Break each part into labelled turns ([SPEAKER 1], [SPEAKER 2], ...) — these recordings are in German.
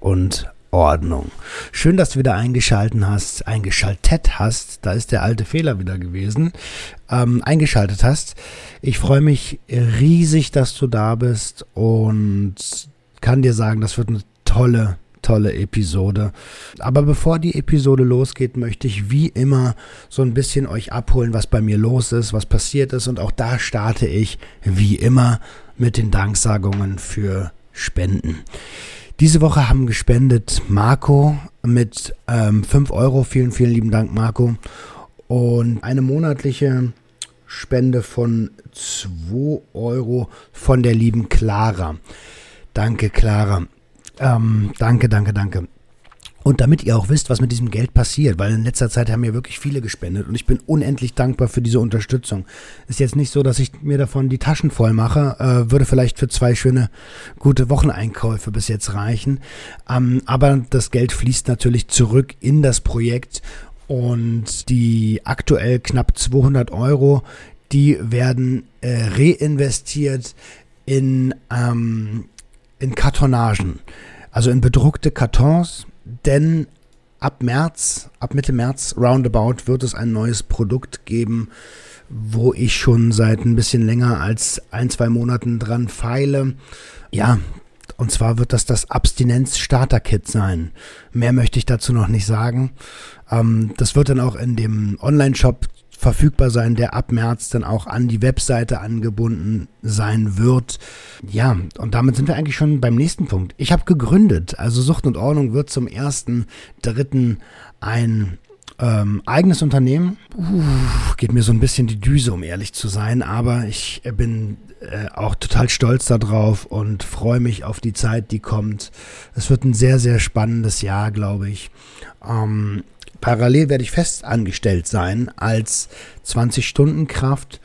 [SPEAKER 1] und Ordnung. Schön, dass du wieder eingeschalten hast, eingeschaltet hast. Da ist der alte Fehler wieder gewesen. Ähm, eingeschaltet hast. Ich freue mich riesig, dass du da bist und kann dir sagen, das wird eine tolle, tolle Episode. Aber bevor die Episode losgeht, möchte ich wie immer so ein bisschen euch abholen, was bei mir los ist, was passiert ist. Und auch da starte ich wie immer mit den Danksagungen für Spenden. Diese Woche haben gespendet Marco mit ähm, 5 Euro. Vielen, vielen lieben Dank, Marco. Und eine monatliche Spende von 2 Euro von der lieben Clara. Danke, Clara. Ähm, danke, danke, danke. Und damit ihr auch wisst, was mit diesem Geld passiert, weil in letzter Zeit haben mir wirklich viele gespendet und ich bin unendlich dankbar für diese Unterstützung. Ist jetzt nicht so, dass ich mir davon die Taschen voll mache, äh, würde vielleicht für zwei schöne, gute Wocheneinkäufe bis jetzt reichen. Ähm, aber das Geld fließt natürlich zurück in das Projekt und die aktuell knapp 200 Euro, die werden äh, reinvestiert in, ähm, in Kartonagen. Also in bedruckte Kartons, denn ab März, ab Mitte März roundabout wird es ein neues Produkt geben, wo ich schon seit ein bisschen länger als ein, zwei Monaten dran feile. Ja, und zwar wird das das Abstinenz-Starter-Kit sein. Mehr möchte ich dazu noch nicht sagen. Ähm, das wird dann auch in dem Online-Shop verfügbar sein, der ab März dann auch an die Webseite angebunden sein wird. Ja, und damit sind wir eigentlich schon beim nächsten Punkt. Ich habe gegründet, also Sucht und Ordnung wird zum ersten, dritten ein ähm, eigenes Unternehmen. Uh, geht mir so ein bisschen die Düse, um ehrlich zu sein, aber ich bin äh, auch total stolz darauf und freue mich auf die Zeit, die kommt. Es wird ein sehr, sehr spannendes Jahr, glaube ich. Ähm, Parallel werde ich fest angestellt sein als 20-Stunden-Kraft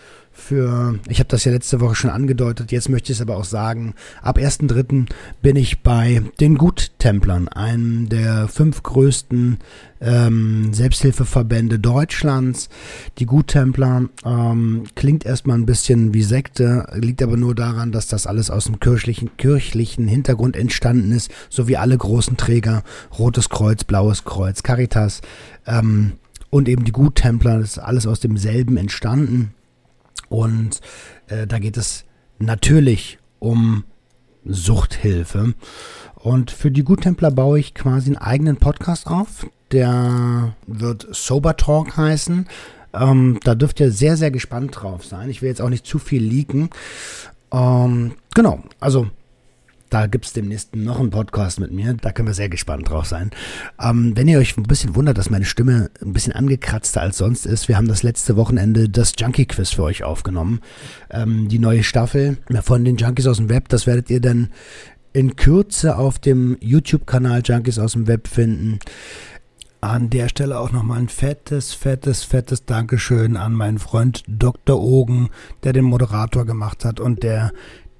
[SPEAKER 1] für, ich habe das ja letzte Woche schon angedeutet, jetzt möchte ich es aber auch sagen, ab 1.3. bin ich bei den Guttemplern, einem der fünf größten ähm, Selbsthilfeverbände Deutschlands. Die Guttempler ähm, klingt erstmal ein bisschen wie Sekte, liegt aber nur daran, dass das alles aus dem kirchlichen, kirchlichen Hintergrund entstanden ist, so wie alle großen Träger, Rotes Kreuz, Blaues Kreuz, Caritas ähm, und eben die Guttempler, das ist alles aus demselben entstanden. Und äh, da geht es natürlich um Suchthilfe. Und für die Guttempler baue ich quasi einen eigenen Podcast auf. Der wird Sober Talk heißen. Ähm, da dürft ihr sehr, sehr gespannt drauf sein. Ich will jetzt auch nicht zu viel leaken. Ähm, genau, also da gibt es demnächst noch einen Podcast mit mir. Da können wir sehr gespannt drauf sein. Ähm, wenn ihr euch ein bisschen wundert, dass meine Stimme ein bisschen angekratzter als sonst ist, wir haben das letzte Wochenende das Junkie Quiz für euch aufgenommen. Ähm, die neue Staffel von den Junkies aus dem Web, das werdet ihr dann in Kürze auf dem YouTube-Kanal Junkies aus dem Web finden. An der Stelle auch nochmal ein fettes, fettes, fettes Dankeschön an meinen Freund Dr. Ogen, der den Moderator gemacht hat und der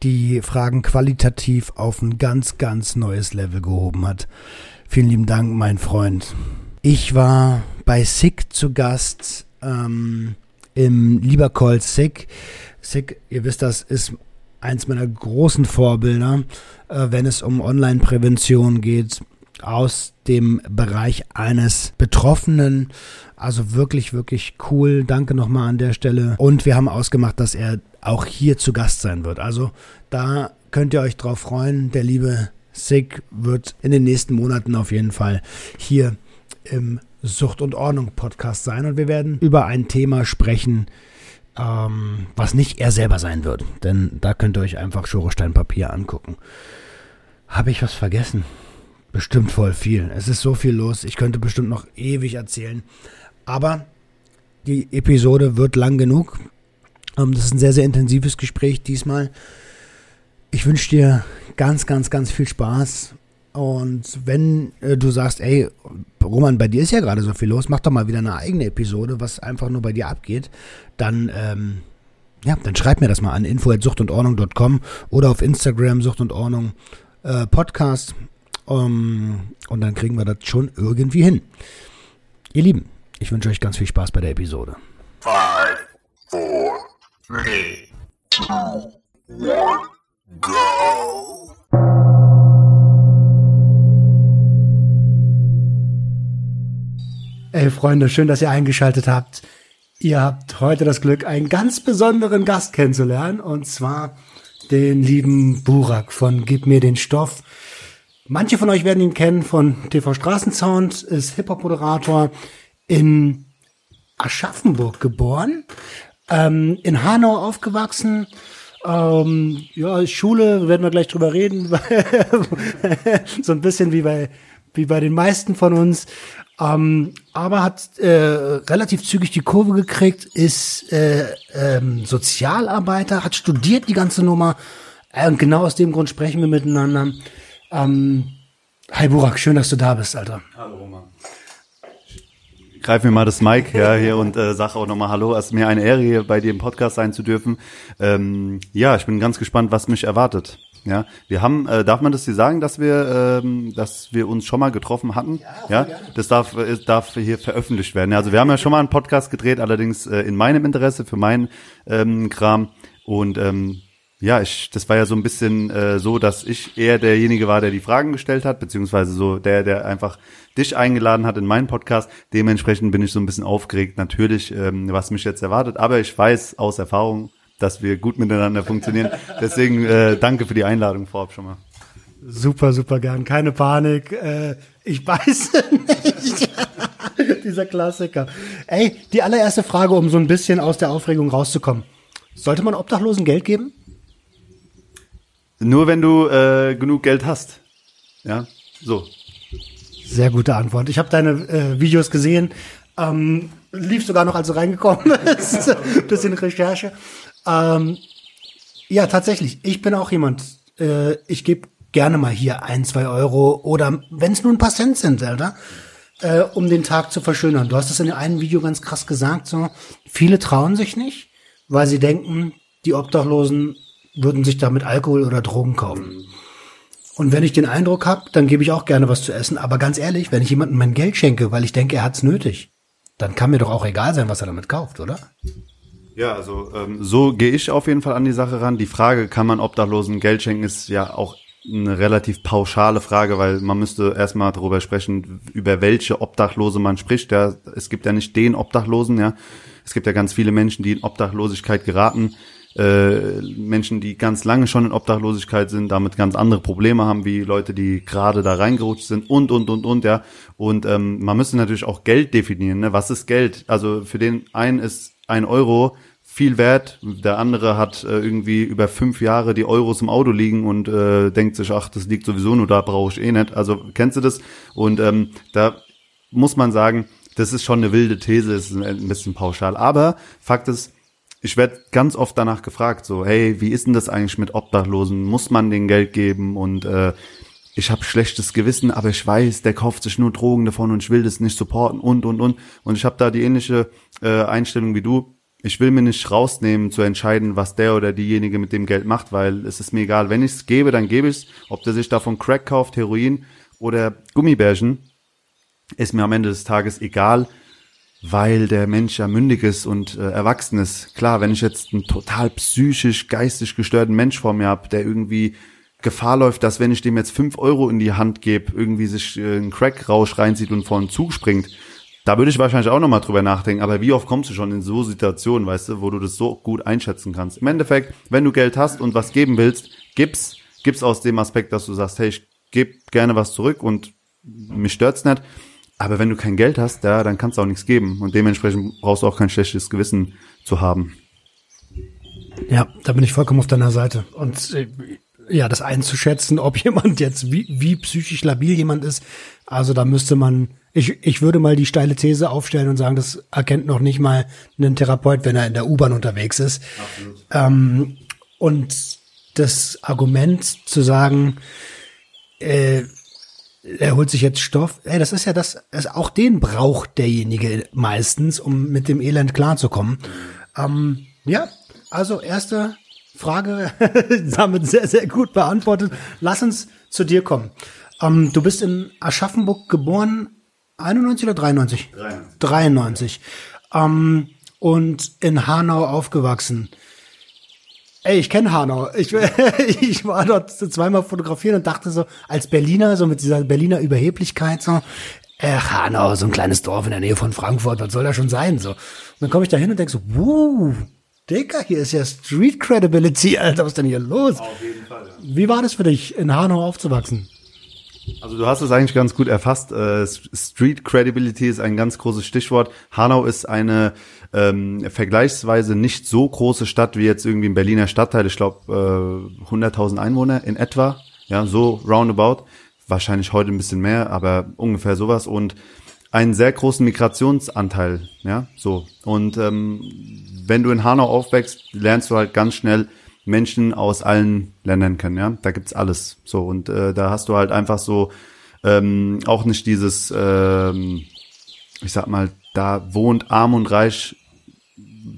[SPEAKER 1] die Fragen qualitativ auf ein ganz, ganz neues Level gehoben hat. Vielen lieben Dank, mein Freund. Ich war bei SICK zu Gast ähm, im Liebercall SICK. SICK, ihr wisst das, ist eins meiner großen Vorbilder, äh, wenn es um Online-Prävention geht, aus dem Bereich eines Betroffenen. Also wirklich, wirklich cool. Danke nochmal an der Stelle. Und wir haben ausgemacht, dass er auch hier zu Gast sein wird. Also da könnt ihr euch drauf freuen. Der liebe Sig wird in den nächsten Monaten auf jeden Fall hier im Sucht und Ordnung Podcast sein und wir werden über ein Thema sprechen, ähm, was nicht er selber sein wird. Denn da könnt ihr euch einfach Schorosteinpapier angucken. Habe ich was vergessen? Bestimmt voll viel. Es ist so viel los. Ich könnte bestimmt noch ewig erzählen. Aber die Episode wird lang genug. Ähm, das ist ein sehr, sehr intensives Gespräch diesmal. Ich wünsche dir ganz, ganz, ganz viel Spaß Und wenn äh, du sagst, ey, Roman, bei dir ist ja gerade so viel los, mach doch mal wieder eine eigene Episode, was einfach nur bei dir abgeht, dann, ähm, ja, dann schreib mir das mal an info.suchtundordnung.com oder auf Instagram Sucht und Ordnung äh, Podcast. Um, ähm, und dann kriegen wir das schon irgendwie hin. Ihr Lieben, ich wünsche euch ganz viel Spaß bei der Episode. Five, four, three, two, one, go. Ey Freunde, schön, dass ihr eingeschaltet habt. Ihr habt heute das Glück, einen ganz besonderen Gast kennenzulernen, und zwar den lieben Burak von Gib mir den Stoff. Manche von euch werden ihn kennen von TV Straßensound, ist Hip-Hop-Moderator in Aschaffenburg geboren, ähm, in Hanau aufgewachsen, ähm, ja, Schule, werden wir gleich drüber reden, so ein bisschen wie bei, wie bei den meisten von uns ähm, aber hat äh, relativ zügig die Kurve gekriegt, ist äh, ähm, Sozialarbeiter, hat studiert die ganze Nummer. Äh, und genau aus dem Grund sprechen wir miteinander. Ähm, hi Burak, schön, dass du da bist, Alter. Hallo Roman.
[SPEAKER 2] Greif mir mal das Mic ja, hier und äh, sag auch nochmal Hallo. Es ist mir eine Ehre, hier bei dir im Podcast sein zu dürfen. Ähm, ja, ich bin ganz gespannt, was mich erwartet. Ja, wir haben, äh, darf man das dir sagen, dass wir, ähm, dass wir uns schon mal getroffen hatten? Ja, ja? das darf, äh, darf hier veröffentlicht werden. Also wir haben ja schon mal einen Podcast gedreht, allerdings äh, in meinem Interesse für meinen ähm, Kram und ähm, ja, ich, das war ja so ein bisschen äh, so, dass ich eher derjenige war, der die Fragen gestellt hat, beziehungsweise so der, der einfach dich eingeladen hat in meinen Podcast. Dementsprechend bin ich so ein bisschen aufgeregt, natürlich, ähm, was mich jetzt erwartet. Aber ich weiß aus Erfahrung, dass wir gut miteinander funktionieren. Deswegen äh, danke für die Einladung vorab schon mal.
[SPEAKER 1] Super, super gern. Keine Panik. Äh, ich weiß nicht. Dieser Klassiker. Ey, die allererste Frage, um so ein bisschen aus der Aufregung rauszukommen. Sollte man Obdachlosen Geld geben?
[SPEAKER 2] Nur wenn du äh, genug Geld hast. Ja, so.
[SPEAKER 1] Sehr gute Antwort. Ich habe deine äh, Videos gesehen. Ähm, lief sogar noch, als du reingekommen bist. Bisschen Recherche. Ähm, ja, tatsächlich. Ich bin auch jemand, äh, ich gebe gerne mal hier ein, zwei Euro oder wenn es nur ein paar Cent sind, Alter, äh, um den Tag zu verschönern. Du hast es in einem Video ganz krass gesagt, so viele trauen sich nicht, weil sie denken, die Obdachlosen würden sich damit Alkohol oder Drogen kaufen. Und wenn ich den Eindruck habe, dann gebe ich auch gerne was zu essen. Aber ganz ehrlich, wenn ich jemandem mein Geld schenke, weil ich denke, er hat's nötig, dann kann mir doch auch egal sein, was er damit kauft, oder?
[SPEAKER 2] Ja, also ähm, so gehe ich auf jeden Fall an die Sache ran. Die Frage, kann man Obdachlosen Geld schenken, ist ja auch eine relativ pauschale Frage, weil man müsste erstmal darüber sprechen, über welche Obdachlose man spricht. Ja, es gibt ja nicht den Obdachlosen, ja. Es gibt ja ganz viele Menschen, die in Obdachlosigkeit geraten. Äh, Menschen, die ganz lange schon in Obdachlosigkeit sind, damit ganz andere Probleme haben, wie Leute, die gerade da reingerutscht sind und, und, und, und, ja. Und ähm, man müsste natürlich auch Geld definieren. Ne? Was ist Geld? Also für den einen ist ein Euro viel wert. Der andere hat äh, irgendwie über fünf Jahre die Euros im Auto liegen und äh, denkt sich, ach, das liegt sowieso nur da, brauche ich eh nicht. Also kennst du das? Und ähm, da muss man sagen, das ist schon eine wilde These, ist ein bisschen pauschal. Aber Fakt ist, ich werde ganz oft danach gefragt, so, hey, wie ist denn das eigentlich mit Obdachlosen? Muss man denen Geld geben? Und äh, ich habe schlechtes Gewissen, aber ich weiß, der kauft sich nur Drogen davon und ich will das nicht supporten und und und. Und ich habe da die ähnliche äh, Einstellung wie du. Ich will mir nicht rausnehmen zu entscheiden, was der oder diejenige mit dem Geld macht, weil es ist mir egal. Wenn ich es gebe, dann gebe ich es. Ob der sich davon Crack kauft, Heroin oder Gummibärchen, ist mir am Ende des Tages egal, weil der Mensch ja mündig ist und äh, erwachsen ist. Klar, wenn ich jetzt einen total psychisch, geistig gestörten Mensch vor mir habe, der irgendwie Gefahr läuft, dass wenn ich dem jetzt fünf Euro in die Hand gebe, irgendwie sich äh, ein Crack-Rausch reinzieht und vor einen Zug springt, da würde ich wahrscheinlich auch nochmal drüber nachdenken. Aber wie oft kommst du schon in so Situationen, weißt du, wo du das so gut einschätzen kannst? Im Endeffekt, wenn du Geld hast und was geben willst, gib's. Gib's aus dem Aspekt, dass du sagst, hey, ich gebe gerne was zurück und mich stört's nicht. Aber wenn du kein Geld hast, ja, dann kannst du auch nichts geben. Und dementsprechend brauchst du auch kein schlechtes Gewissen zu haben.
[SPEAKER 1] Ja, da bin ich vollkommen auf deiner Seite. Und äh, ja, das einzuschätzen, ob jemand jetzt wie, wie psychisch labil jemand ist. Also da müsste man, ich, ich würde mal die steile These aufstellen und sagen, das erkennt noch nicht mal einen Therapeut, wenn er in der U-Bahn unterwegs ist. Ähm, und das Argument zu sagen, äh, er holt sich jetzt Stoff. Ey, das ist ja das, das auch den braucht derjenige meistens, um mit dem Elend klarzukommen. Ähm, ja, also erste Frage damit sehr, sehr gut beantwortet. Lass uns zu dir kommen. Ähm, du bist in Aschaffenburg geboren, 91 oder 93? 93. 93. Ähm, und in Hanau aufgewachsen. Ey, ich kenne Hanau. Ich, ich war dort zweimal fotografieren und dachte so, als Berliner, so mit dieser Berliner Überheblichkeit, so, äh, Hanau, so ein kleines Dorf in der Nähe von Frankfurt, was soll da schon sein? So. Und dann komme ich da hin und denk so, wuh, Dicker, hier ist ja Street Credibility, Alter, was ist denn hier los? Auf jeden Fall. Ja. Wie war das für dich, in Hanau aufzuwachsen?
[SPEAKER 2] Also du hast es eigentlich ganz gut erfasst. Äh, Street Credibility ist ein ganz großes Stichwort. Hanau ist eine ähm, vergleichsweise nicht so große Stadt wie jetzt irgendwie ein Berliner Stadtteil. Ich glaube äh, 100.000 Einwohner in etwa. Ja, so roundabout. Wahrscheinlich heute ein bisschen mehr, aber ungefähr sowas. Und einen sehr großen Migrationsanteil. Ja, so. Und ähm, wenn du in Hanau aufwächst, lernst du halt ganz schnell Menschen aus allen Ländern kennen, ja. Da gibt's alles. So, und äh, da hast du halt einfach so ähm, auch nicht dieses, ähm, ich sag mal, da wohnt arm und reich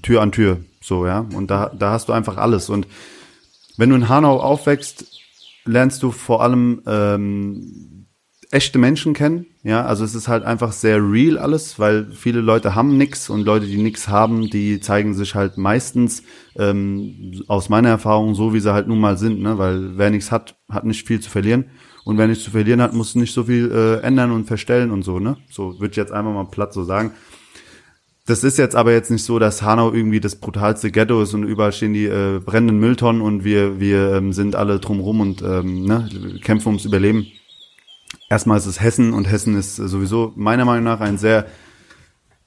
[SPEAKER 2] Tür an Tür. So, ja. Und da, da hast du einfach alles. Und wenn du in Hanau aufwächst, lernst du vor allem ähm, echte Menschen kennen. Ja, also es ist halt einfach sehr real alles, weil viele Leute haben nix und Leute, die nix haben, die zeigen sich halt meistens ähm, aus meiner Erfahrung so, wie sie halt nun mal sind, ne? Weil wer nichts hat, hat nicht viel zu verlieren. Und wer nichts zu verlieren hat, muss nicht so viel äh, ändern und verstellen und so, ne? So würde ich jetzt einfach mal platt so sagen. Das ist jetzt aber jetzt nicht so, dass Hanau irgendwie das brutalste Ghetto ist und überall stehen die äh, brennenden Mülltonnen und wir wir ähm, sind alle drumrum und ähm, ne, kämpfen ums Überleben erstmal ist es Hessen und Hessen ist sowieso meiner Meinung nach ein sehr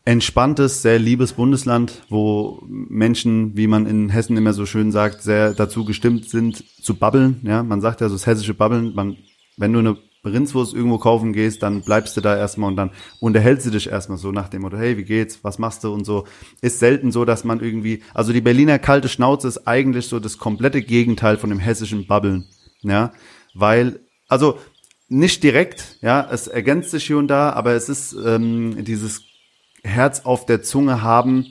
[SPEAKER 2] entspanntes, sehr liebes Bundesland, wo Menschen, wie man in Hessen immer so schön sagt, sehr dazu gestimmt sind zu babbeln. Ja, man sagt ja so das hessische Babbeln. Man, wenn du eine Rindswurst irgendwo kaufen gehst, dann bleibst du da erstmal und dann unterhältst du dich erstmal so nach dem Motto, hey, wie geht's, was machst du und so. Ist selten so, dass man irgendwie, also die Berliner kalte Schnauze ist eigentlich so das komplette Gegenteil von dem hessischen Babbeln. Ja, weil, also nicht direkt, ja, es ergänzt sich hier und da, aber es ist ähm, dieses Herz auf der Zunge haben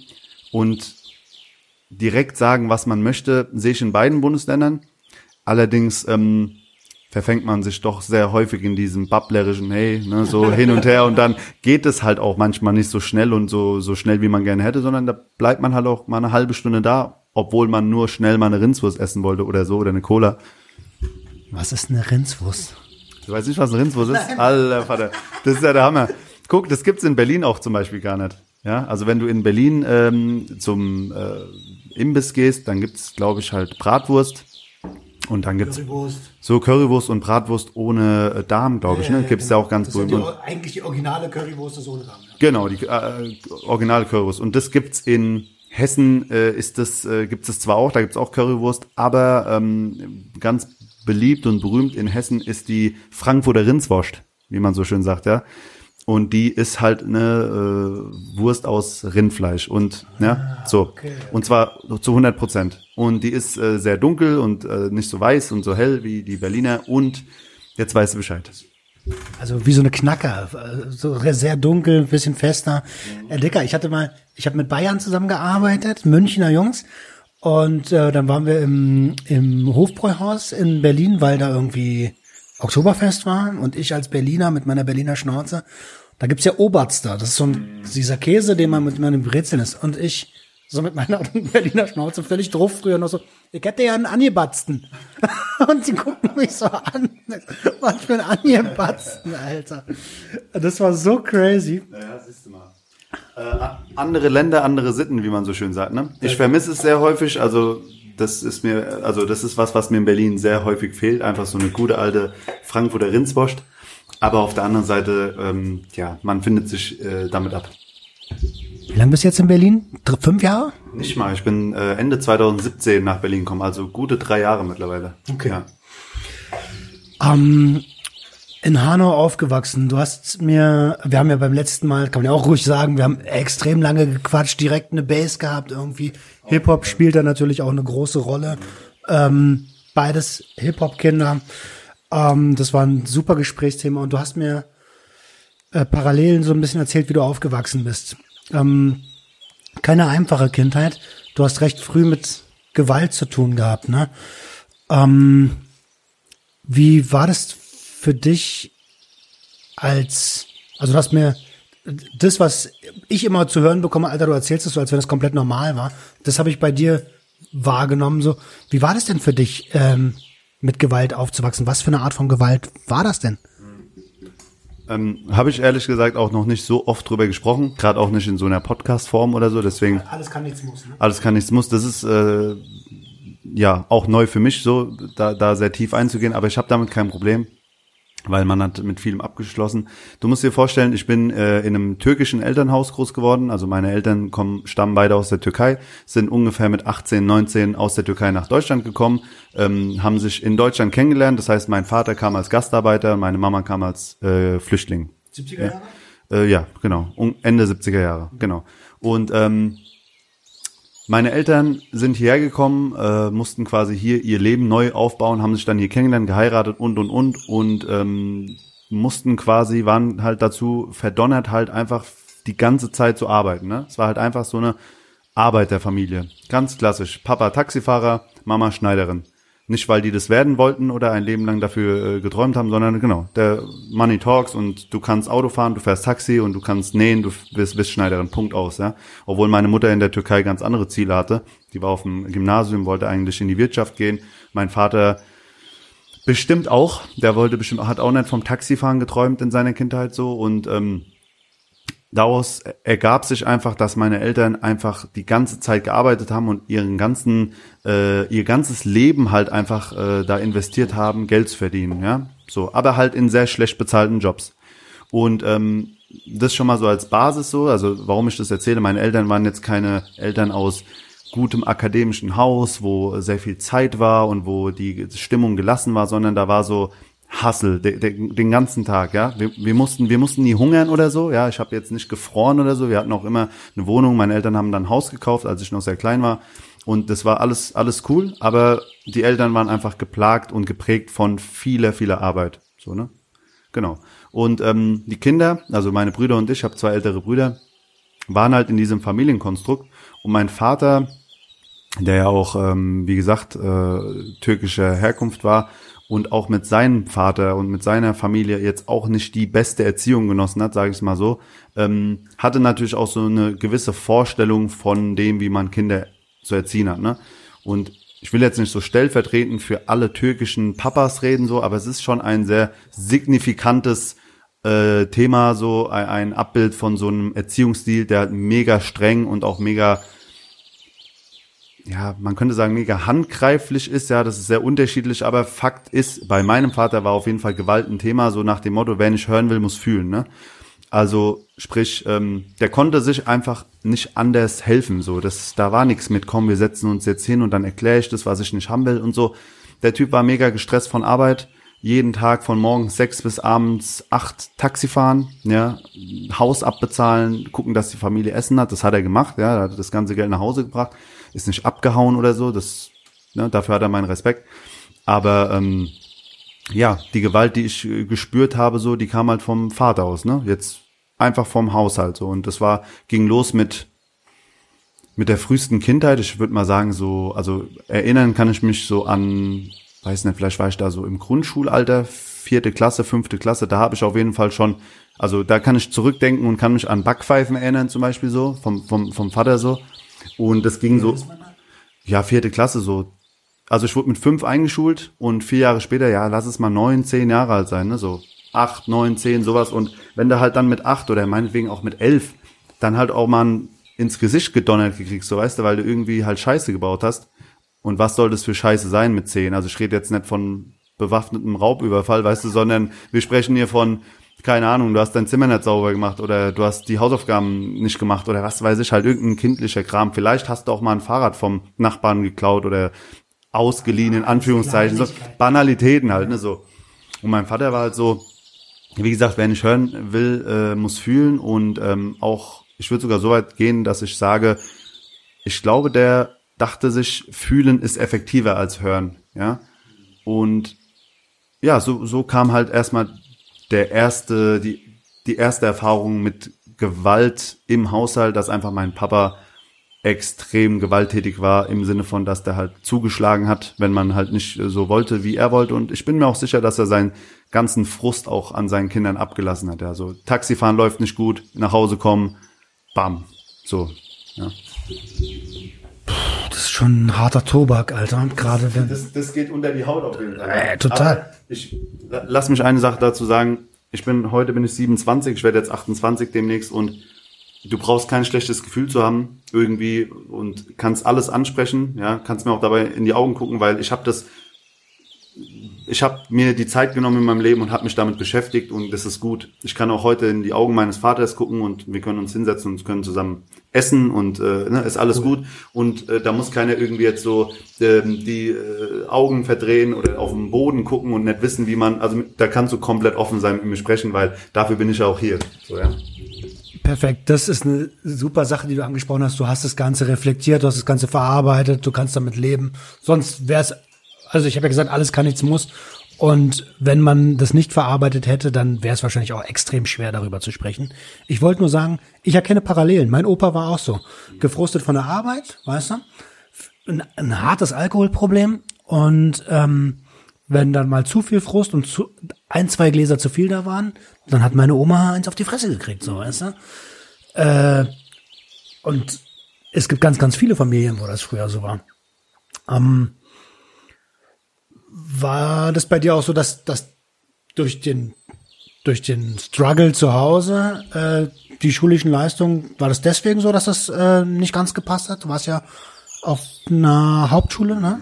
[SPEAKER 2] und direkt sagen, was man möchte, sehe ich in beiden Bundesländern. Allerdings ähm, verfängt man sich doch sehr häufig in diesem babblerischen, hey, ne, so hin und her und dann geht es halt auch manchmal nicht so schnell und so, so schnell, wie man gerne hätte, sondern da bleibt man halt auch mal eine halbe Stunde da, obwohl man nur schnell mal eine Rindswurst essen wollte oder so oder eine Cola.
[SPEAKER 1] Was ist eine Rindswurst?
[SPEAKER 2] Du weißt nicht, was ein Rindswurst ist? Alter Vater. Das ist ja der Hammer. Guck, das gibt's in Berlin auch zum Beispiel gar nicht. Ja, also wenn du in Berlin ähm, zum äh, Imbiss gehst, dann gibt's, glaube ich, halt Bratwurst. Und dann gibt's Currywurst. so Currywurst und Bratwurst ohne äh, Darm, glaube ich. Ne? Gibt's ja, ja auch ganz
[SPEAKER 1] berühmt. Eigentlich die originale Currywurst ist ohne Darm. Ja.
[SPEAKER 2] Genau, die äh, originale Currywurst. Und das gibt's in Hessen äh, ist das, äh, gibt es zwar auch, da gibt's auch Currywurst, aber ähm, ganz beliebt und berühmt in Hessen ist die Frankfurter Rindswurst, wie man so schön sagt, ja. Und die ist halt eine äh, Wurst aus Rindfleisch und ja, ah, so. Okay. Und zwar zu 100 Prozent. Und die ist äh, sehr dunkel und äh, nicht so weiß und so hell wie die Berliner. Und jetzt weißt du Bescheid.
[SPEAKER 1] Also wie so eine Knacker, so sehr dunkel, bisschen fester. Herr Dicker, ich hatte mal, ich habe mit Bayern zusammengearbeitet, Münchner Jungs, und äh, dann waren wir im, im Hofbräuhaus in Berlin, weil da irgendwie Oktoberfest war und ich als Berliner mit meiner Berliner Schnauze. Da gibt's ja Oberster, das ist so ein, dieser Käse, den man mit meinem Brezeln isst. Und ich so mit meiner Berliner Schnauze völlig drauf früher noch so, ich hätte ja einen Angebatzten. und sie gucken mich so an. Was für ein Angebatzten, Alter. Das war so crazy.
[SPEAKER 2] Naja, siehst du mal. Äh, andere Länder, andere Sitten, wie man so schön sagt. Ne? Ich vermisse es sehr häufig. Also das ist mir, also das ist was, was mir in Berlin sehr häufig fehlt. Einfach so eine gute alte Frankfurter Rindswurst. Aber auf der anderen Seite, ähm, ja, man findet sich äh, damit ab.
[SPEAKER 1] Wie lange bist du jetzt in Berlin? Dr fünf Jahre?
[SPEAKER 2] Nicht mal. Ich bin äh, Ende 2017 nach Berlin gekommen, also gute drei Jahre mittlerweile.
[SPEAKER 1] Okay. Ja. Ähm, in Hanau aufgewachsen. Du hast mir, wir haben ja beim letzten Mal, kann man ja auch ruhig sagen, wir haben extrem lange gequatscht, direkt eine Base gehabt irgendwie. Hip-Hop spielt da natürlich auch eine große Rolle. Ähm, beides Hip-Hop-Kinder. Ähm, das war ein super Gesprächsthema und du hast mir äh, parallel so ein bisschen erzählt, wie du aufgewachsen bist. Ähm, keine einfache Kindheit. Du hast recht früh mit Gewalt zu tun gehabt, ne? Ähm, wie war das für dich als, also du hast mir das, was ich immer zu hören bekomme, Alter, du erzählst es so, als wenn es komplett normal war, das habe ich bei dir wahrgenommen. So, wie war das denn für dich, ähm, mit Gewalt aufzuwachsen? Was für eine Art von Gewalt war das denn?
[SPEAKER 2] Ähm, Habe ich ehrlich gesagt auch noch nicht so oft drüber gesprochen, gerade auch nicht in so einer Podcast-Form oder so. Deswegen
[SPEAKER 1] alles kann nichts muss. Ne?
[SPEAKER 2] Alles kann nichts muss. Das ist äh, ja auch neu für mich, so da, da sehr tief einzugehen. Aber ich habe damit kein Problem weil man hat mit vielem abgeschlossen. Du musst dir vorstellen, ich bin äh, in einem türkischen Elternhaus groß geworden. Also meine Eltern kommen, stammen beide aus der Türkei, sind ungefähr mit 18, 19 aus der Türkei nach Deutschland gekommen, ähm, haben sich in Deutschland kennengelernt. Das heißt, mein Vater kam als Gastarbeiter, meine Mama kam als äh, Flüchtling. 70er Jahre? Ja, äh, ja genau. Ende 70er Jahre, genau. Und ähm, meine Eltern sind hierher gekommen, äh, mussten quasi hier ihr Leben neu aufbauen, haben sich dann hier kennengelernt, geheiratet und und und und ähm, mussten quasi, waren halt dazu verdonnert, halt einfach die ganze Zeit zu arbeiten. Ne? Es war halt einfach so eine Arbeit der Familie. Ganz klassisch. Papa Taxifahrer, Mama Schneiderin. Nicht, weil die das werden wollten oder ein Leben lang dafür äh, geträumt haben, sondern genau, der Money talks und du kannst Auto fahren, du fährst Taxi und du kannst nähen, du bist, bist Schneiderin, Punkt aus, ja. Obwohl meine Mutter in der Türkei ganz andere Ziele hatte. Die war auf dem Gymnasium, wollte eigentlich in die Wirtschaft gehen. Mein Vater bestimmt auch, der wollte bestimmt, hat auch nicht vom Taxifahren geträumt in seiner Kindheit so und ähm, daraus ergab sich einfach, dass meine Eltern einfach die ganze Zeit gearbeitet haben und ihren ganzen, äh, ihr ganzes Leben halt einfach äh, da investiert haben, Geld zu verdienen, ja. So, aber halt in sehr schlecht bezahlten Jobs. Und ähm, das schon mal so als Basis so, also warum ich das erzähle, meine Eltern waren jetzt keine Eltern aus gutem akademischen Haus, wo sehr viel Zeit war und wo die Stimmung gelassen war, sondern da war so Hassel de, de, den ganzen Tag, ja. Wir, wir mussten, wir mussten nie hungern oder so, ja. Ich habe jetzt nicht gefroren oder so. Wir hatten auch immer eine Wohnung. Meine Eltern haben dann ein Haus gekauft, als ich noch sehr klein war. Und das war alles, alles cool, aber die Eltern waren einfach geplagt und geprägt von vieler, vieler Arbeit. So, ne? Genau. Und ähm, die Kinder, also meine Brüder und ich, habe zwei ältere Brüder, waren halt in diesem Familienkonstrukt. Und mein Vater, der ja auch, ähm, wie gesagt, äh, türkischer Herkunft war, und auch mit seinem Vater und mit seiner Familie jetzt auch nicht die beste Erziehung genossen hat, sage ich mal so, ähm, hatte natürlich auch so eine gewisse Vorstellung von dem, wie man Kinder zu erziehen hat. Ne? Und ich will jetzt nicht so stellvertretend für alle türkischen Papas reden, so, aber es ist schon ein sehr signifikantes äh, Thema, so ein, ein Abbild von so einem Erziehungsstil, der mega streng und auch mega ja, man könnte sagen, mega handgreiflich ist, ja, das ist sehr unterschiedlich, aber Fakt ist, bei meinem Vater war auf jeden Fall Gewalt ein Thema, so nach dem Motto, wer nicht hören will, muss fühlen, ne? Also, sprich, ähm, der konnte sich einfach nicht anders helfen, so, das, da war nichts mit, komm, wir setzen uns jetzt hin und dann erkläre ich das, was ich nicht haben will und so. Der Typ war mega gestresst von Arbeit, jeden Tag von morgens sechs bis abends acht Taxi fahren, ja, Haus abbezahlen, gucken, dass die Familie Essen hat, das hat er gemacht, ja, er hat das ganze Geld nach Hause gebracht ist nicht abgehauen oder so, das, ne, dafür hat er meinen Respekt. Aber ähm, ja, die Gewalt, die ich äh, gespürt habe, so, die kam halt vom Vater aus, ne? Jetzt einfach vom Haushalt so. Und das war, ging los mit mit der frühesten Kindheit, ich würde mal sagen, so, also erinnern kann ich mich so an, weiß nicht, vielleicht war ich da so im Grundschulalter, vierte Klasse, fünfte Klasse, da habe ich auf jeden Fall schon, also da kann ich zurückdenken und kann mich an Backpfeifen erinnern, zum Beispiel so, vom, vom, vom Vater so. Und das ging so, ja, vierte Klasse so. Also ich wurde mit fünf eingeschult und vier Jahre später, ja, lass es mal neun, zehn Jahre alt sein, ne, so acht, neun, zehn, sowas. Und wenn du halt dann mit acht oder meinetwegen auch mit elf dann halt auch mal ins Gesicht gedonnert gekriegst, so weißt du, weil du irgendwie halt Scheiße gebaut hast. Und was soll das für Scheiße sein mit zehn? Also ich rede jetzt nicht von bewaffnetem Raubüberfall, weißt du, sondern wir sprechen hier von keine Ahnung, du hast dein Zimmer nicht sauber gemacht oder du hast die Hausaufgaben nicht gemacht oder was weiß ich, halt irgendein kindlicher Kram. Vielleicht hast du auch mal ein Fahrrad vom Nachbarn geklaut oder ausgeliehen, in Anführungszeichen, so Banalitäten halt, ne, so. Und mein Vater war halt so, wie gesagt, wer nicht hören will, äh, muss fühlen und ähm, auch, ich würde sogar so weit gehen, dass ich sage, ich glaube, der dachte sich, fühlen ist effektiver als hören, ja. Und ja, so, so kam halt erstmal der erste, die, die erste Erfahrung mit Gewalt im Haushalt, dass einfach mein Papa extrem gewalttätig war im Sinne von, dass der halt zugeschlagen hat, wenn man halt nicht so wollte, wie er wollte. Und ich bin mir auch sicher, dass er seinen ganzen Frust auch an seinen Kindern abgelassen hat. Also Taxifahren läuft nicht gut, nach Hause kommen, bam, so. Ja.
[SPEAKER 1] Das ist schon ein harter Tobak, Alter. Gerade wenn.
[SPEAKER 2] Das, das geht unter die Haut auf jeden Fall.
[SPEAKER 1] Äh, total.
[SPEAKER 2] Aber ich lass mich eine Sache dazu sagen. Ich bin heute bin ich 27, ich werde jetzt 28 demnächst und du brauchst kein schlechtes Gefühl zu haben irgendwie und kannst alles ansprechen, ja, kannst mir auch dabei in die Augen gucken, weil ich habe das ich habe mir die Zeit genommen in meinem Leben und habe mich damit beschäftigt und das ist gut. Ich kann auch heute in die Augen meines Vaters gucken und wir können uns hinsetzen und können zusammen essen und äh, ne, ist alles cool. gut und äh, da muss keiner irgendwie jetzt so äh, die äh, Augen verdrehen oder auf den Boden gucken und nicht wissen, wie man, also da kannst du komplett offen sein mit mir sprechen, weil dafür bin ich ja auch hier. So, ja.
[SPEAKER 1] Perfekt, das ist eine super Sache, die du angesprochen hast. Du hast das Ganze reflektiert, du hast das Ganze verarbeitet, du kannst damit leben. Sonst wäre es also ich habe ja gesagt, alles kann, nichts muss. Und wenn man das nicht verarbeitet hätte, dann wäre es wahrscheinlich auch extrem schwer, darüber zu sprechen. Ich wollte nur sagen, ich erkenne Parallelen. Mein Opa war auch so. Gefrustet von der Arbeit, weißt du? Ein, ein hartes Alkoholproblem. Und ähm, wenn dann mal zu viel Frust und zu, ein, zwei Gläser zu viel da waren, dann hat meine Oma eins auf die Fresse gekriegt, so, weißt du? Äh, und es gibt ganz, ganz viele Familien, wo das früher so war. Ähm, war das bei dir auch so, dass, dass durch den durch den Struggle zu Hause äh, die schulischen Leistungen, war das deswegen so, dass das äh, nicht ganz gepasst hat? Du warst ja auf einer Hauptschule, ne?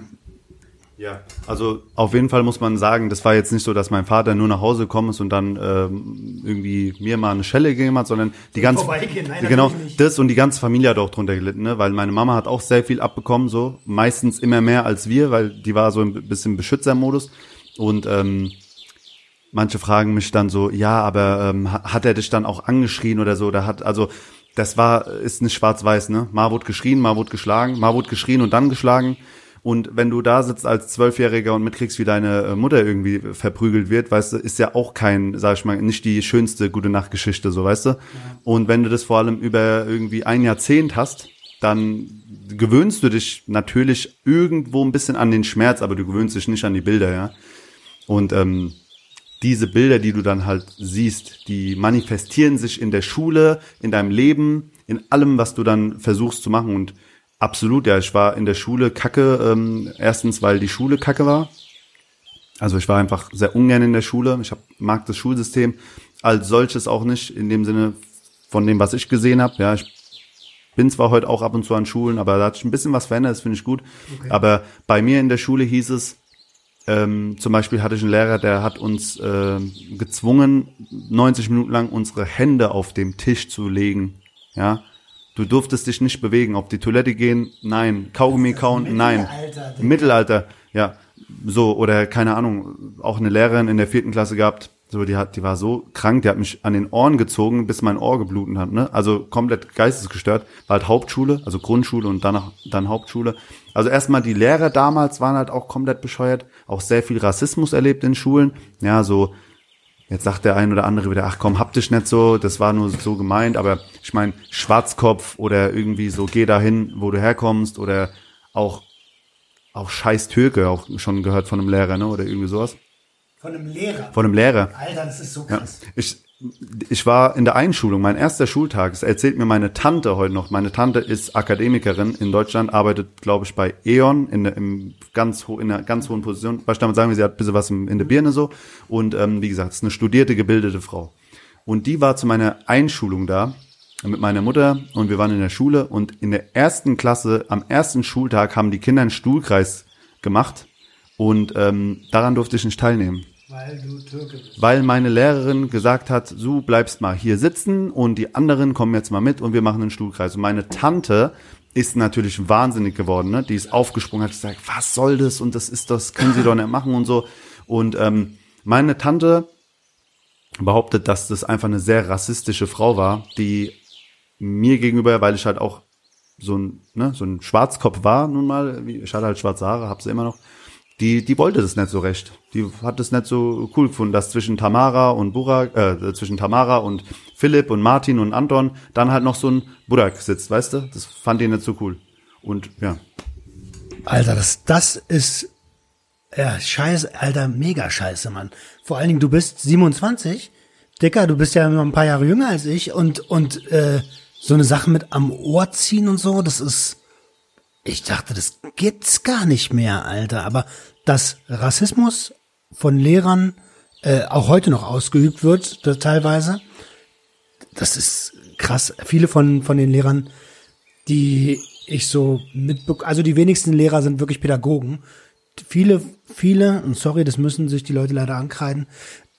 [SPEAKER 2] Ja, also auf jeden Fall muss man sagen, das war jetzt nicht so, dass mein Vater nur nach Hause gekommen ist und dann ähm, irgendwie mir mal eine Schelle gegeben hat, sondern die ganze Nein, genau das und die ganze Familie hat auch drunter gelitten, ne? weil meine Mama hat auch sehr viel abbekommen, so meistens immer mehr als wir, weil die war so ein bisschen Beschützermodus und ähm, manche fragen mich dann so, ja, aber ähm, hat er dich dann auch angeschrien oder so, oder hat also das war ist nicht schwarz-weiß, ne? Mal wurde geschrien, mal wurde geschlagen, mal wurde geschrien und dann geschlagen. Und wenn du da sitzt als Zwölfjähriger und mitkriegst, wie deine äh, Mutter irgendwie verprügelt wird, weißt du, ist ja auch kein, sag ich mal, nicht die schönste gute Nachtgeschichte, so weißt du. Ja. Und wenn du das vor allem über irgendwie ein Jahrzehnt hast, dann gewöhnst du dich natürlich irgendwo ein bisschen an den Schmerz, aber du gewöhnst dich nicht an die Bilder, ja. Und ähm, diese Bilder, die du dann halt siehst, die manifestieren sich in der Schule, in deinem Leben, in allem, was du dann versuchst zu machen. Und Absolut, ja. Ich war in der Schule kacke. Ähm, erstens, weil die Schule kacke war. Also ich war einfach sehr ungern in der Schule. Ich hab, mag das Schulsystem als solches auch nicht, in dem Sinne von dem, was ich gesehen habe. Ja, ich bin zwar heute auch ab und zu an Schulen, aber da hat sich ein bisschen was verändert, das finde ich gut. Okay. Aber bei mir in der Schule hieß es, ähm, zum Beispiel hatte ich einen Lehrer, der hat uns äh, gezwungen, 90 Minuten lang unsere Hände auf dem Tisch zu legen. Ja, Du durftest dich nicht bewegen. Auf die Toilette gehen, nein. Kaugummi kauen, nein. Im Mittelalter, ja. So, oder keine Ahnung, auch eine Lehrerin in der vierten Klasse gehabt, so, die hat, die war so krank, die hat mich an den Ohren gezogen, bis mein Ohr gebluten hat, ne? Also komplett geistesgestört. War halt Hauptschule, also Grundschule und danach, dann Hauptschule. Also erstmal die Lehrer damals waren halt auch komplett bescheuert, auch sehr viel Rassismus erlebt in Schulen. Ja, so, Jetzt sagt der ein oder andere wieder, ach komm, hab dich nicht so, das war nur so gemeint, aber ich meine, Schwarzkopf oder irgendwie so, geh dahin, wo du herkommst oder auch, auch scheiß Türke, auch schon gehört von einem Lehrer, ne, oder irgendwie sowas.
[SPEAKER 1] Von einem Lehrer?
[SPEAKER 2] Von einem Lehrer.
[SPEAKER 1] Alter, das ist so krass.
[SPEAKER 2] Ja. Ich, ich war in der Einschulung, mein erster Schultag, das erzählt mir meine Tante heute noch. Meine Tante ist Akademikerin in Deutschland, arbeitet, glaube ich, bei E.ON in, in, ganz ho in einer ganz hohen Position. Was ich damit sagen will, sie hat ein bisschen was in der Birne so. Und ähm, wie gesagt, ist eine studierte, gebildete Frau. Und die war zu meiner Einschulung da mit meiner Mutter und wir waren in der Schule und in der ersten Klasse, am ersten Schultag, haben die Kinder einen Stuhlkreis gemacht und ähm, daran durfte ich nicht teilnehmen. Weil du Türke bist. Weil meine Lehrerin gesagt hat, du bleibst mal hier sitzen und die anderen kommen jetzt mal mit und wir machen einen Stuhlkreis. Und meine Tante ist natürlich wahnsinnig geworden, ne? Die ist aufgesprungen, hat gesagt, was soll das und das ist das, können Sie doch nicht machen und so. Und ähm, meine Tante behauptet, dass das einfach eine sehr rassistische Frau war, die mir gegenüber, weil ich halt auch so ein, ne, so ein Schwarzkopf war nun mal, ich hatte halt schwarze Haare, hab sie immer noch, die, die wollte das nicht so recht. Die hat es nicht so cool gefunden, dass zwischen Tamara und Burak, äh, zwischen Tamara und Philipp und Martin und Anton dann halt noch so ein Burak sitzt, weißt du? Das fand die nicht so cool. Und ja.
[SPEAKER 1] Alter, das, das ist ja scheiße, Alter, mega scheiße, Mann. Vor allen Dingen, du bist 27, Dicker, du bist ja noch ein paar Jahre jünger als ich und und äh, so eine Sache mit am Ohr ziehen und so, das ist ich dachte, das gibt's gar nicht mehr, Alter. Aber dass Rassismus von Lehrern äh, auch heute noch ausgeübt wird, da, teilweise, das ist krass. Viele von, von den Lehrern, die ich so mitbe also die wenigsten Lehrer sind wirklich Pädagogen. Viele, viele, und sorry, das müssen sich die Leute leider ankreiden,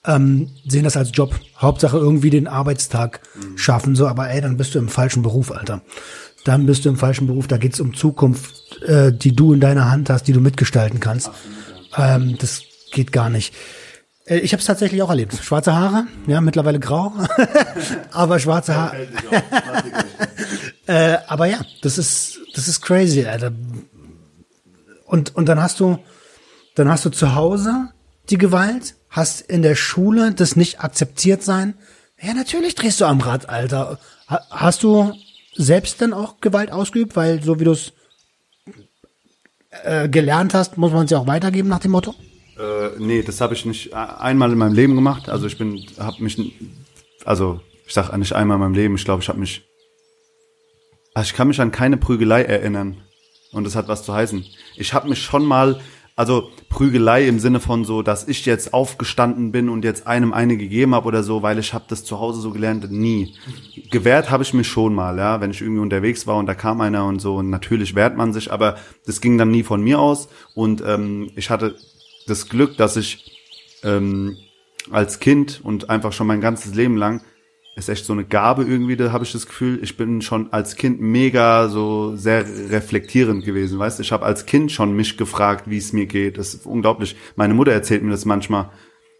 [SPEAKER 1] ähm, sehen das als Job. Hauptsache irgendwie den Arbeitstag schaffen, so, aber ey, dann bist du im falschen Beruf, Alter dann bist du im falschen Beruf. Da geht's um Zukunft, äh, die du in deiner Hand hast, die du mitgestalten kannst. Ähm, das geht gar nicht. Äh, ich habe es tatsächlich auch erlebt. Schwarze Haare, ja, mittlerweile grau, aber schwarze Haare. äh, aber ja, das ist das ist crazy, Alter. Und und dann hast du dann hast du zu Hause die Gewalt, hast in der Schule das nicht akzeptiert sein. Ja, natürlich drehst du am Rad, Alter. Hast du selbst dann auch Gewalt ausgeübt? Weil so wie du es äh, gelernt hast, muss man es ja auch weitergeben nach dem Motto?
[SPEAKER 2] Äh, nee, das habe ich nicht einmal in meinem Leben gemacht. Also ich bin, habe mich, also ich sag nicht einmal in meinem Leben, ich glaube, ich habe mich, also ich kann mich an keine Prügelei erinnern. Und das hat was zu heißen. Ich habe mich schon mal also Prügelei im Sinne von so, dass ich jetzt aufgestanden bin und jetzt einem eine gegeben habe oder so, weil ich habe das zu Hause so gelernt, nie. Gewehrt habe ich mich schon mal, ja, wenn ich irgendwie unterwegs war und da kam einer und so, und natürlich wehrt man sich, aber das ging dann nie von mir aus und ähm, ich hatte das Glück, dass ich ähm, als Kind und einfach schon mein ganzes Leben lang ist echt so eine Gabe irgendwie, da habe ich das Gefühl, ich bin schon als Kind mega so sehr reflektierend gewesen, weißt? Ich habe als Kind schon mich gefragt, wie es mir geht. Das ist unglaublich. Meine Mutter erzählt mir das manchmal,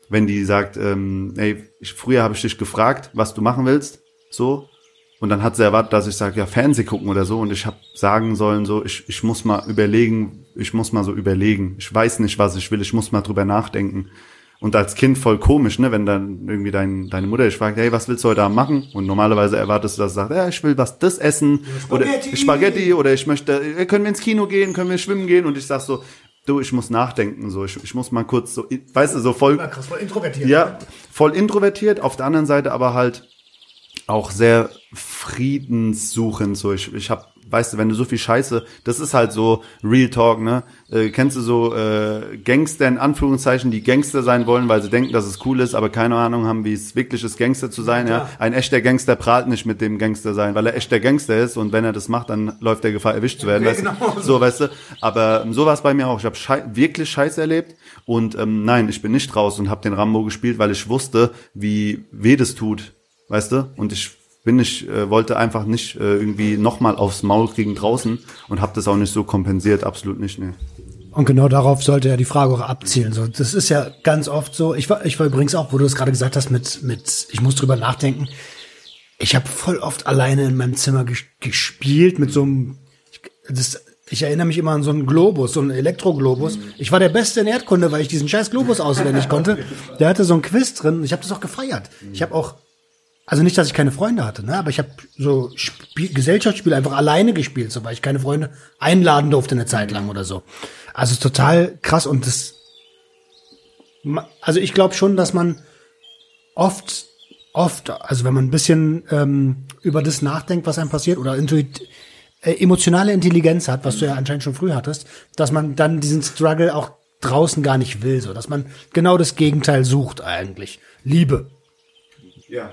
[SPEAKER 2] wenn die sagt, ähm, ey, ich, früher habe ich dich gefragt, was du machen willst, so. Und dann hat sie erwartet, dass ich sage, ja, Fernseh gucken oder so. Und ich habe sagen sollen, so, ich, ich muss mal überlegen, ich muss mal so überlegen. Ich weiß nicht, was ich will, ich muss mal drüber nachdenken. Und als Kind voll komisch, ne, wenn dann irgendwie dein, deine Mutter dich fragt, hey, was willst du heute Abend machen? Und normalerweise erwartest du, dass sie sagt, ja, ich will was das essen Spaghetti. oder Spaghetti oder ich möchte, können wir ins Kino gehen, können wir schwimmen gehen? Und ich sag so, du, ich muss nachdenken, so, ich, ich muss mal kurz so, weißt du, so voll,
[SPEAKER 1] krass, voll introvertiert.
[SPEAKER 2] Ja, voll introvertiert. Auf der anderen Seite aber halt auch sehr friedenssuchend, so, ich, ich habe weißt du, wenn du so viel Scheiße, das ist halt so Real Talk, ne? Äh, kennst du so äh, Gangster in Anführungszeichen, die Gangster sein wollen, weil sie denken, dass es cool ist, aber keine Ahnung haben, wie es wirklich ist, Gangster zu sein, ja? ja? Ein echter Gangster prahlt nicht mit dem Gangster sein, weil er echter Gangster ist und wenn er das macht, dann läuft der Gefahr, erwischt zu werden, okay, weißt genau. du? So, weißt du? Aber ähm, so war es bei mir auch. Ich habe schei wirklich Scheiße erlebt und ähm, nein, ich bin nicht raus und habe den Rambo gespielt, weil ich wusste, wie weh das tut, weißt du? Und ich bin ich äh, wollte einfach nicht äh, irgendwie nochmal aufs Maul kriegen draußen und habe das auch nicht so kompensiert, absolut nicht, ne.
[SPEAKER 1] Und genau darauf sollte ja die Frage auch abzielen. So, das ist ja ganz oft so. Ich war, ich war übrigens auch, wo du es gerade gesagt hast, mit, mit, ich muss drüber nachdenken. Ich habe voll oft alleine in meinem Zimmer ges gespielt mit so einem, das, ich erinnere mich immer an so einen Globus, so einen Elektroglobus. Ich war der Beste in Erdkunde, weil ich diesen scheiß Globus auswendig konnte. Der hatte so ein Quiz drin. Ich habe das auch gefeiert. Ich habe auch also nicht, dass ich keine Freunde hatte, ne? aber ich habe so Spiel, Gesellschaftsspiele einfach alleine gespielt, so weil ich keine Freunde einladen durfte eine Zeit lang oder so. Also total krass und das. Also ich glaube schon, dass man oft, oft, also wenn man ein bisschen ähm, über das nachdenkt, was einem passiert oder intuit, äh, emotionale Intelligenz hat, was du ja anscheinend schon früh hattest, dass man dann diesen Struggle auch draußen gar nicht will, so dass man genau das Gegenteil sucht eigentlich. Liebe.
[SPEAKER 2] Ja.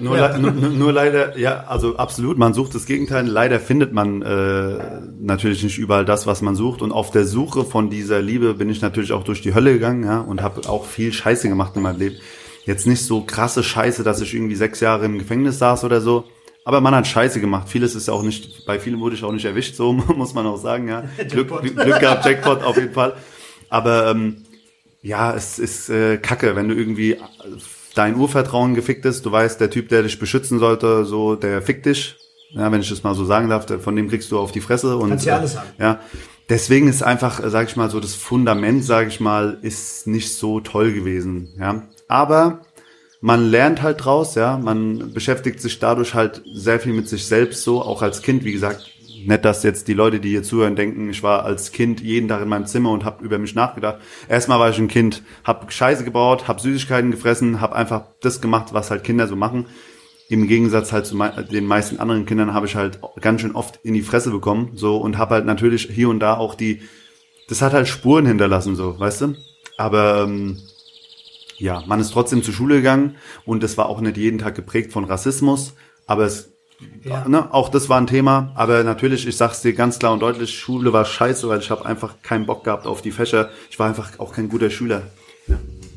[SPEAKER 2] Nur, ja. nur, nur, leider, ja, also absolut, man sucht das Gegenteil. Leider findet man äh, natürlich nicht überall das, was man sucht. Und auf der Suche von dieser Liebe bin ich natürlich auch durch die Hölle gegangen, ja, und habe auch viel Scheiße gemacht in meinem Leben. Jetzt nicht so krasse Scheiße, dass ich irgendwie sechs Jahre im Gefängnis saß oder so. Aber man hat Scheiße gemacht. Vieles ist auch nicht, bei vielen wurde ich auch nicht erwischt, so muss man auch sagen, ja. Glück, Glück gehabt, Jackpot auf jeden Fall. Aber ähm, ja, es ist äh, Kacke, wenn du irgendwie dein Urvertrauen gefickt ist, du weißt, der Typ, der dich beschützen sollte, so, der fickt dich. Ja, wenn ich das mal so sagen darf, von dem kriegst du auf die Fresse und
[SPEAKER 1] Kannst ja alles haben.
[SPEAKER 2] ja, deswegen ist einfach, sage ich mal, so das Fundament, sage ich mal, ist nicht so toll gewesen. Ja, aber man lernt halt draus, ja, man beschäftigt sich dadurch halt sehr viel mit sich selbst so, auch als Kind, wie gesagt, nicht, dass jetzt die Leute, die hier zuhören, denken, ich war als Kind jeden Tag in meinem Zimmer und habe über mich nachgedacht. Erstmal war ich ein Kind, habe Scheiße gebaut, habe Süßigkeiten gefressen, habe einfach das gemacht, was halt Kinder so machen. Im Gegensatz halt zu den meisten anderen Kindern habe ich halt ganz schön oft in die Fresse bekommen, so und habe halt natürlich hier und da auch die, das hat halt Spuren hinterlassen, so, weißt du. Aber ähm, ja, man ist trotzdem zur Schule gegangen und es war auch nicht jeden Tag geprägt von Rassismus, aber es ja. ne, auch das war ein Thema, aber natürlich, ich sag's dir ganz klar und deutlich, Schule war scheiße, weil ich habe einfach keinen Bock gehabt auf die Fächer. Ich war einfach auch kein guter Schüler.
[SPEAKER 1] Ja.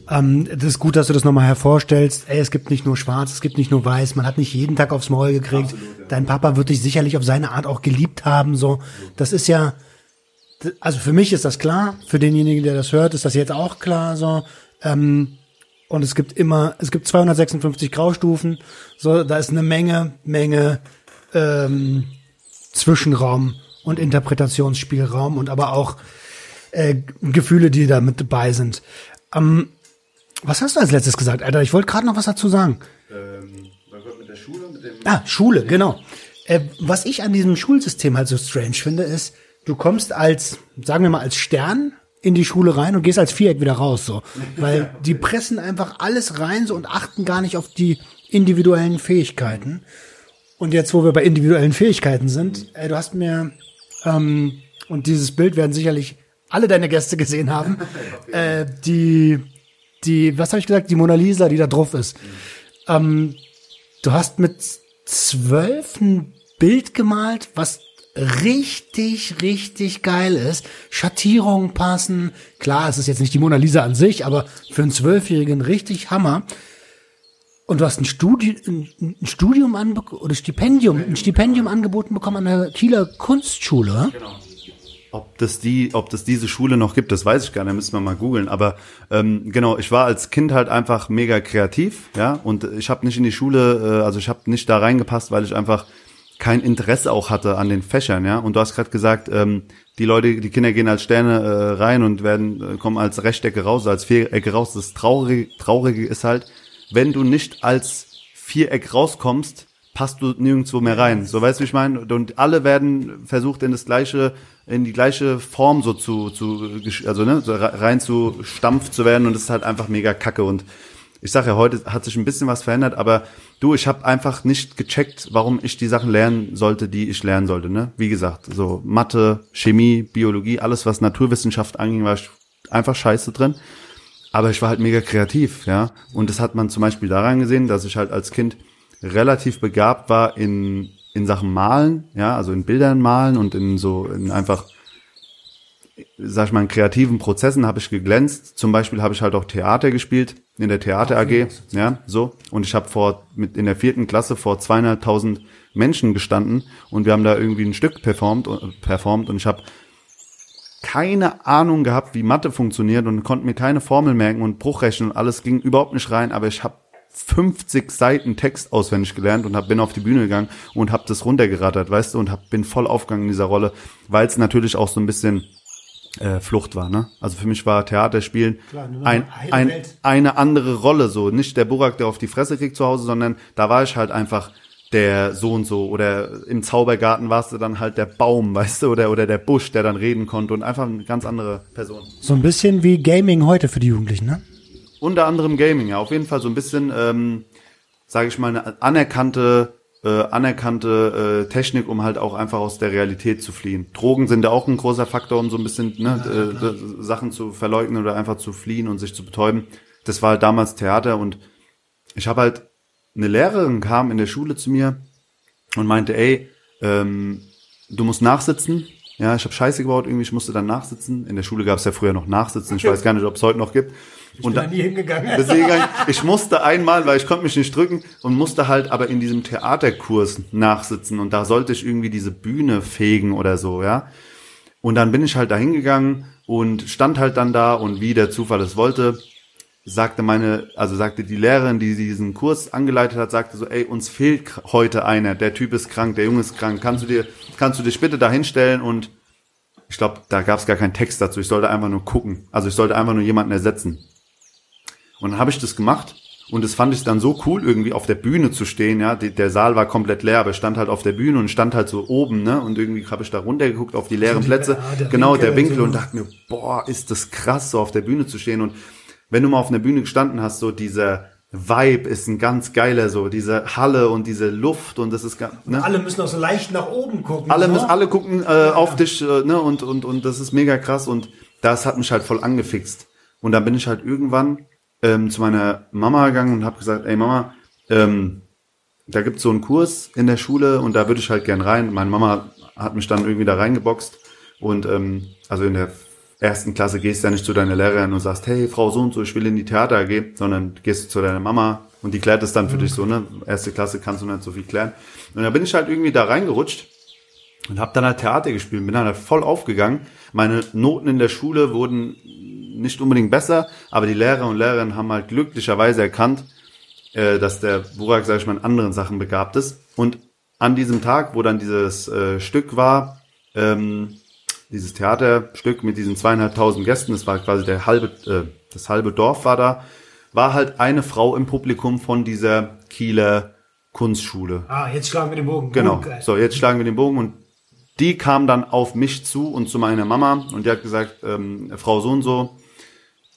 [SPEAKER 1] Ähm, das ist gut, dass du das nochmal hervorstellst. Ey, es gibt nicht nur schwarz, es gibt nicht nur weiß. Man hat nicht jeden Tag aufs Maul gekriegt. Absolut, ja. Dein Papa wird dich sicherlich auf seine Art auch geliebt haben. So, das ist ja, also für mich ist das klar. Für denjenigen, der das hört, ist das jetzt auch klar. So, ähm, und es gibt immer, es gibt 256 Graustufen. So, da ist eine Menge, Menge ähm, Zwischenraum und Interpretationsspielraum und aber auch äh, Gefühle, die da mit dabei sind. Ähm, was hast du als letztes gesagt, Alter? Ich wollte gerade noch was dazu sagen. Ähm, mit der Schule, mit dem ah, Schule, genau. Äh, was ich an diesem Schulsystem halt so strange finde, ist, du kommst als, sagen wir mal, als Stern in die Schule rein und gehst als Viereck wieder raus, so. Weil die pressen einfach alles rein so und achten gar nicht auf die individuellen Fähigkeiten. Und jetzt, wo wir bei individuellen Fähigkeiten sind, ey, du hast mir, ähm, und dieses Bild werden sicherlich alle deine Gäste gesehen haben, äh, die, die, was habe ich gesagt, die Mona Lisa, die da drauf ist. Ähm, du hast mit zwölf ein Bild gemalt, was richtig, richtig geil ist. Schattierungen passen. Klar, es ist jetzt nicht die Mona Lisa an sich, aber für einen Zwölfjährigen richtig Hammer. Und du hast ein, Studi ein Studium oder Stipendium, ein Stipendium angeboten bekommen an der Kieler Kunstschule. Genau.
[SPEAKER 2] Ob das die, ob das diese Schule noch gibt, das weiß ich gar nicht, müssen wir mal googeln. Aber ähm, genau, ich war als Kind halt einfach mega kreativ, ja, und ich habe nicht in die Schule, äh, also ich habe nicht da reingepasst, weil ich einfach kein Interesse auch hatte an den Fächern, ja. Und du hast gerade gesagt, ähm, die Leute, die Kinder gehen als Sterne äh, rein und werden äh, kommen als Rechtecke raus, als Vierecke raus. Das Traurige, Traurige ist halt, wenn du nicht als Viereck rauskommst, passt du nirgendwo mehr rein. So weißt du, wie ich meine? Und alle werden versucht in das gleiche, in die gleiche Form so zu, zu also ne, so rein zu stampft zu werden und das ist halt einfach mega kacke. Und ich sage ja, heute hat sich ein bisschen was verändert, aber du, ich habe einfach nicht gecheckt, warum ich die Sachen lernen sollte, die ich lernen sollte. Ne? Wie gesagt, so Mathe, Chemie, Biologie, alles was Naturwissenschaft anging, war ich einfach scheiße drin. Aber ich war halt mega kreativ, ja. Und das hat man zum Beispiel daran gesehen, dass ich halt als Kind relativ begabt war in, in Sachen Malen, ja, also in Bildern malen und in so, in einfach sag ich mal, in kreativen Prozessen habe ich geglänzt. Zum Beispiel habe ich halt auch Theater gespielt in der Theater AG, ja, so. Und ich habe vor mit in der vierten Klasse vor zweieinhalbtausend Menschen gestanden und wir haben da irgendwie ein Stück performt, performt und ich habe keine Ahnung gehabt, wie Mathe funktioniert und konnte mir keine Formel merken und Bruchrechnen und alles ging überhaupt nicht rein, aber ich habe 50 Seiten Text auswendig gelernt und hab, bin auf die Bühne gegangen und habe das runtergerattert, weißt du, und hab, bin voll aufgegangen in dieser Rolle, weil es natürlich auch so ein bisschen äh, Flucht war. Ne? Also für mich war Theaterspielen Klar, ein, ein, eine andere Rolle. so Nicht der Burak, der auf die Fresse kriegt zu Hause, sondern da war ich halt einfach der so und so. Oder im Zaubergarten warst du dann halt der Baum, weißt du, oder, oder der Busch, der dann reden konnte und einfach eine ganz andere Person.
[SPEAKER 1] So ein bisschen wie Gaming heute für die Jugendlichen, ne?
[SPEAKER 2] Unter anderem Gaming, ja. Auf jeden Fall so ein bisschen, ähm, sage ich mal, eine anerkannte äh, anerkannte äh, Technik, um halt auch einfach aus der Realität zu fliehen. Drogen sind ja auch ein großer Faktor, um so ein bisschen ne, ja, äh, Sachen zu verleugnen oder einfach zu fliehen und sich zu betäuben. Das war halt damals Theater und ich habe halt eine Lehrerin kam in der Schule zu mir und meinte, ey, ähm, du musst nachsitzen. Ja, ich habe Scheiße gebaut, irgendwie, ich musste dann nachsitzen. In der Schule gab es ja früher noch Nachsitzen. Ich weiß gar nicht, ob es heute noch gibt.
[SPEAKER 1] Ich und bin da nie hingegangen.
[SPEAKER 2] Deswegen, ich musste einmal, weil ich konnte mich nicht drücken und musste halt aber in diesem Theaterkurs nachsitzen und da sollte ich irgendwie diese Bühne fegen oder so, ja. Und dann bin ich halt da hingegangen und stand halt dann da und wie der Zufall es wollte, sagte meine, also sagte die Lehrerin, die diesen Kurs angeleitet hat, sagte so, ey, uns fehlt heute einer, der Typ ist krank, der Junge ist krank, kannst du dir, kannst du dich bitte da hinstellen und ich glaube, da gab es gar keinen Text dazu. Ich sollte einfach nur gucken. Also ich sollte einfach nur jemanden ersetzen. Und dann habe ich das gemacht und das fand ich dann so cool, irgendwie auf der Bühne zu stehen, ja. Der Saal war komplett leer, aber ich stand halt auf der Bühne und stand halt so oben, ne? Und irgendwie habe ich da runtergeguckt auf die leeren
[SPEAKER 1] die-
[SPEAKER 2] Plätze.
[SPEAKER 1] ah, der
[SPEAKER 2] genau,
[SPEAKER 1] Winkel
[SPEAKER 2] der Winkel
[SPEAKER 1] so.
[SPEAKER 2] und dachte mir, boah, ist das krass, so auf der Bühne zu stehen. Und wenn du mal auf einer Bühne gestanden hast, so dieser Vibe ist ein ganz geiler, so diese Halle und diese Luft und das ist ganz, ne?
[SPEAKER 1] Alle müssen auch so leicht nach oben gucken.
[SPEAKER 2] alle
[SPEAKER 1] so.
[SPEAKER 2] müssen, alle gucken äh, auf dich, äh, ne, und, und, und das ist mega krass und das hat mich halt voll angefixt. Und dann bin ich halt irgendwann ähm, zu meiner Mama gegangen und habe gesagt, ey Mama, ähm, da gibt's so einen Kurs in der Schule und da würde ich halt gern rein. Meine Mama hat mich dann irgendwie da reingeboxt und ähm, also in der ersten Klasse gehst du ja nicht zu deiner Lehrerin und sagst, hey Frau so und so, ich will in die Theater AG, sondern gehst du zu deiner Mama und die klärt es dann für dich so, ne? Erste Klasse kannst du nicht so viel klären. Und da bin ich halt irgendwie da reingerutscht und habe dann halt Theater gespielt, bin dann halt voll aufgegangen. Meine Noten in der Schule wurden nicht unbedingt besser, aber die Lehrer und Lehrerinnen haben halt glücklicherweise erkannt, äh, dass der Burak, sag ich mal, in anderen Sachen begabt ist. Und an diesem Tag, wo dann dieses äh, Stück war, ähm, dieses Theaterstück mit diesen zweieinhalbtausend Gästen, das war quasi der halbe, äh, das halbe Dorf war da, war halt eine Frau im Publikum von dieser Kieler Kunstschule.
[SPEAKER 1] Ah, jetzt schlagen wir den Bogen.
[SPEAKER 2] Genau. So, jetzt schlagen wir den Bogen und die kam dann auf mich zu und zu meiner Mama und die hat gesagt, ähm, Frau so und so,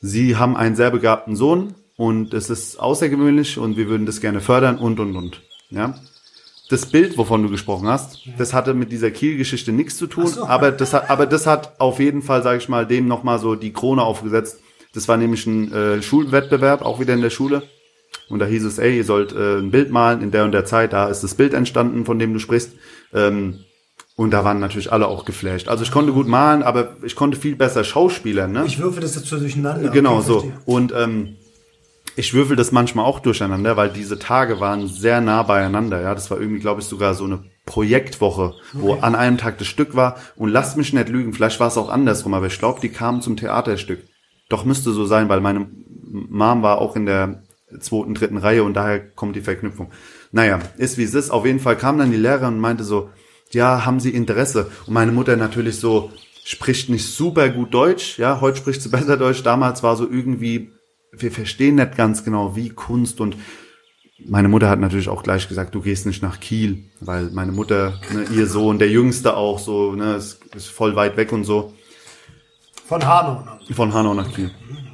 [SPEAKER 2] Sie haben einen sehr begabten Sohn und es ist außergewöhnlich und wir würden das gerne fördern und und und. Ja. Das Bild, wovon du gesprochen hast, das hatte mit dieser Kiel-Geschichte nichts zu tun,
[SPEAKER 1] so.
[SPEAKER 2] aber das hat, aber das hat auf jeden Fall, sage ich mal, dem nochmal so die Krone aufgesetzt. Das war nämlich ein äh, Schulwettbewerb, auch wieder in der Schule. Und da hieß es, ey, ihr sollt äh, ein Bild malen in der und der Zeit, da ist das Bild entstanden, von dem du sprichst. Ähm, und da waren natürlich alle auch geflasht. Also ich konnte gut malen, aber ich konnte viel besser Schauspielern, ne?
[SPEAKER 1] Ich würfe das jetzt so durcheinander.
[SPEAKER 2] genau
[SPEAKER 1] Okay,
[SPEAKER 2] so.
[SPEAKER 1] verstehe.
[SPEAKER 2] Und ähm, ich würfel das manchmal auch durcheinander, weil diese Tage waren sehr nah beieinander. Ja, das war irgendwie, glaube ich, sogar so eine Projektwoche, wo an einem Tag das Stück war. Und lasst mich nicht lügen, vielleicht war es auch andersrum, aber ich glaube, die kamen zum Theaterstück. Doch müsste so sein, weil meine Mom war auch in der zweiten, dritten Reihe und daher kommt die Verknüpfung. Naja, ist wie es ist. Auf jeden Fall kam dann die Lehrerin und meinte so, ja, haben Sie Interesse? Und meine Mutter natürlich so, spricht nicht super gut Deutsch, ja, heute spricht sie besser Deutsch, damals war so irgendwie, wir verstehen nicht ganz genau, wie Kunst und meine Mutter hat natürlich auch gleich gesagt, du gehst nicht nach Kiel, weil meine Mutter, ne, ihr Sohn, der Jüngste auch so, ne, ist, ist voll weit weg und so
[SPEAKER 1] Von Hanau. ne?
[SPEAKER 2] von Hanau nach Kiel.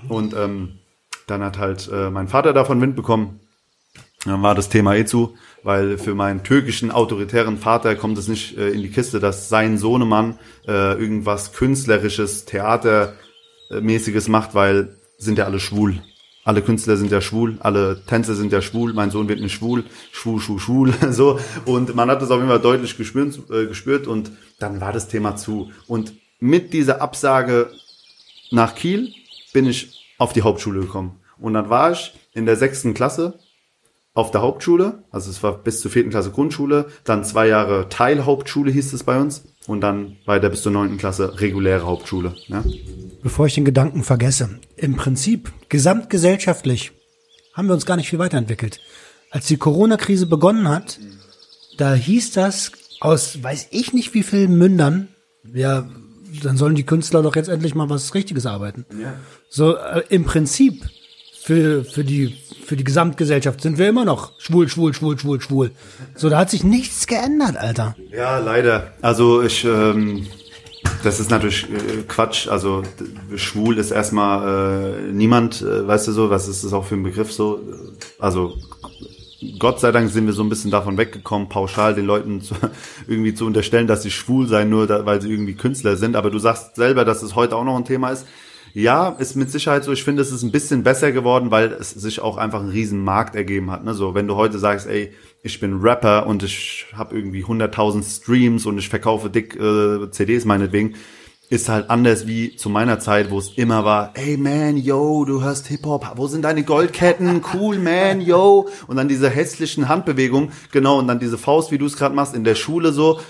[SPEAKER 2] Und ähm, dann hat halt äh, mein Vater davon Wind bekommen. Dann war das Thema eh zu, weil für meinen türkischen autoritären Vater kommt es nicht äh, in die Kiste, dass sein Sohnemann äh, irgendwas künstlerisches, theatermäßiges macht, weil sind ja alle schwul. Alle Künstler sind ja schwul, alle Tänzer sind ja schwul, mein Sohn wird nicht schwul, schwul, schwul, schwul, so. Und man hat das auf jeden Fall deutlich gespürt, äh, gespürt und dann war das Thema zu. Und mit dieser Absage nach Kiel bin ich auf die Hauptschule gekommen. Und dann war ich in der sechsten Klasse auf der Hauptschule, also es war bis zur vierten Klasse Grundschule, dann zwei Jahre Teilhauptschule hieß es bei uns und dann weiter bis zur neunten Klasse reguläre Hauptschule. Ja.
[SPEAKER 1] Bevor ich den Gedanken vergesse. Im Prinzip, gesamtgesellschaftlich, haben wir uns gar nicht viel weiterentwickelt. Als die Corona-Krise begonnen hat, da hieß das aus weiß ich nicht wie vielen Mündern, ja, dann sollen die Künstler doch jetzt endlich mal was Richtiges arbeiten.
[SPEAKER 2] Ja.
[SPEAKER 1] So äh, im Prinzip für für die für die Gesamtgesellschaft sind wir immer noch schwul, schwul, schwul, schwul, schwul. So da hat sich nichts geändert, Alter.
[SPEAKER 2] Ja, leider. Also ich, ähm, das ist natürlich äh, Quatsch. Also schwul ist erstmal äh, niemand, äh, weißt du so, was ist das auch für ein Begriff so? Also Gott sei Dank sind wir so ein bisschen davon weggekommen, pauschal den Leuten zu, irgendwie zu unterstellen, dass sie schwul seien, nur da, weil sie irgendwie Künstler sind. Aber du sagst selber, dass es heute auch noch ein Thema ist. Ja, ist mit Sicherheit so. Ich finde, es ist ein bisschen besser geworden, weil es sich auch einfach einen riesen Markt ergeben hat. Ne? So, wenn du heute sagst, ey, ich bin Rapper und ich habe irgendwie 100.000 Streams und ich verkaufe dick äh, CDs meinetwegen, ist halt anders wie zu meiner Zeit, wo es immer war, ey man, yo, du hörst Hip-Hop, wo sind deine Goldketten? Cool, man, yo. Und dann diese hässlichen Handbewegungen, genau, und dann diese Faust, wie du es gerade machst, in der Schule so.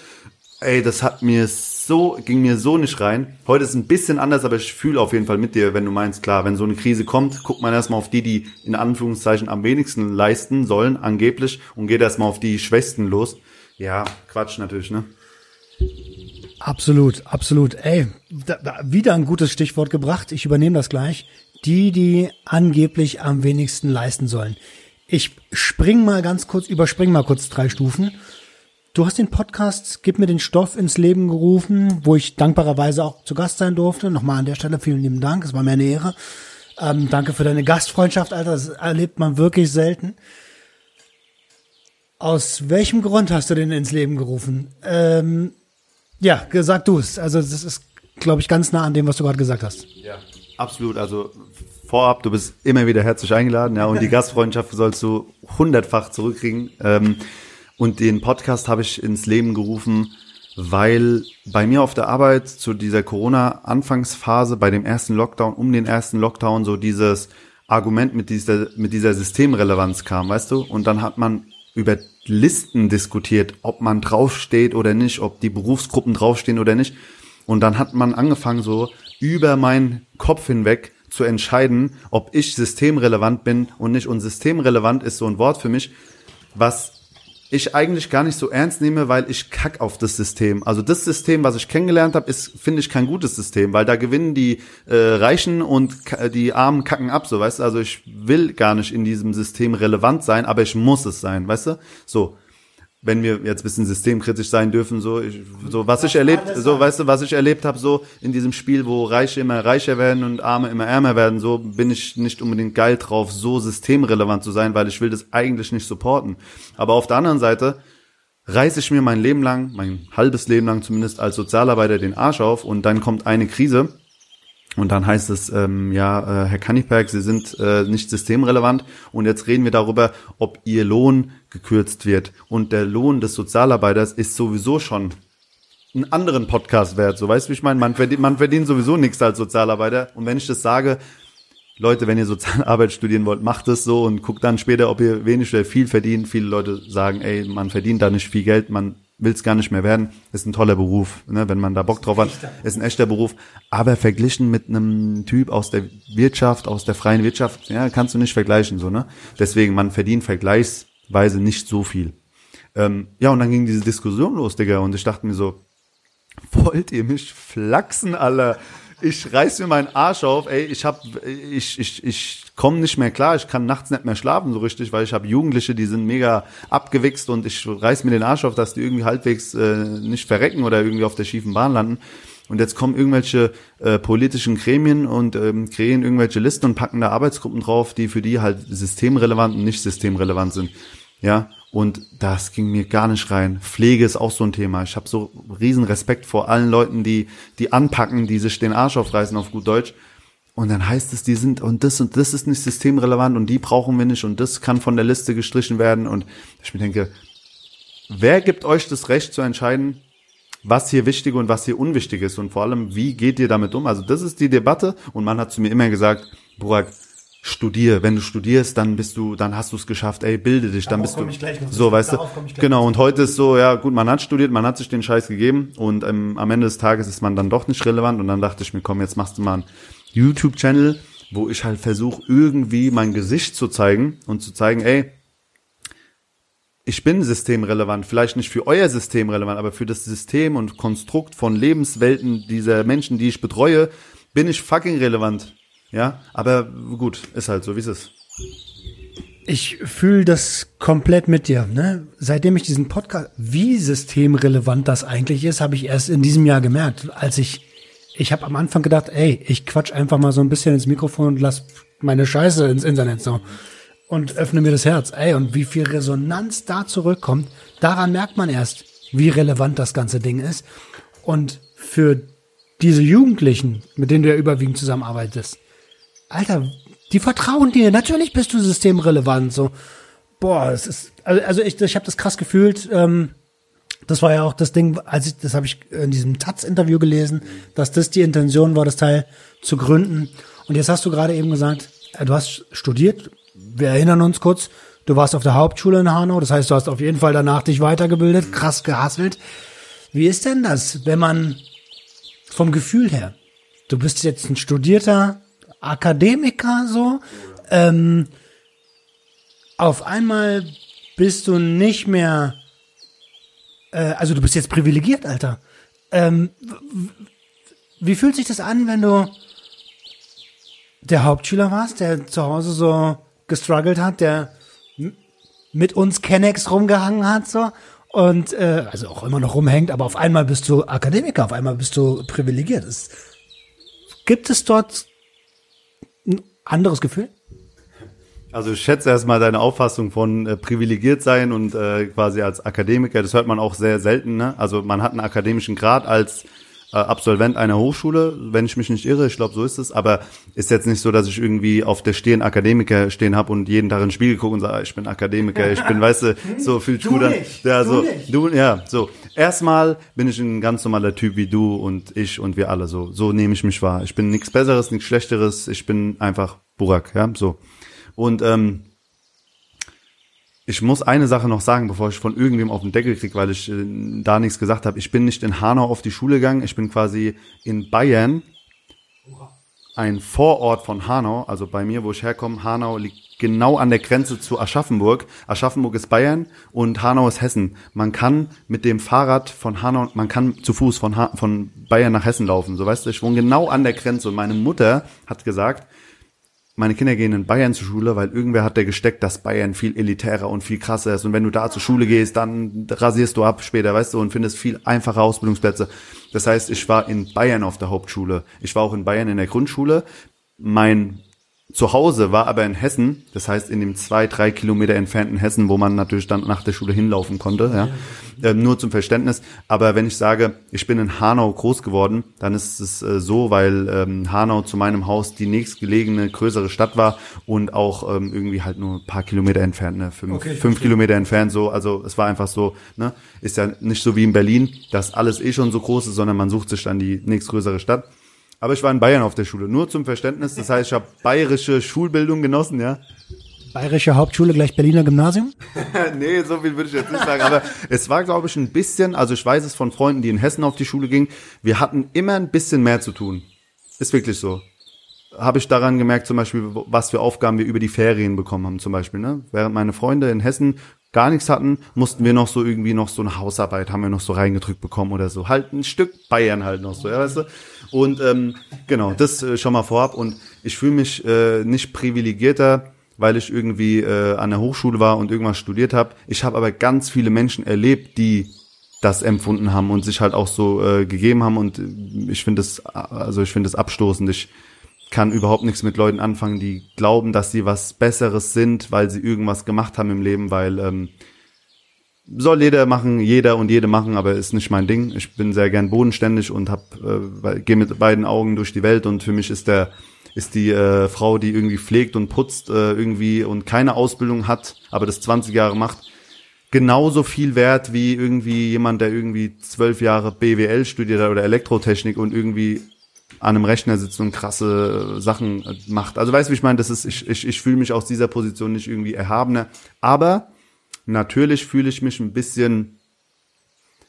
[SPEAKER 2] Ey, das hat mir so, ging mir so nicht rein. Heute ist ein bisschen anders, aber ich fühle auf jeden Fall mit dir, wenn du meinst, klar, wenn so eine Krise kommt, guckt man erstmal auf die, die in Anführungszeichen am wenigsten leisten sollen, angeblich, und geht erstmal auf die Schwächsten los. Ja, Quatsch natürlich, ne?
[SPEAKER 1] Absolut, absolut. Ey, da, da, wieder ein gutes Stichwort gebracht. Ich übernehme das gleich. Die, die angeblich am wenigsten leisten sollen. Ich spring mal ganz kurz, überspring mal kurz drei Stufen. Du hast den Podcast Gib mir den Stoff ins Leben gerufen, wo ich dankbarerweise auch zu Gast sein durfte. Nochmal an der Stelle vielen lieben Dank. Es war mir eine Ehre. Ähm, danke für deine Gastfreundschaft, Alter. Das erlebt man wirklich selten. Aus welchem Grund hast du den ins Leben gerufen? Ähm, ja, gesagt du es. Also das ist, glaube ich, ganz nah an dem, was du gerade gesagt hast.
[SPEAKER 2] Ja, absolut. Also vorab, du bist immer wieder herzlich eingeladen, ja, und die Gastfreundschaft sollst du hundertfach zurückkriegen. Ähm, und den Podcast habe ich ins Leben gerufen, weil bei mir auf der Arbeit zu dieser Corona-Anfangsphase, bei dem ersten Lockdown, um den ersten Lockdown, so dieses Argument mit dieser, mit dieser Systemrelevanz kam, weißt du? Und dann hat man über Listen diskutiert, ob man draufsteht oder nicht, ob die Berufsgruppen draufstehen oder nicht. Und dann hat man angefangen, so über meinen Kopf hinweg zu entscheiden, ob ich systemrelevant bin und nicht. Und systemrelevant ist so ein Wort für mich, was ich eigentlich gar nicht so ernst nehme, weil ich kack auf das System. Also das System, was ich kennengelernt habe, ist, finde ich, kein gutes System, weil da gewinnen die äh, Reichen und die Armen kacken ab, so weißt du. Also ich will gar nicht in diesem System relevant sein, aber ich muss es sein, weißt du. So wenn wir jetzt bisschen systemkritisch sein dürfen, so, ich, so was ich erlebt, so weißt du, was ich erlebt habe, so in diesem Spiel, wo Reiche immer reicher werden und Arme immer ärmer werden, so bin ich nicht unbedingt geil drauf, so systemrelevant zu sein, weil ich will das eigentlich nicht supporten. Aber auf der anderen Seite reiße ich mir mein Leben lang, mein halbes Leben lang zumindest als Sozialarbeiter den Arsch auf und dann kommt eine Krise und dann heißt es, ähm, ja, äh, Herr Kanniperk, Sie sind äh, nicht systemrelevant und jetzt reden wir darüber, ob Ihr Lohn gekürzt wird. Und der Lohn des Sozialarbeiters ist sowieso schon einen anderen Podcast wert. So weißt du, wie ich meine? Man verdient, man verdient sowieso nichts als Sozialarbeiter. Und wenn ich das sage, Leute, wenn ihr Sozialarbeit studieren wollt, macht es so und guckt dann später, ob ihr wenig oder viel verdient. Viele Leute sagen, ey, man verdient da nicht viel Geld, man will es gar nicht mehr werden. Ist ein toller Beruf, ne, wenn man da Bock drauf hat. Ist ein echter Beruf. Aber verglichen mit einem Typ aus der Wirtschaft, aus der freien Wirtschaft, ja, kannst du nicht vergleichen, so, ne? Deswegen, man verdient vergleichsweise nicht so viel. Ähm, ja, und dann ging diese Diskussion los, Digga, und ich dachte mir so, wollt ihr mich flachsen, Alter? ich reiß mir meinen Arsch auf, ey, ich hab, ich, ich, ich komme nicht mehr klar, ich kann nachts nicht mehr schlafen so richtig, weil ich habe Jugendliche, die sind mega abgewichst und ich reiß mir den Arsch auf, dass die irgendwie halbwegs äh, nicht verrecken oder irgendwie auf der schiefen Bahn landen. Und jetzt kommen irgendwelche äh, politischen Gremien und ähm, kreieren irgendwelche Listen und packen da Arbeitsgruppen drauf, die für die halt systemrelevant und nicht systemrelevant sind. Ja, und das ging mir gar nicht rein. Pflege ist auch so ein Thema. Ich habe so riesen Respekt vor allen Leuten, die die anpacken, die sich den Arsch aufreißen auf gut Deutsch. Und dann heißt es, die sind und das und das ist nicht systemrelevant und die brauchen wir nicht und das kann von der Liste gestrichen werden. Und ich mir denke, wer gibt euch das Recht zu entscheiden, was hier wichtig und was hier unwichtig ist und vor allem, wie geht ihr damit um? Also das ist die Debatte und man hat zu mir immer gesagt, Burak, studier. Wenn du studierst, dann bist du, dann hast du es geschafft. Ey, bilde dich, dann bist du so, weißt du. Genau. Und heute ist so, ja gut, man hat studiert, man hat sich den Scheiß gegeben und ähm, am Ende des Tages ist man dann doch nicht relevant. Und dann dachte ich mir, komm, jetzt machst du mal einen YouTube-Channel, wo ich halt versuche irgendwie mein Gesicht zu zeigen und zu zeigen, ey, ich bin systemrelevant, vielleicht nicht für euer System relevant, aber für das System und Konstrukt von Lebenswelten dieser Menschen, die ich betreue, bin ich fucking relevant. Ja, aber gut, ist halt so, wie es ist.
[SPEAKER 1] Ich fühle das komplett mit dir. Ne? Seitdem ich diesen Podcast, wie systemrelevant das eigentlich ist, habe ich erst in diesem Jahr gemerkt, als ich, ich habe am Anfang gedacht, ey, ich quatsch einfach mal so ein bisschen ins Mikrofon und lass meine Scheiße ins Internet so und öffne mir das Herz. Ey, und wie viel Resonanz da zurückkommt, daran merkt man erst, wie relevant das ganze Ding ist. Und für diese Jugendlichen, mit denen du ja überwiegend zusammenarbeitest, Alter, die vertrauen dir. Natürlich bist du systemrelevant. So, boah, es ist, also, also ich, ich habe das krass gefühlt. Ähm, das war ja auch das Ding, als ich, das habe ich in diesem Taz-Interview gelesen, dass das die Intention war, das Teil zu gründen. Und jetzt hast du gerade eben gesagt, äh, du hast studiert. Wir erinnern uns kurz. Du warst auf der Hauptschule in Hanau. Das heißt, du hast auf jeden Fall danach dich weitergebildet, krass gehasselt. Wie ist denn das, wenn man vom Gefühl her, du bist jetzt ein studierter Akademiker so. Ähm, auf einmal bist du nicht mehr, äh, also du bist jetzt privilegiert, Alter. Ähm, wie fühlt sich das an, wenn du der Hauptschüler warst, der zu Hause so gestruggelt hat, der mit uns Kennex rumgehangen hat, so und äh, also auch immer noch rumhängt, aber auf einmal bist du Akademiker, auf einmal bist du privilegiert. Es, gibt es dort anderes Gefühl?
[SPEAKER 2] Also ich schätze erstmal deine Auffassung von äh, privilegiert sein und äh, quasi als Akademiker, das hört man auch sehr selten. Ne? Also man hat einen akademischen Grad als äh, Absolvent einer Hochschule, wenn ich mich nicht irre, ich glaube, so ist es, aber ist jetzt nicht so, dass ich irgendwie auf der Stirn Akademiker stehen habe und jeden Tag in den Spiegel gucke und sage, ah, ich bin Akademiker, ich bin, weißt du, so viel
[SPEAKER 1] du
[SPEAKER 2] dann.
[SPEAKER 1] nicht,
[SPEAKER 2] Ja,
[SPEAKER 1] du
[SPEAKER 2] so,
[SPEAKER 1] nicht.
[SPEAKER 2] du, ja, so. Erstmal bin ich ein ganz normaler Typ wie du und ich und wir alle so. So nehme ich mich wahr. Ich bin nichts Besseres, nichts Schlechteres, ich bin einfach Burak, ja, so. Und ähm, ich muss eine Sache noch sagen, bevor ich von irgendwem auf den Deckel krieg, weil ich äh, da nichts gesagt habe. Ich bin nicht in Hanau auf die Schule gegangen, ich bin quasi in Bayern, ein Vorort von Hanau, also bei mir, wo ich herkomme. Hanau liegt genau an der Grenze zu Aschaffenburg. Aschaffenburg ist Bayern und Hanau ist Hessen. Man kann mit dem Fahrrad von Hanau, man kann zu Fuß von, ha von Bayern nach Hessen laufen. So weißt du, ich wohne genau an der Grenze und meine Mutter hat gesagt, meine Kinder gehen in Bayern zur Schule, weil irgendwer hat der gesteckt, dass Bayern viel elitärer und viel krasser ist. Und wenn du da zur Schule gehst, dann rasierst du ab später, weißt du, und findest viel einfache Ausbildungsplätze. Das heißt, ich war in Bayern auf der Hauptschule. Ich war auch in Bayern in der Grundschule. Mein Zuhause war aber in Hessen, das heißt in dem zwei, drei Kilometer entfernten Hessen, wo man natürlich dann nach der Schule hinlaufen konnte, ja. Ähm, nur zum Verständnis. Aber wenn ich sage, ich bin in Hanau groß geworden, dann ist es äh, so, weil ähm, Hanau zu meinem Haus die nächstgelegene größere Stadt war und auch ähm, irgendwie halt nur ein paar Kilometer entfernt, ne? fünf,
[SPEAKER 1] Okay,
[SPEAKER 2] fünf. Kilometer entfernt, so. Also es war einfach so, ne? Ist ja nicht so wie in Berlin, dass alles eh schon so groß ist, sondern man sucht sich dann die nächstgrößere Stadt. Aber ich war in Bayern auf der Schule, nur zum Verständnis. Das heißt, ich habe bayerische Schulbildung genossen, ja.
[SPEAKER 1] Bayerische Hauptschule gleich Berliner Gymnasium?
[SPEAKER 2] nee, so viel würde ich jetzt nicht sagen. Aber es war, glaube ich, ein bisschen, also ich weiß es von Freunden, die in Hessen auf die Schule gingen, wir hatten immer ein bisschen mehr zu tun. Ist wirklich so. Habe ich daran gemerkt, zum Beispiel, was für Aufgaben wir über die Ferien bekommen haben, zum Beispiel. Ne? Während meine Freunde in Hessen gar nichts hatten, mussten wir noch so irgendwie noch so eine Hausarbeit, haben wir noch so reingedrückt bekommen oder so. Halt ein Stück Bayern halt noch so, ja, weißt du? Und ähm, genau, das äh, schon mal vorab. Und ich fühle mich äh, nicht privilegierter, weil ich irgendwie äh, an der Hochschule war und irgendwas studiert habe. Ich habe aber ganz viele Menschen erlebt, die das empfunden haben und sich halt auch so äh, gegeben haben und äh, ich finde es also ich finde es abstoßend. Ich kann überhaupt nichts mit Leuten anfangen, die glauben, dass sie was Besseres sind, weil sie irgendwas gemacht haben im Leben, weil ähm, soll jeder machen, jeder und jede machen, aber ist nicht mein Ding. Ich bin sehr gern bodenständig und hab äh, gehe mit beiden Augen durch die Welt und für mich ist der ist die äh, Frau, die irgendwie pflegt und putzt äh, irgendwie und keine Ausbildung hat, aber das 20 Jahre macht, genauso viel wert wie irgendwie jemand, der irgendwie zwölf Jahre BWL studiert hat oder Elektrotechnik und irgendwie an einem Rechner sitzt und krasse Sachen äh, macht. Also weißt du, wie ich meine, das ist, ich, ich, ich fühle mich aus dieser Position nicht irgendwie erhabener. Aber natürlich fühle ich mich ein bisschen,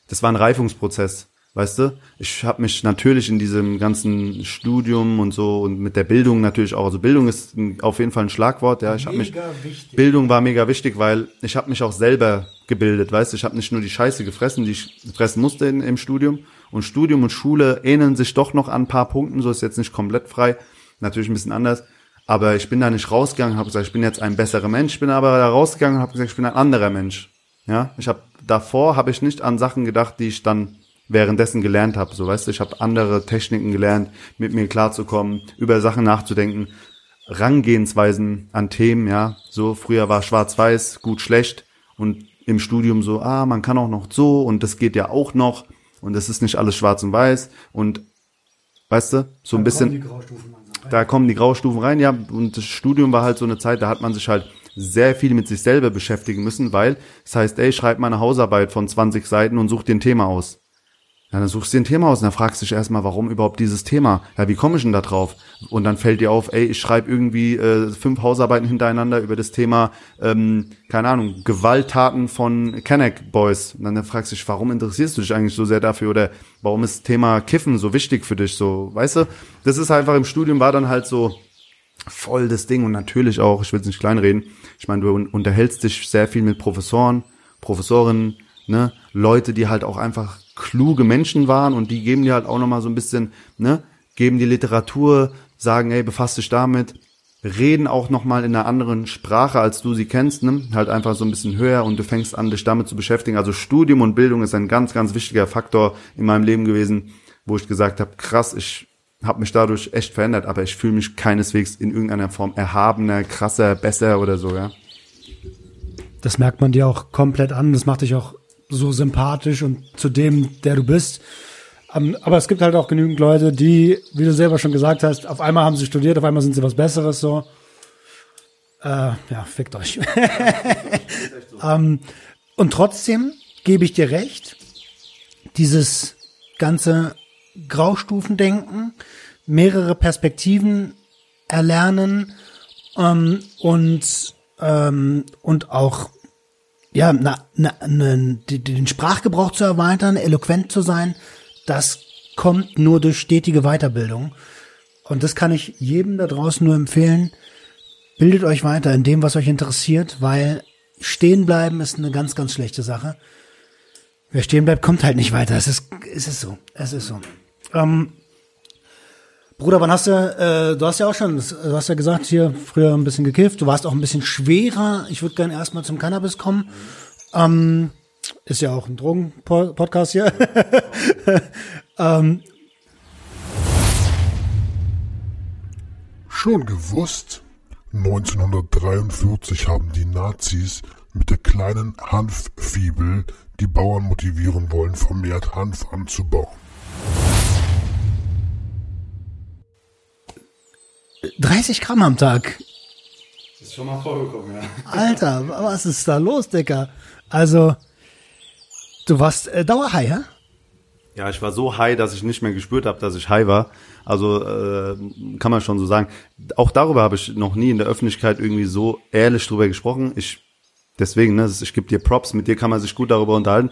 [SPEAKER 2] das war ein Reifungsprozess, weißt du? Ich habe mich natürlich in diesem ganzen Studium und so und mit der Bildung natürlich auch, also Bildung ist auf jeden Fall ein Schlagwort, ja. Ich habe mich
[SPEAKER 1] wichtig.
[SPEAKER 2] Bildung war mega wichtig, weil ich habe mich auch selber gebildet, weißt du, ich habe nicht nur die Scheiße gefressen, die ich fressen musste in, im Studium und Studium und Schule ähneln sich doch noch an ein paar Punkten, so ist jetzt nicht komplett frei, natürlich ein bisschen anders, aber ich bin da nicht rausgegangen, habe gesagt, ich bin jetzt ein besserer Mensch, bin aber da rausgegangen und habe gesagt, ich bin ein anderer Mensch. Ja, ich habe davor habe ich nicht an Sachen gedacht, die ich dann währenddessen gelernt habe, so weißt du, ich habe andere Techniken gelernt, mit mir klarzukommen, über Sachen nachzudenken, Rangehensweisen an Themen, ja. So, früher war schwarz-weiß, gut, schlecht. Und im Studium so, ah, man kann auch noch so und das geht ja auch noch. Und es ist nicht alles schwarz und weiß. Und weißt du, so ein bisschen da kommen die Graustufen rein, ja, und das Studium war halt so eine Zeit, da hat man sich halt sehr viel mit sich selber beschäftigen müssen, weil das heißt, ey, schreib mal eine Hausarbeit von 20 Seiten und such dir ein Thema aus. Ja, dann suchst du dir ein Thema aus und dann fragst du dich erstmal, warum überhaupt dieses Thema? Ja, wie komme ich denn da drauf? Und dann fällt dir auf, ey, ich schreibe irgendwie äh, fünf Hausarbeiten hintereinander über das Thema, ähm, keine Ahnung, Gewalttaten von Kenneck Boys. Und dann fragst du dich, warum interessierst du dich eigentlich so sehr dafür? Oder warum ist Thema Kiffen so wichtig für dich? So, weißt du? Das ist einfach im Studium war dann halt so voll das Ding und natürlich auch, ich will es nicht kleinreden, ich meine, du un- unterhältst dich sehr viel mit Professoren, Professorinnen, ne, Leute, die halt auch einfach kluge Menschen waren und die geben dir halt auch nochmal so ein bisschen, ne, geben die Literatur, sagen, ey, befasst dich damit, reden auch nochmal in einer anderen Sprache, als du sie kennst, ne? halt einfach so ein bisschen höher und du fängst an, dich damit zu beschäftigen. Also Studium und Bildung ist ein ganz, ganz wichtiger Faktor in meinem Leben gewesen, wo ich gesagt habe, krass, ich habe mich dadurch echt verändert, aber ich fühle mich keineswegs in irgendeiner Form erhabener, krasser, besser oder so, ja.
[SPEAKER 1] Das merkt man dir auch komplett an, das macht dich auch so sympathisch und zu dem, der du bist. Ähm, aber es gibt halt auch genügend Leute, die, wie du selber schon gesagt hast, auf einmal haben sie studiert, auf einmal sind sie was Besseres so. Äh, ja, fickt euch. ähm, und trotzdem gebe ich dir recht, dieses ganze Graustufendenken, mehrere Perspektiven erlernen ähm, und ähm, und auch ja na, na, na, den Sprachgebrauch zu erweitern, eloquent zu sein, das kommt nur durch stetige Weiterbildung. Und das kann ich jedem da draußen nur empfehlen. Bildet euch weiter in dem, was euch interessiert, weil stehen bleiben ist eine ganz, ganz schlechte Sache. Wer stehen bleibt, kommt halt nicht weiter. Es ist, es ist so. Es ist so. Ähm, Bruder, wann hast du, äh, du hast ja auch schon, du hast ja gesagt, hier früher ein bisschen gekifft, du warst auch ein bisschen schwerer. Ich würde gerne erstmal zum Cannabis kommen. Ähm, ist ja auch ein Drogen-Podcast hier. ähm.
[SPEAKER 3] Schon gewusst? 1943 haben die Nazis mit der kleinen Hanffibel die Bauern motivieren wollen, vermehrt Hanf anzubauen.
[SPEAKER 1] 30 Gramm am Tag.
[SPEAKER 2] ist schon mal vorgekommen, ja.
[SPEAKER 1] Alter, was ist da los, Dicker? Also, Du warst äh, Dauerhigh, ja?
[SPEAKER 2] Ja, ich war so high, dass ich nicht mehr gespürt habe, dass ich high war. Also äh, kann man schon so sagen. Auch darüber habe ich noch nie in der Öffentlichkeit irgendwie so ehrlich drüber gesprochen. Ich deswegen, ne, ich gebe dir Props. Mit dir kann man sich gut darüber unterhalten.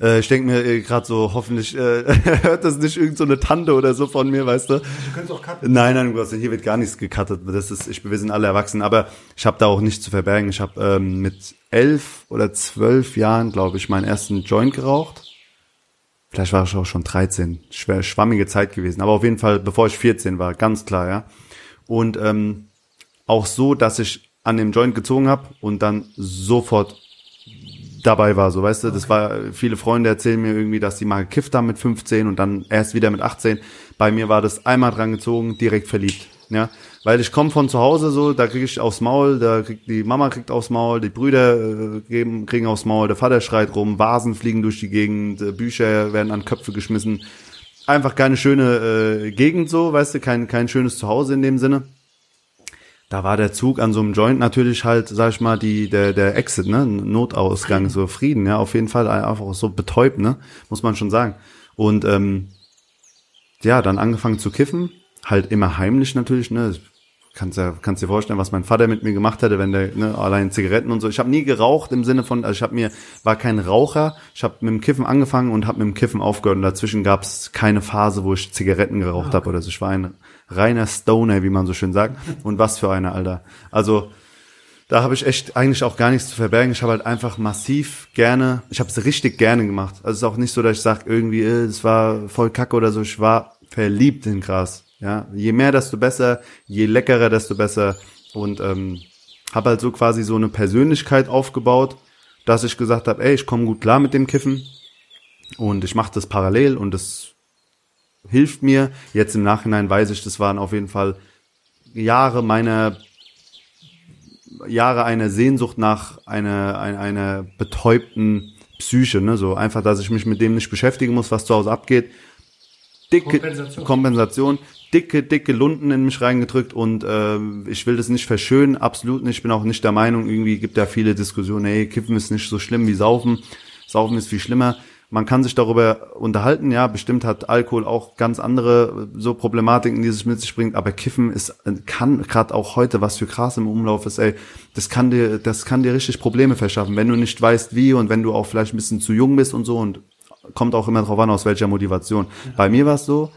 [SPEAKER 2] Äh, ich denke mir äh, gerade so, hoffentlich äh, hört das nicht irgend so eine Tante oder so von mir, weißt du? Du
[SPEAKER 1] kannst auch cutten.
[SPEAKER 2] Nein, nein, hier wird gar nichts gecuttet. Das ist, ich, wir sind alle erwachsen, aber ich habe da auch nichts zu verbergen. Ich habe ähm, mit elf oder zwölf Jahren, glaube ich, meinen ersten Joint geraucht. Vielleicht war ich auch schon 13. Schwer, schwammige Zeit gewesen. Aber auf jeden Fall, bevor ich 14 war, ganz klar, ja. Und ähm, auch so, dass ich an dem Joint gezogen habe und dann sofort dabei war, so weißt du, das war, viele Freunde erzählen mir irgendwie, dass die mal gekifft haben mit 15 und dann erst wieder mit 18. Bei mir war das einmal dran gezogen, direkt verliebt, ja, weil ich komme von zu Hause so, da kriege ich aufs Maul, da kriegt die Mama kriegt aufs Maul, die Brüder äh, geben, kriegen aufs Maul, der Vater schreit rum, Vasen fliegen durch die Gegend, äh, Bücher werden an Köpfe geschmissen, einfach keine schöne äh, Gegend so, weißt du, kein kein schönes Zuhause in dem Sinne da war der Zug an so einem Joint natürlich halt, sag ich mal, die, der, der Exit, ne, Notausgang, so Frieden, ja, auf jeden Fall einfach so betäubt, ne, muss man schon sagen. Und ähm, ja, dann angefangen zu kiffen, halt immer heimlich natürlich, ne, kannst ja kannst dir vorstellen, was mein Vater mit mir gemacht hätte, wenn der ne, allein Zigaretten und so. Ich habe nie geraucht im Sinne von, also ich habe mir war kein Raucher. Ich habe mit dem Kiffen angefangen und habe mit dem Kiffen aufgehört. Und dazwischen gab es keine Phase, wo ich Zigaretten geraucht okay. habe oder so. Ich war ein reiner Stoner, wie man so schön sagt. Und was für eine, Alter. Also da habe ich echt eigentlich auch gar nichts zu verbergen. Ich habe halt einfach massiv gerne, ich habe es richtig gerne gemacht. Also es ist auch nicht so, dass ich sage irgendwie, es äh, war voll kacke oder so. Ich war verliebt in Gras. Ja, je mehr, desto besser, je leckerer, desto besser. Und ähm, habe halt so quasi so eine Persönlichkeit aufgebaut, dass ich gesagt habe, ey, ich komme gut klar mit dem Kiffen und ich mache das parallel und das hilft mir. Jetzt im Nachhinein weiß ich, das waren auf jeden Fall Jahre meiner Jahre einer Sehnsucht nach einer, einer, einer betäubten Psyche, ne? So einfach, dass ich mich mit dem nicht beschäftigen muss, was zu Hause abgeht. Dicke Kompensation, Kompensation dicke, dicke Lunden in mich reingedrückt und äh, ich will das nicht verschönen, absolut nicht. Ich bin auch nicht der Meinung, irgendwie gibt da viele Diskussionen, hey, Kiffen ist nicht so schlimm wie Saufen. Saufen ist viel schlimmer. Man kann sich darüber unterhalten, ja, bestimmt hat Alkohol auch ganz andere so Problematiken, die es mit sich bringt, aber Kiffen ist, kann gerade auch heute, was für Gras im Umlauf ist, ey, das kann dir, das kann dir richtig Probleme verschaffen, wenn du nicht weißt wie und wenn du auch vielleicht ein bisschen zu jung bist und so und kommt auch immer drauf an, aus welcher Motivation. Ja. Bei mir war es so,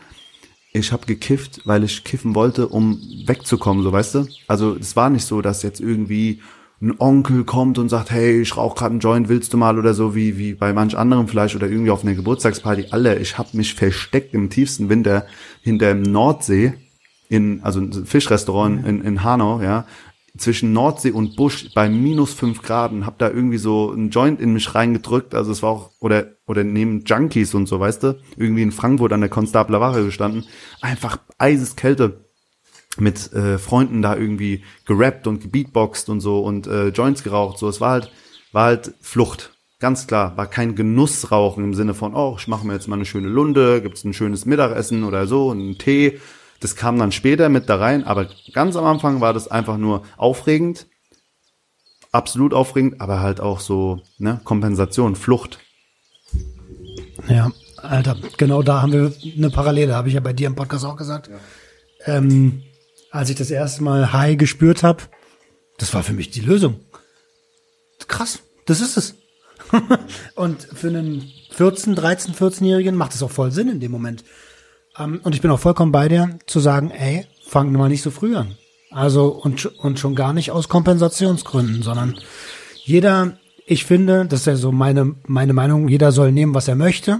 [SPEAKER 2] ich habe gekifft, weil ich kiffen wollte, um wegzukommen, so weißt du? Also es war nicht so, dass jetzt irgendwie ein Onkel kommt und sagt, hey, ich rauche gerade einen Joint, willst du mal oder so, wie, wie bei manch anderem vielleicht oder irgendwie auf einer Geburtstagsparty. Alle, ich habe mich versteckt im tiefsten Winter hinter dem Nordsee, in, also ein Fischrestaurant in, in Hanau, ja, zwischen Nordsee und Busch bei minus fünf Grad und hab da irgendwie so ein Joint in mich reingedrückt. Also es war auch, oder, oder neben Junkies und so, weißt du, irgendwie in Frankfurt an der Konstabler Wache gestanden. Einfach eiseskälte mit äh, Freunden da irgendwie gerappt und gebeatboxt und so und äh, Joints geraucht. So, es war halt, war halt Flucht. Ganz klar, war kein Genussrauchen im Sinne von, oh, ich mache mir jetzt mal eine schöne Lunde, gibt's ein schönes Mittagessen oder so, einen Tee. Das kam dann später mit da rein, aber ganz am Anfang war das einfach nur aufregend, absolut aufregend, aber halt auch so ne, Kompensation, Flucht.
[SPEAKER 1] Ja, Alter, genau da haben wir eine Parallele, habe ich ja bei dir im Podcast auch gesagt. Ja. Ähm, als ich das erste Mal High gespürt habe, das war für mich die Lösung. Krass, das ist es. und für einen 14, 13, 14-Jährigen macht es auch voll Sinn in dem Moment. Um, ähm, und ich bin auch vollkommen bei dir, zu sagen, ey, fang mal nicht so früh an. Also, und, und schon gar nicht aus Kompensationsgründen, sondern jeder, ich finde, das ist ja so meine, meine Meinung, jeder soll nehmen, was er möchte.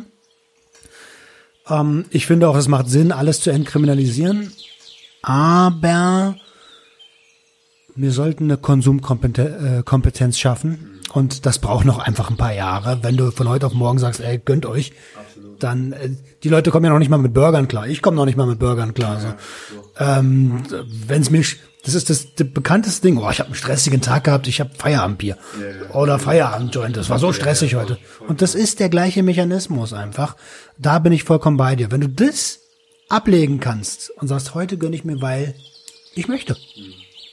[SPEAKER 1] Um, ähm, ich finde auch, es macht Sinn, alles zu entkriminalisieren. Aber wir sollten eine Konsumkompetenz äh, schaffen. Und das braucht noch einfach ein paar Jahre. Wenn du von heute auf morgen sagst, ey, gönnt euch, dann äh, die Leute kommen ja noch nicht mal mit Burgern klar. Ich komme noch nicht mal mit Burgern klar. So. Ähm, Wenn es mich, das ist das, das bekannteste Ding. Oh, ich habe einen stressigen Tag gehabt, ich habe Feierabendbier oder Feierabendjoint. Das war so stressig heute. Und das ist der gleiche Mechanismus einfach. Da bin ich vollkommen bei dir. Wenn du das ablegen kannst und sagst, heute gönne ich mir, weil ich möchte,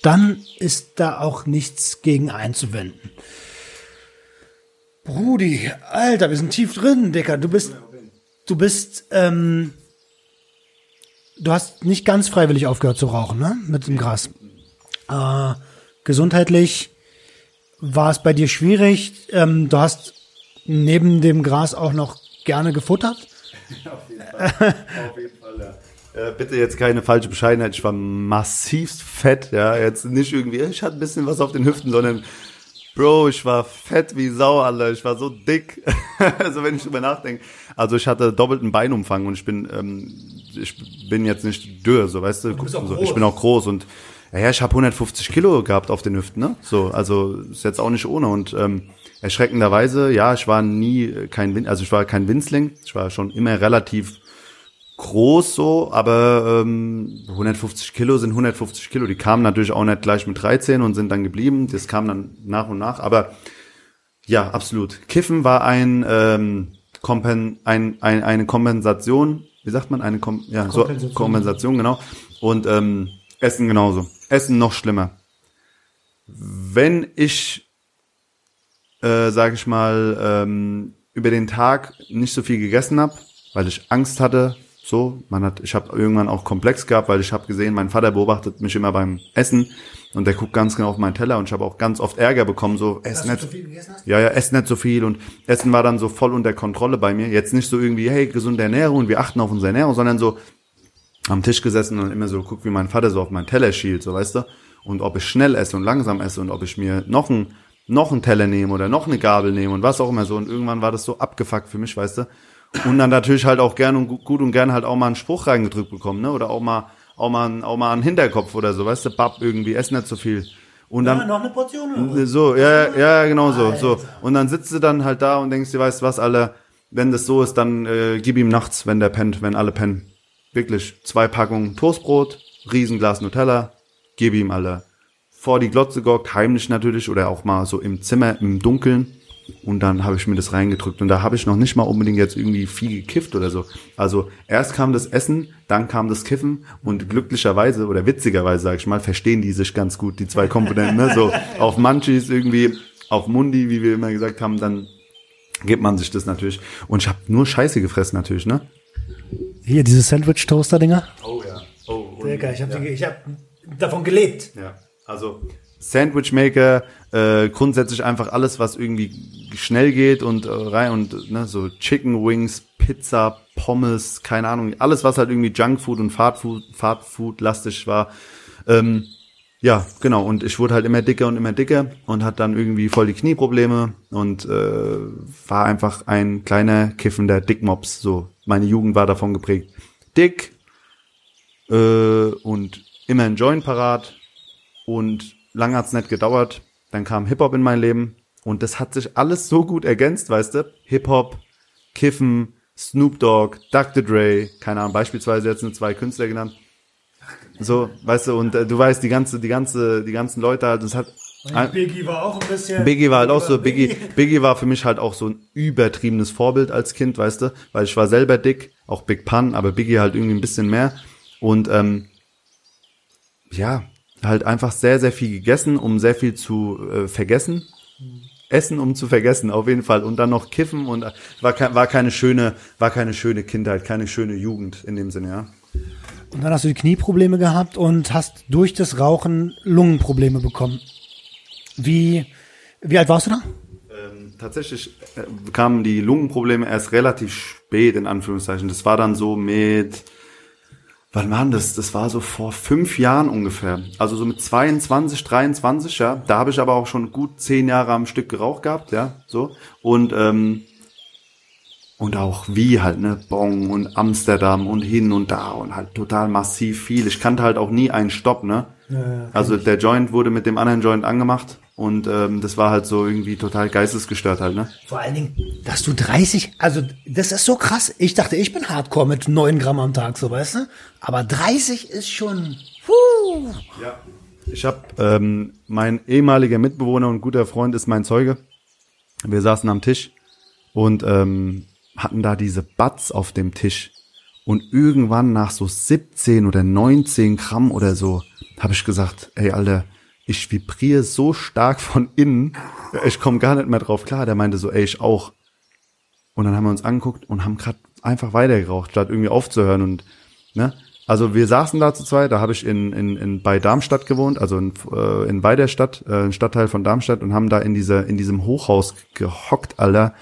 [SPEAKER 1] dann ist da auch nichts gegen einzuwenden. Brudi, Alter, wir sind tief drin, Dicker. Du bist du bist, ähm, du hast nicht ganz freiwillig aufgehört zu rauchen, ne? Mit dem Gras. Äh, gesundheitlich war es bei dir schwierig. Ähm, du hast neben dem Gras auch noch gerne gefuttert.
[SPEAKER 2] Auf jeden Fall. Auf jeden Fall, bitte jetzt keine falsche Bescheidenheit. Ich war massivst fett, ja. Jetzt nicht irgendwie, ich hatte ein bisschen was auf den Hüften, sondern Bro, ich war fett wie Sau, Alter. Ich war so dick. also wenn ich drüber nachdenke. Also ich hatte doppelten Beinumfang und ich bin, ähm, ich bin jetzt nicht dürr, so weißt du. du so, ich bin auch groß und ja, ich habe 150 Kilo gehabt auf den Hüften, ne? So, also ist jetzt auch nicht ohne und ähm, erschreckenderweise, ja, ich war nie kein, Win also ich war kein Winzling. Ich war schon immer relativ groß so, aber ähm, 150 Kilo sind 150 Kilo. Die kamen natürlich auch nicht gleich mit 13 und sind dann geblieben. Das kam dann nach und nach. Aber ja, absolut. Kiffen war ein, ähm, Kompen, ein, ein eine Kompensation. Wie sagt man? Eine Kom ja, Kompensation. So, Kompensation, genau. Und ähm, Essen genauso. Essen noch schlimmer. Wenn ich, äh, sag ich mal, ähm, über den Tag nicht so viel gegessen habe, weil ich Angst hatte, so, man hat, ich habe irgendwann auch Komplex gehabt, weil ich habe gesehen, mein Vater beobachtet mich immer beim Essen und der guckt ganz genau auf meinen Teller und ich habe auch ganz oft Ärger bekommen, so ess nicht, so ja ja, ess nicht so viel und Essen war dann so voll unter Kontrolle bei mir. Jetzt nicht so irgendwie, hey, gesunde Ernährung und wir achten auf unsere Ernährung, sondern so am Tisch gesessen und immer so guckt, wie mein Vater so auf meinen Teller schielt, so weißt du, und ob ich schnell esse und langsam esse und ob ich mir noch ein noch einen Teller nehme oder noch eine Gabel nehme und was auch immer so und irgendwann war das so abgefuckt für mich, weißt du? Und dann natürlich halt auch gern und gut und gern halt auch mal einen Spruch reingedrückt bekommen, ne? Oder auch mal, auch mal, auch mal einen Hinterkopf oder so, weißt du, Bab irgendwie, ess nicht so viel. Und dann,
[SPEAKER 1] ja, noch eine Portion. Oder?
[SPEAKER 2] So, ja, ja, genau so, so. Und dann sitzt du dann halt da und denkst dir, weißt du was, alle, wenn das so ist, dann äh, gib ihm nachts, wenn der pennt, wenn alle pennen. Wirklich, zwei Packungen Toastbrot, Riesenglas Nutella, gib ihm alle. Vor die Glotze gockt, heimlich natürlich, oder auch mal so im Zimmer, im Dunkeln und dann habe ich mir das reingedrückt und da habe ich noch nicht mal unbedingt jetzt irgendwie viel gekifft oder so. Also erst kam das Essen, dann kam das Kiffen und glücklicherweise oder witzigerweise sage ich mal verstehen die sich ganz gut die zwei Komponenten. Ne? So auf Munchies irgendwie, auf Mundi, wie wir immer gesagt haben, dann gibt man sich das natürlich. Und ich habe nur Scheiße gefressen natürlich, ne?
[SPEAKER 1] Hier diese Sandwich Toaster Dinger.
[SPEAKER 2] Oh ja. Oh.
[SPEAKER 1] Sehr geil. Ich habe ja. hab davon gelebt.
[SPEAKER 2] Ja. Also Sandwich Maker, äh, grundsätzlich einfach alles, was irgendwie schnell geht und äh, rein und ne, so Chicken Wings, Pizza, Pommes, keine Ahnung, alles was halt irgendwie Junkfood und Fastfood, Fastfood lastig war. Ähm, ja, genau. Und ich wurde halt immer dicker und immer dicker und hatte dann irgendwie voll die Knieprobleme und äh, war einfach ein kleiner kiffender Dickmops. So, meine Jugend war davon geprägt. Dick äh, und immer ein Joint parat und lange hat's nicht gedauert. Dann kam Hip-Hop in mein Leben und das hat sich alles so gut ergänzt, weißt du? Hip-Hop, Kiffen, Snoop Dogg, Dr. Dre, keine Ahnung, beispielsweise jetzt nur zwei Künstler genannt. So, weißt du, und äh, du weißt, die ganze, die ganze, die ganzen Leute halt, das hat.
[SPEAKER 1] Biggie war auch ein bisschen.
[SPEAKER 2] Biggie war halt auch so, Biggie, Biggie war für mich halt auch so ein übertriebenes Vorbild als Kind, weißt du, weil ich war selber dick, auch Big Pun, aber Biggie halt irgendwie ein bisschen mehr. Und ähm, ja, halt einfach sehr, sehr viel gegessen, um sehr viel zu äh, vergessen. Essen, um zu vergessen, auf jeden Fall. Und dann noch kiffen und äh, war, ke war keine schöne, war keine schöne Kindheit, keine schöne Jugend in dem Sinne, ja.
[SPEAKER 1] Und dann hast du die Knieprobleme gehabt und hast durch das Rauchen Lungenprobleme bekommen. Wie, wie alt warst du da?
[SPEAKER 2] Ähm, tatsächlich äh, kamen die Lungenprobleme erst relativ spät, in Anführungszeichen. Das war dann so mit, wann war das? Das war so vor fünf Jahren ungefähr. Also so mit 22, 23, ja. Da habe ich aber auch schon gut zehn Jahre am Stück geraucht gehabt, ja, so. Und, ähm, und auch wie halt, ne, Bong und Amsterdam und hin und da und halt total massiv viel. Ich kannte halt auch nie einen Stopp, ne. Also der Joint wurde mit dem anderen Joint angemacht und ähm, das war halt so irgendwie total geistesgestört halt, ne?
[SPEAKER 1] Vor allen Dingen, dass du 30, also das ist so krass. Ich dachte, ich bin Hardcore mit 9 Gramm am Tag, so weißt du. Aber 30 ist schon. Puh.
[SPEAKER 2] Ja. Ich habe ähm, mein ehemaliger Mitbewohner und guter Freund ist mein Zeuge. Wir saßen am Tisch und ähm, hatten da diese Butts auf dem Tisch. Und irgendwann nach so 17 oder 19 Gramm oder so, habe ich gesagt, ey Alter, ich vibriere so stark von innen, ich komme gar nicht mehr drauf klar. Der meinte so, ey, ich auch. Und dann haben wir uns angeguckt und haben gerade einfach weitergeraucht, statt irgendwie aufzuhören und ne. Also wir saßen da zu zweit, da habe ich in, in, in bei Darmstadt gewohnt, also in, äh, in Weiderstadt, äh, ein Stadtteil von Darmstadt und haben da in dieser in diesem Hochhaus gehockt, Alter,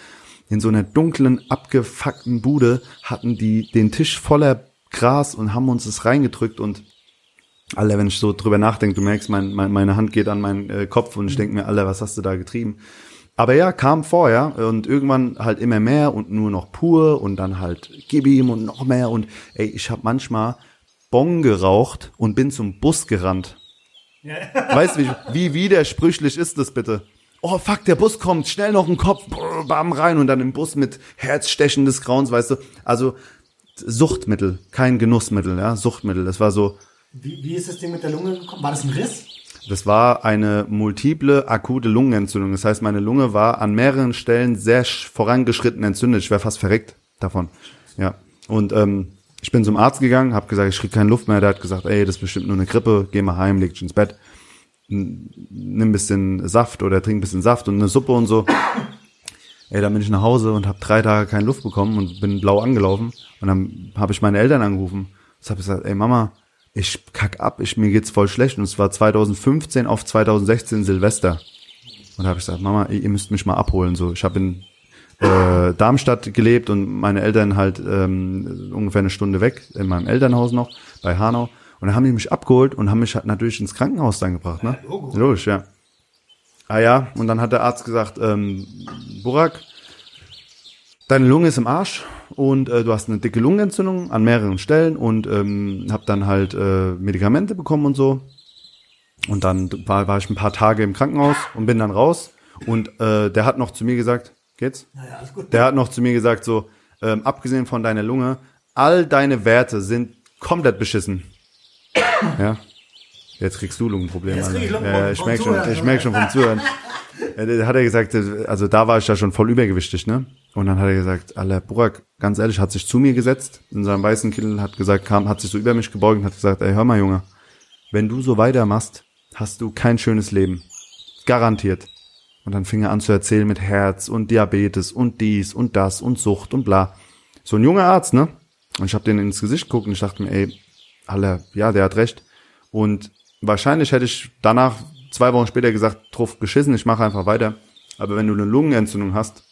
[SPEAKER 2] in so einer dunklen abgefuckten Bude hatten die den Tisch voller Gras und haben uns das reingedrückt und Alter, wenn ich so drüber nachdenke, du merkst, mein, mein, meine Hand geht an meinen äh, Kopf und ich denke mir, Alter, was hast du da getrieben? Aber ja, kam vor, ja, und irgendwann halt immer mehr und nur noch pur und dann halt gib ihm und noch mehr und ey, ich habe manchmal Bon geraucht und bin zum Bus gerannt. Weißt du, wie, wie widersprüchlich ist das bitte? Oh fuck, der Bus kommt, schnell noch ein Kopf, bam rein und dann im Bus mit Herzstechen des Grauens, weißt du? Also Suchtmittel, kein Genussmittel, ja, Suchtmittel. Das war so,
[SPEAKER 1] Wie, wie ist das Ding mit der Lunge gekommen? War das ein Riss?
[SPEAKER 2] das war eine multiple akute Lungenentzündung. Das heißt, meine Lunge war an mehreren Stellen sehr sch- vorangeschritten entzündet. Ich wäre fast verreckt davon. Ja. Und ähm, ich bin zum Arzt gegangen, habe gesagt, ich krieg keine Luft mehr. Der hat gesagt, ey, das ist bestimmt nur eine Grippe. Geh mal heim, leg dich ins Bett. Nimm ein bisschen Saft oder trink ein bisschen Saft und eine Suppe und so. Ey, dann bin ich nach Hause und habe drei Tage keine Luft bekommen und bin blau angelaufen. Und dann habe ich meine Eltern angerufen. Ich habe gesagt, ey Mama, ich kack ab, ich, mir geht's voll schlecht. Und es war 2015 auf 2016 Silvester. Und da habe ich gesagt, Mama, ihr müsst mich mal abholen. So, ich habe in äh, Darmstadt gelebt und meine Eltern halt ähm, ungefähr eine Stunde weg, in meinem Elternhaus noch, bei Hanau. Und dann haben die mich abgeholt und haben mich halt natürlich ins Krankenhaus dann gebracht, ne? Logisch, ja. Ah ja, und dann hat der Arzt gesagt, ähm, Burak, deine Lunge ist im Arsch und äh, du hast eine dicke Lungenentzündung an mehreren Stellen und ähm, hab dann halt äh, Medikamente bekommen und so. Und dann war, war ich ein paar Tage im Krankenhaus und bin dann raus. Und äh, der hat noch zu mir gesagt, geht's?
[SPEAKER 1] Ja, alles gut.
[SPEAKER 2] Der hat noch zu mir gesagt, so, ähm, abgesehen von deiner Lunge, all deine Werte sind komplett beschissen. ja. Jetzt kriegst du Lungenprobleme.
[SPEAKER 1] Jetzt krieg ich. Lungenprobleme
[SPEAKER 2] Ja, ich merk schon, ich merk schon vom Zuhören. Hat er gesagt, also da war ich ja schon voll übergewichtig, ne? Und dann hat er gesagt, Alter, Burak, ganz ehrlich, hat sich zu mir gesetzt in seinem weißen Kittel, hat gesagt, kam, hat sich so über mich gebeugt und hat gesagt, ey, hör mal, Junge, wenn du so weitermachst, hast du kein schönes Leben. Garantiert. Und dann fing er an zu erzählen mit Herz und Diabetes und dies und das und Sucht und bla. So ein junger Arzt, ne? Und ich habe den ins Gesicht geguckt und ich dachte mir, ey, Alter, ja, der hat recht. Und wahrscheinlich hätte ich danach zwei Wochen später gesagt, drauf geschissen, ich mache einfach weiter. Aber wenn du eine Lungenentzündung hast,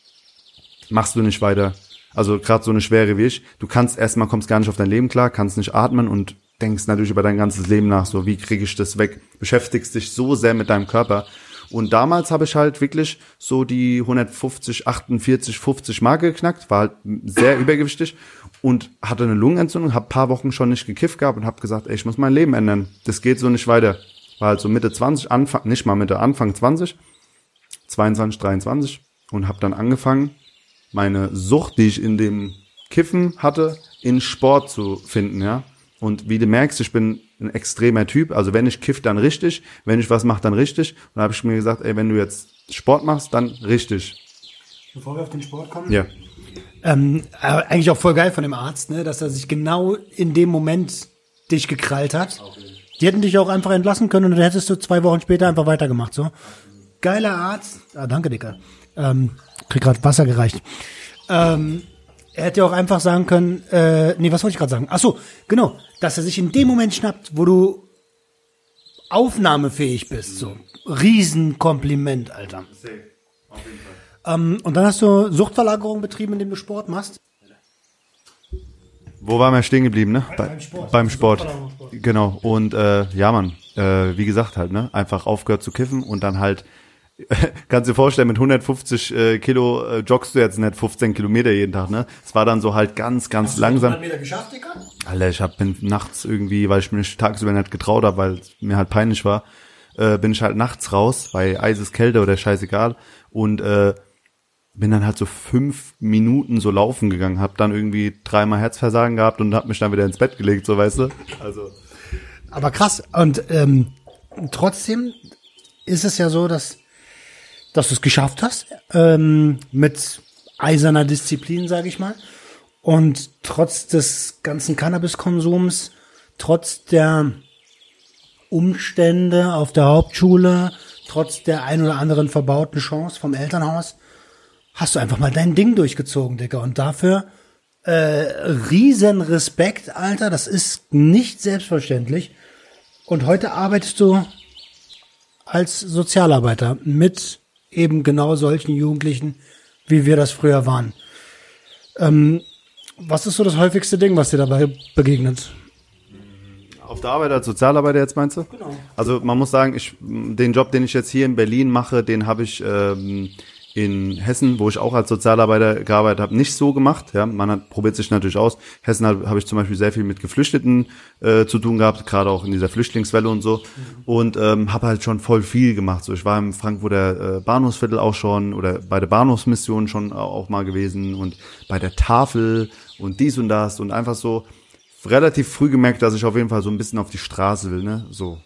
[SPEAKER 2] machst du nicht weiter. Also gerade so eine schwere wie ich, du kannst erstmal kommst gar nicht auf dein Leben klar, kannst nicht atmen und denkst natürlich über dein ganzes Leben nach, so wie kriege ich das weg? Beschäftigst dich so sehr mit deinem Körper. Und damals habe ich halt wirklich so die 150, 48, 50 Marke geknackt, war halt sehr übergewichtig und hatte eine Lungenentzündung, habe paar Wochen schon nicht gekifft gehabt und habe gesagt, ey, ich muss mein Leben ändern. Das geht so nicht weiter. War halt so Mitte 20, Anfang, nicht mal Mitte, Anfang 20, 22, 23 und habe dann angefangen, meine Sucht, die ich in dem Kiffen hatte, in Sport zu finden, ja. Und wie du merkst, ich bin ein extremer Typ. Also wenn ich kiff, dann richtig. Wenn ich was mache, dann richtig. Und da habe ich mir gesagt, ey, wenn du jetzt Sport machst, dann richtig.
[SPEAKER 1] Bevor wir auf den Sport kommen.
[SPEAKER 2] Ja.
[SPEAKER 1] Ähm, eigentlich auch voll geil von dem Arzt, ne, dass er sich genau in dem Moment dich gekrallt hat. Die hätten dich auch einfach entlassen können und dann hättest du zwei Wochen später einfach weitergemacht. So. Geiler Arzt. Ah, danke, Dicker. Ähm, krieg gerade Wasser gereicht. Ähm, er hätte auch einfach sagen können, äh, nee, was wollte ich gerade sagen? Ach so, genau, dass er sich in dem Moment schnappt, wo du aufnahmefähig bist. So, Riesenkompliment, Alter. Ähm, und dann hast du Suchtverlagerung betrieben, indem du Sport machst.
[SPEAKER 2] Wo waren wir stehen geblieben, ne? Bei,
[SPEAKER 1] beim Sport.
[SPEAKER 2] Beim Sport.
[SPEAKER 1] Sport.
[SPEAKER 2] Genau. Und äh, ja, Mann, äh, wie gesagt halt, ne? Einfach aufgehört zu kiffen und dann halt, kannst dir vorstellen, mit 150 äh, Kilo äh, joggst du jetzt nicht 15 Kilometer jeden Tag, ne? Es war dann so halt ganz, ganz langsam.
[SPEAKER 1] Meter geschafft, Digga?
[SPEAKER 2] Alter, ich hab, bin nachts irgendwie, weil ich mich tagsüber nicht getraut habe, weil es mir halt peinlich war, äh, bin ich halt nachts raus, bei eises Kälte oder scheißegal und äh, bin dann halt so fünf Minuten so laufen gegangen, hab dann irgendwie dreimal Herzversagen gehabt und hab mich dann wieder ins Bett gelegt, so weißt du. Also
[SPEAKER 1] Aber krass. Und ähm, trotzdem ist es ja so, dass, dass du es geschafft hast, ähm, mit eiserner Disziplin, sage ich mal. Und trotz des ganzen Cannabiskonsums, trotz der Umstände auf der Hauptschule, trotz der ein oder anderen verbauten Chance vom Elternhaus, hast du einfach mal dein Ding durchgezogen, Digga. Und dafür äh, riesen Respekt, Alter. Das ist nicht selbstverständlich. Und heute arbeitest du als Sozialarbeiter mit eben genau solchen Jugendlichen, wie wir das früher waren. Ähm, was ist so das häufigste Ding, was dir dabei begegnet?
[SPEAKER 2] auf der Arbeit als Sozialarbeiter jetzt meinst du?
[SPEAKER 1] Genau.
[SPEAKER 2] Also man muss sagen, ich den Job, den ich jetzt hier in Berlin mache, den habe ich ähm, in Hessen, wo ich auch als Sozialarbeiter gearbeitet habe, nicht so gemacht. Ja, man hat, probiert sich natürlich aus. Hessen habe hab ich zum Beispiel sehr viel mit Geflüchteten äh, zu tun gehabt, gerade auch in dieser Flüchtlingswelle und so. Und ähm, habe halt schon voll viel gemacht. So, ich war im Frankfurter äh, Bahnhofsviertel auch schon oder bei der Bahnhofsmission schon auch mal gewesen und bei der Tafel und dies und das und einfach so relativ früh gemerkt, dass ich auf jeden Fall so ein bisschen auf die Straße will, ne? So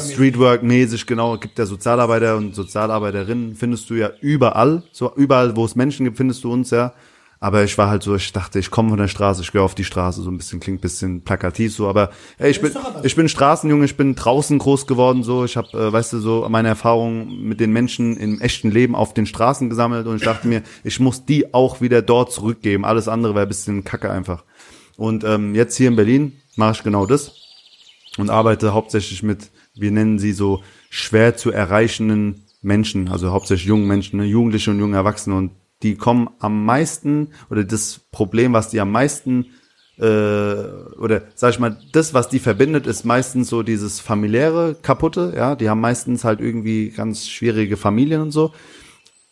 [SPEAKER 2] Streetwork-mäßig, genau, gibt ja Sozialarbeiter und Sozialarbeiterinnen, findest du ja überall, so überall, wo es Menschen gibt, findest du uns ja. Aber ich war halt so, ich dachte, ich komme von der Straße, ich gehe auf die Straße, so ein bisschen, klingt ein bisschen plakativ so, aber ey, ich bin, ich bin Straßenjunge, ich bin draußen groß geworden, so, ich habe, äh, weißt du, so meine Erfahrungen mit den Menschen im echten Leben auf den Straßen gesammelt und ich dachte mir, ich muss die auch wieder dort zurückgeben, alles andere wäre ein bisschen kacke einfach. Und ähm, jetzt hier in Berlin mache ich genau das und arbeite hauptsächlich mit, wir nennen sie so schwer zu erreichenden Menschen, also hauptsächlich jungen Menschen, ne, Jugendliche und junge Erwachsene und die kommen am meisten oder das Problem, was die am meisten äh, oder sag ich mal, das, was die verbindet, ist meistens so dieses familiäre kaputte, ja, die haben meistens halt irgendwie ganz schwierige Familien und so.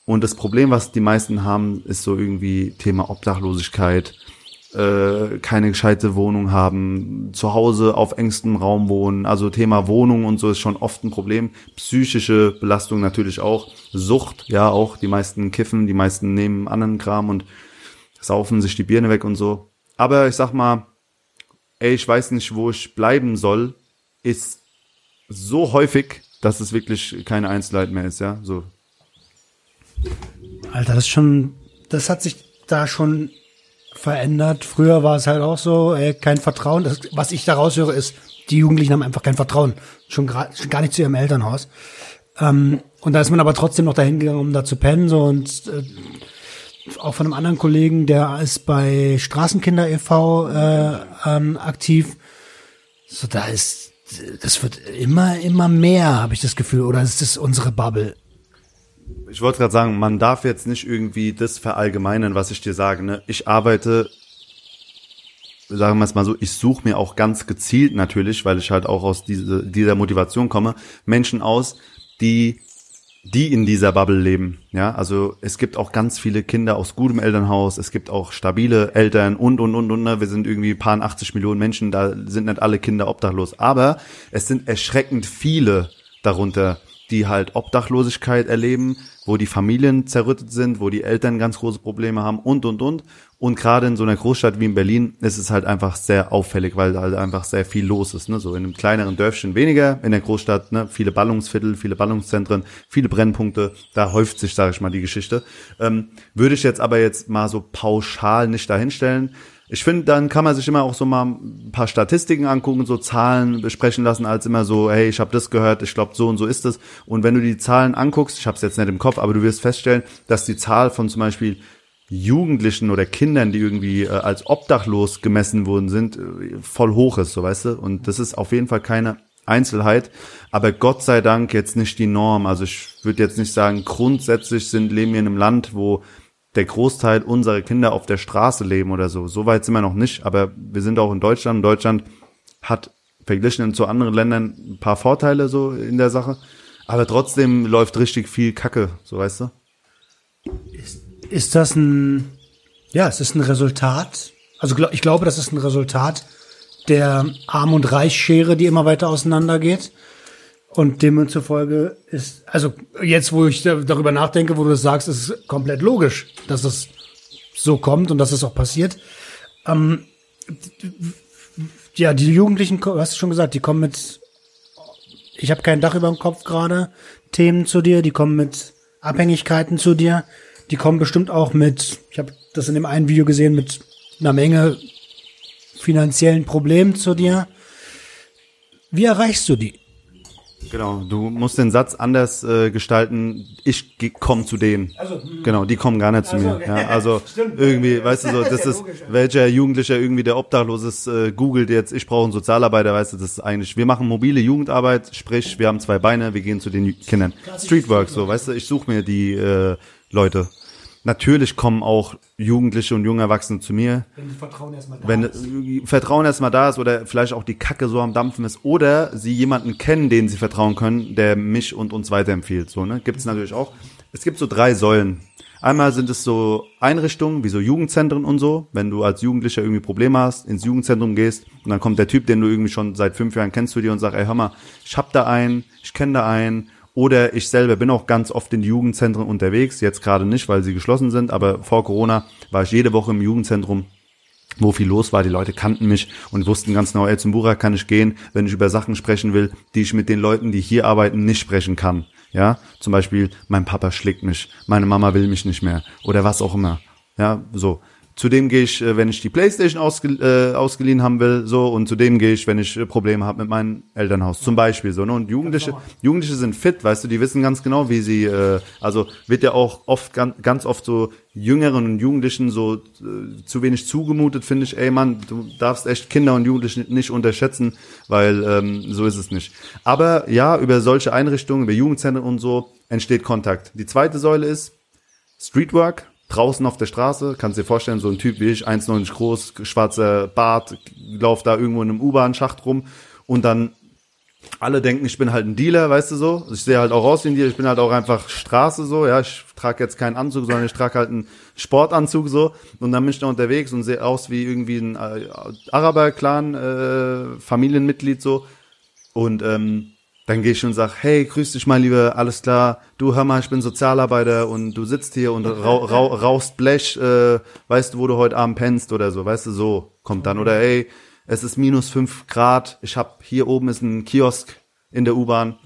[SPEAKER 2] Und das Problem, was die meisten haben, ist so irgendwie Thema Obdachlosigkeit, äh, keine gescheite Wohnung haben, zu Hause auf engstem Raum wohnen. Also Thema Wohnung und so ist schon oft ein Problem. Psychische Belastung natürlich auch. Sucht, ja auch. Die meisten kiffen, die meisten nehmen anderen Kram und saufen sich die Birne weg und so. Aber ich sag mal, ey, ich weiß nicht, wo ich bleiben soll, ist so häufig, dass es wirklich keine Einzelheit mehr ist, ja. So.
[SPEAKER 1] Alter, das ist schon, das hat sich da schon verändert. Früher war es halt auch so, ey, kein Vertrauen. Das, was ich daraus höre, ist, die Jugendlichen haben einfach kein Vertrauen. Schon, schon gar nicht zu ihrem Elternhaus. Ähm, und da ist man aber trotzdem noch dahin gegangen, um da zu pennen. So und äh, auch von einem anderen Kollegen, der ist bei Straßenkinder e.V. Äh, ähm, aktiv. So, da ist, das wird immer, immer mehr, habe ich das Gefühl. Oder ist das unsere Bubble?
[SPEAKER 2] Ich wollte gerade sagen, man darf jetzt nicht irgendwie das verallgemeinern, was ich dir sage. Ne? Ich arbeite sagen wir es mal so, ich suche mir auch ganz gezielt natürlich, weil ich halt auch aus diese, dieser Motivation komme, Menschen aus, die die in dieser Bubble leben. Ja, also es gibt auch ganz viele Kinder aus gutem Elternhaus, es gibt auch stabile Eltern und und und und. Ne? Wir sind irgendwie paar 80 Millionen Menschen, da sind nicht alle Kinder obdachlos, aber es sind erschreckend viele darunter, die halt Obdachlosigkeit erleben, wo die Familien zerrüttet sind, wo die Eltern ganz große Probleme haben und und und. Und gerade in so einer Großstadt wie in Berlin ist es halt einfach sehr auffällig, weil da halt einfach sehr viel los ist. Ne? So in einem kleineren Dörfchen weniger, in der Großstadt ne? viele Ballungsviertel, viele Ballungszentren, viele Brennpunkte. Da häuft sich, sage ich mal, die Geschichte. Ähm, würde ich jetzt aber jetzt mal so pauschal nicht dahinstellen. Ich finde, dann kann man sich immer auch so mal ein paar Statistiken angucken, so Zahlen besprechen lassen, als immer so, hey, ich habe das gehört, ich glaube, so und so ist es. Und wenn du die Zahlen anguckst, ich habe es jetzt nicht im Kopf, aber du wirst feststellen, dass die Zahl von zum Beispiel Jugendlichen oder Kindern, die irgendwie äh, als obdachlos gemessen wurden, sind, äh, voll hoch ist, so weißt du. Und das ist auf jeden Fall keine Einzelheit, aber Gott sei Dank jetzt nicht die Norm. Also ich würde jetzt nicht sagen, grundsätzlich sind leben wir in einem Land, wo der Großteil unserer Kinder auf der Straße leben oder so. So weit sind wir noch nicht, aber wir sind auch in Deutschland. Deutschland hat verglichen zu anderen Ländern ein paar Vorteile so in der Sache, aber trotzdem läuft richtig viel Kacke, so weißt du.
[SPEAKER 1] Ist ist das ein, ja, es ist ein Resultat. Also ich glaube, das ist ein Resultat der Arm- und Reichschere, die immer weiter auseinandergeht. Und demzufolge ist, also jetzt, wo ich darüber nachdenke, wo du das sagst, ist es komplett logisch, dass es so kommt und dass es auch passiert. Ähm, ja, die Jugendlichen, du hast schon gesagt, die kommen mit, ich habe kein Dach über dem Kopf gerade, Themen zu dir, die kommen mit Abhängigkeiten zu dir. Die kommen bestimmt auch mit, ich habe das in dem einen Video gesehen, mit einer Menge finanziellen Problemen zu dir. Wie erreichst du die?
[SPEAKER 2] Genau, du musst den Satz anders äh, gestalten. Ich komme zu denen. Also, genau, die kommen gar nicht zu also, mir. Ja, also irgendwie, weißt du so, das ist welcher Jugendlicher irgendwie der obdachlos ist, äh, googelt jetzt, ich brauche einen Sozialarbeiter, weißt du, das ist eigentlich. Wir machen mobile Jugendarbeit, sprich, wir haben zwei Beine, wir gehen zu den Kindern. Streetwork, so, weißt du, ich suche mir die äh, Leute. Natürlich kommen auch Jugendliche und junge Erwachsene zu mir. Wenn das Vertrauen erstmal da wenn ist. Wenn Vertrauen erstmal da ist oder vielleicht auch die Kacke so am Dampfen ist oder sie jemanden kennen, den sie vertrauen können, der mich und uns weiterempfiehlt. So, ne? Gibt es natürlich auch. Es gibt so drei Säulen. Einmal sind es so Einrichtungen wie so Jugendzentren und so. Wenn du als Jugendlicher irgendwie Probleme hast, ins Jugendzentrum gehst und dann kommt der Typ, den du irgendwie schon seit fünf Jahren kennst, zu dir und sagt, ey, hör mal, ich hab da einen, ich kenne da einen oder ich selber bin auch ganz oft in Jugendzentren unterwegs, jetzt gerade nicht, weil sie geschlossen sind, aber vor Corona war ich jede Woche im Jugendzentrum wo viel los war. Die Leute kannten mich und wussten ganz genau, ey, zum Burak kann ich gehen, wenn ich über Sachen sprechen will, die ich mit den Leuten, die hier arbeiten, nicht sprechen kann. Ja, zum Beispiel, mein Papa schlägt mich, meine Mama will mich nicht mehr oder was auch immer. Ja, so. Zudem gehe ich, äh, wenn ich die Playstation ausge, äh, ausgeliehen haben will, so und zudem gehe ich, wenn ich äh, Probleme habe mit meinem Elternhaus, zum Beispiel so. Ne? Und Jugendliche, Jugendliche sind fit, weißt du, die wissen ganz genau, wie sie, äh, also wird ja auch oft ganz, ganz oft so Jüngeren und Jugendlichen so äh, zu wenig zugemutet, finde ich. Ey, Mann, du darfst echt Kinder und Jugendliche nicht unterschätzen, weil ähm, so ist es nicht. Aber ja, über solche Einrichtungen, über Jugendzentren und so entsteht Kontakt. Die zweite Säule ist Streetwork draußen auf der Straße, kannst dir vorstellen, so ein Typ wie ich, 1,90 groß, schwarzer Bart, lauf da irgendwo in einem U-Bahn-Schacht rum. Und dann alle denken, ich bin halt ein Dealer, weißt du so. Ich sehe halt auch aus wie ein Dealer, ich bin halt auch einfach Straße so, ja, ich trage jetzt keinen Anzug, sondern ich trage halt einen Sportanzug so. Und dann bin ich da unterwegs und sehe aus wie irgendwie ein äh, Araber-Clan, äh, Familienmitglied so. Und ähm, dann gehe ich und sag, hey, grüß dich mal lieber, alles klar, du hör mal, ich bin Sozialarbeiter und du sitzt hier und rau, rau, rauchst Blech, äh, weißt du, wo du heute Abend pennst oder so, weißt du, so kommt dann. Oder hey, es ist minus fünf Grad, ich hab, hier oben ist ein Kiosk in der U-Bahn.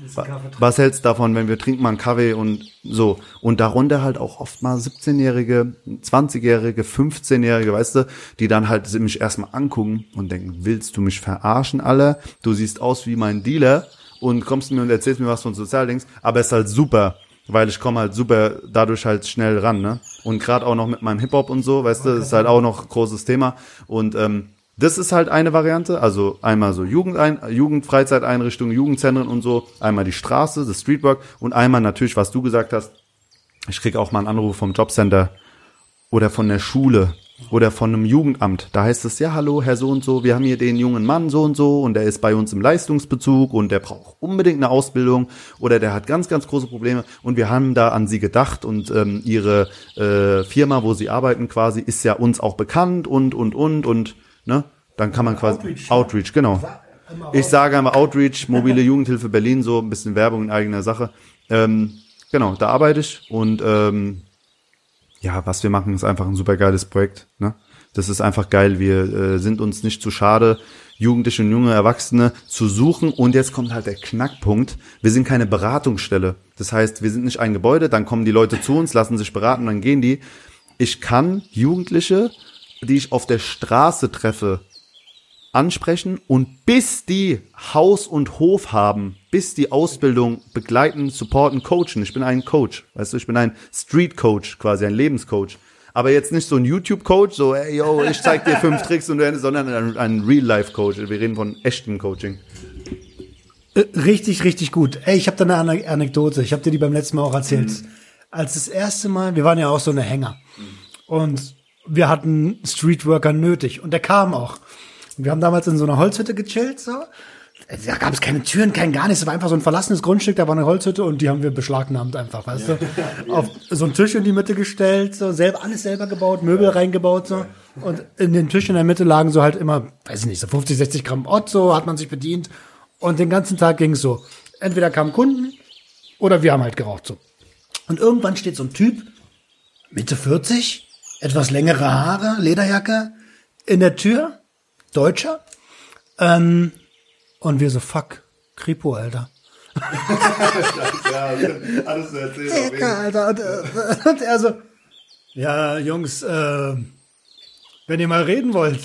[SPEAKER 2] Was hältst du davon, wenn wir trinken mal einen Kaffee und so. Und darunter halt auch oft mal 17-Jährige, 20-Jährige, 15-Jährige, weißt du, die dann halt mich erstmal angucken und denken, willst du mich verarschen, alle? Du siehst aus wie mein Dealer und kommst mir und erzählst mir was von Sozialdings, aber es ist halt super, weil ich komme halt super dadurch halt schnell ran, ne? Und gerade auch noch mit meinem Hip-Hop und so, weißt du, ist halt auch noch großes Thema. Und ähm, das ist halt eine Variante, also einmal so Jugendein Jugendfreizeiteinrichtungen, Jugendzentren und so, einmal die Straße, das Streetwork und einmal natürlich, was du gesagt hast, ich krieg auch mal einen Anruf vom Jobcenter oder von der Schule, oder von einem Jugendamt. Da heißt es, ja, hallo, Herr so und so, wir haben hier den jungen Mann so und so und der ist bei uns im Leistungsbezug und der braucht unbedingt eine Ausbildung oder der hat ganz, ganz große Probleme und wir haben da an Sie gedacht und ähm, Ihre äh, Firma, wo Sie arbeiten quasi, ist ja uns auch bekannt und, und, und und, ne? Dann kann man quasi,
[SPEAKER 1] Outreach.
[SPEAKER 2] Outreach genau. Ich sage einmal Outreach, mobile Jugendhilfe Berlin, so ein bisschen Werbung in eigener Sache. Ähm, genau, da arbeite ich und ähm, ja, was wir machen, ist einfach ein super geiles Projekt. Ne? Das ist einfach geil. Wir äh, sind uns nicht zu schade, Jugendliche und junge Erwachsene zu suchen. Und jetzt kommt halt der Knackpunkt. Wir sind keine Beratungsstelle. Das heißt, wir sind nicht ein Gebäude, dann kommen die Leute zu uns, lassen sich beraten, dann gehen die. Ich kann Jugendliche, die ich auf der Straße treffe, ansprechen und bis die Haus und Hof haben, bis die Ausbildung begleiten, supporten, coachen. Ich bin ein Coach, weißt du, ich bin ein Street Coach, quasi ein Lebenscoach. Aber jetzt nicht so ein YouTube-Coach, so, ey, yo, ich zeig dir fünf Tricks und du, sondern ein, ein Real-Life-Coach. Wir reden von echtem Coaching.
[SPEAKER 1] Äh, Richtig, richtig gut. Ey, ich habe da eine Ane- Anekdote. Ich habe dir die beim letzten Mal auch erzählt. Als das erste Mal, wir waren ja auch so eine Hänger. Und wir hatten Streetworker nötig. Und der kam auch. Und wir haben damals in so einer Holzhütte gechillt, so. Da gab es keine Türen, kein gar nichts. Es war einfach so ein verlassenes Grundstück, da war eine Holzhütte und die haben wir beschlagnahmt einfach, weißt du? Auf so einen Tisch in die Mitte gestellt, so selber, alles selber gebaut, Möbel reingebaut, so. Und in den Tisch in der Mitte lagen so halt immer, weiß ich nicht, so 50, 60 Gramm Ott, so hat man sich bedient. Und den ganzen Tag ging es so. Entweder kamen Kunden oder wir haben halt geraucht, so. Und irgendwann steht so ein Typ, Mitte 40, etwas längere Haare, Lederjacke, in der Tür, Deutscher. Ähm, und wir so, fuck, Kripo, Alter.
[SPEAKER 2] Ja, alles zu
[SPEAKER 1] Dicker, Alter. Und, äh, und er so, ja, Jungs, äh, wenn ihr mal reden wollt,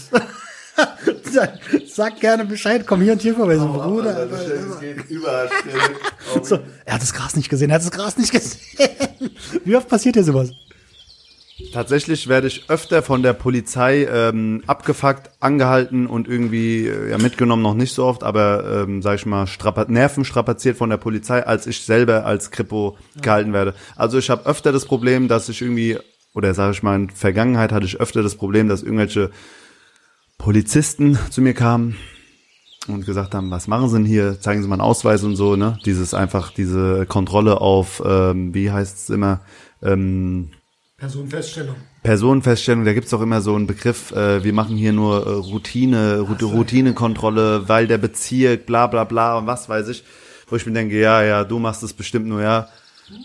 [SPEAKER 1] sagt gerne Bescheid, komm hier und hier vorbei, so Bruder. Alter.
[SPEAKER 2] geht überall
[SPEAKER 1] So, er hat das Gras nicht gesehen, er hat das Gras nicht gesehen. Wie oft passiert dir sowas?
[SPEAKER 2] Tatsächlich werde ich öfter von der Polizei ähm, abgefuckt, angehalten und irgendwie äh, ja, mitgenommen, noch nicht so oft, aber ähm, sag ich mal, strapa Nerven strapaziert von der Polizei, als ich selber als Kripo gehalten werde. Also ich habe öfter das Problem, dass ich irgendwie, oder sage ich mal, in Vergangenheit hatte ich öfter das Problem, dass irgendwelche Polizisten zu mir kamen und gesagt haben, was machen Sie denn hier? Zeigen Sie mal einen Ausweis und so, ne? Dieses einfach, diese Kontrolle auf, ähm, wie heißt es immer, ähm,
[SPEAKER 1] Personenfeststellung.
[SPEAKER 2] Personenfeststellung, da gibt's doch immer so einen Begriff, äh, wir machen hier nur äh, Routine, Rout Routinekontrolle, weil der Bezirk, bla bla bla und was weiß ich, wo ich mir denke, ja, ja, du machst es bestimmt nur, ja.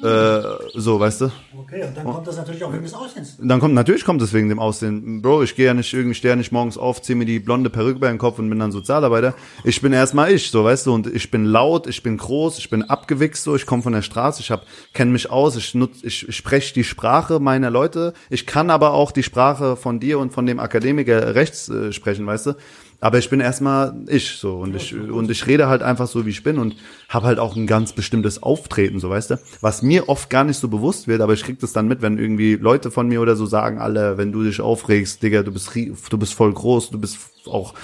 [SPEAKER 2] Äh, so, weißt du?
[SPEAKER 1] Okay, und dann kommt das natürlich auch wegen des Aussehens.
[SPEAKER 2] Dann kommt, natürlich kommt es wegen dem Aussehen. Bro, ich gehe ja nicht irgendwie, stehe ja nicht morgens auf, ziehe mir die blonde Perücke über den Kopf und bin dann Sozialarbeiter. Ich bin erstmal ich, so, weißt du, und ich bin laut, ich bin groß, ich bin abgewichst, so, ich komme von der Straße, ich hab, kenne mich aus, ich nutz, ich, ich spreche die Sprache meiner Leute, ich kann aber auch die Sprache von dir und von dem Akademiker rechts äh, sprechen, weißt du. Aber ich bin erstmal ich so. Und ich und ich rede halt einfach so wie ich bin und habe halt auch ein ganz bestimmtes Auftreten, so weißt du, was mir oft gar nicht so bewusst wird, aber ich krieg das dann mit, wenn irgendwie Leute von mir oder so sagen, alle, wenn du dich aufregst, Digga, du bist du bist voll groß, du bist auch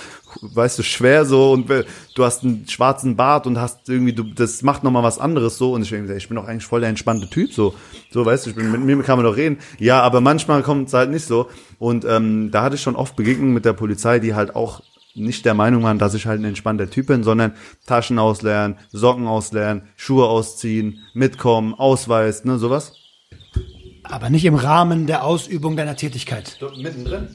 [SPEAKER 2] weißt du schwer so. Und du hast einen schwarzen Bart und hast irgendwie du das macht noch mal was anderes so. Und ich denke, ich bin doch eigentlich voll der entspannte Typ so. So weißt du, ich bin mit mir kann man doch reden. Ja, aber manchmal kommt es halt nicht so. Und ähm, da hatte ich schon oft Begegnungen mit der Polizei, die halt auch nicht der Meinung waren, dass ich halt ein entspannter Typ bin, sondern Taschen ausleeren, Socken ausleeren, Schuhe ausziehen, mitkommen, Ausweis, ne, sowas.
[SPEAKER 1] Aber nicht im Rahmen der Ausübung deiner Tätigkeit.
[SPEAKER 2] Mittendrin.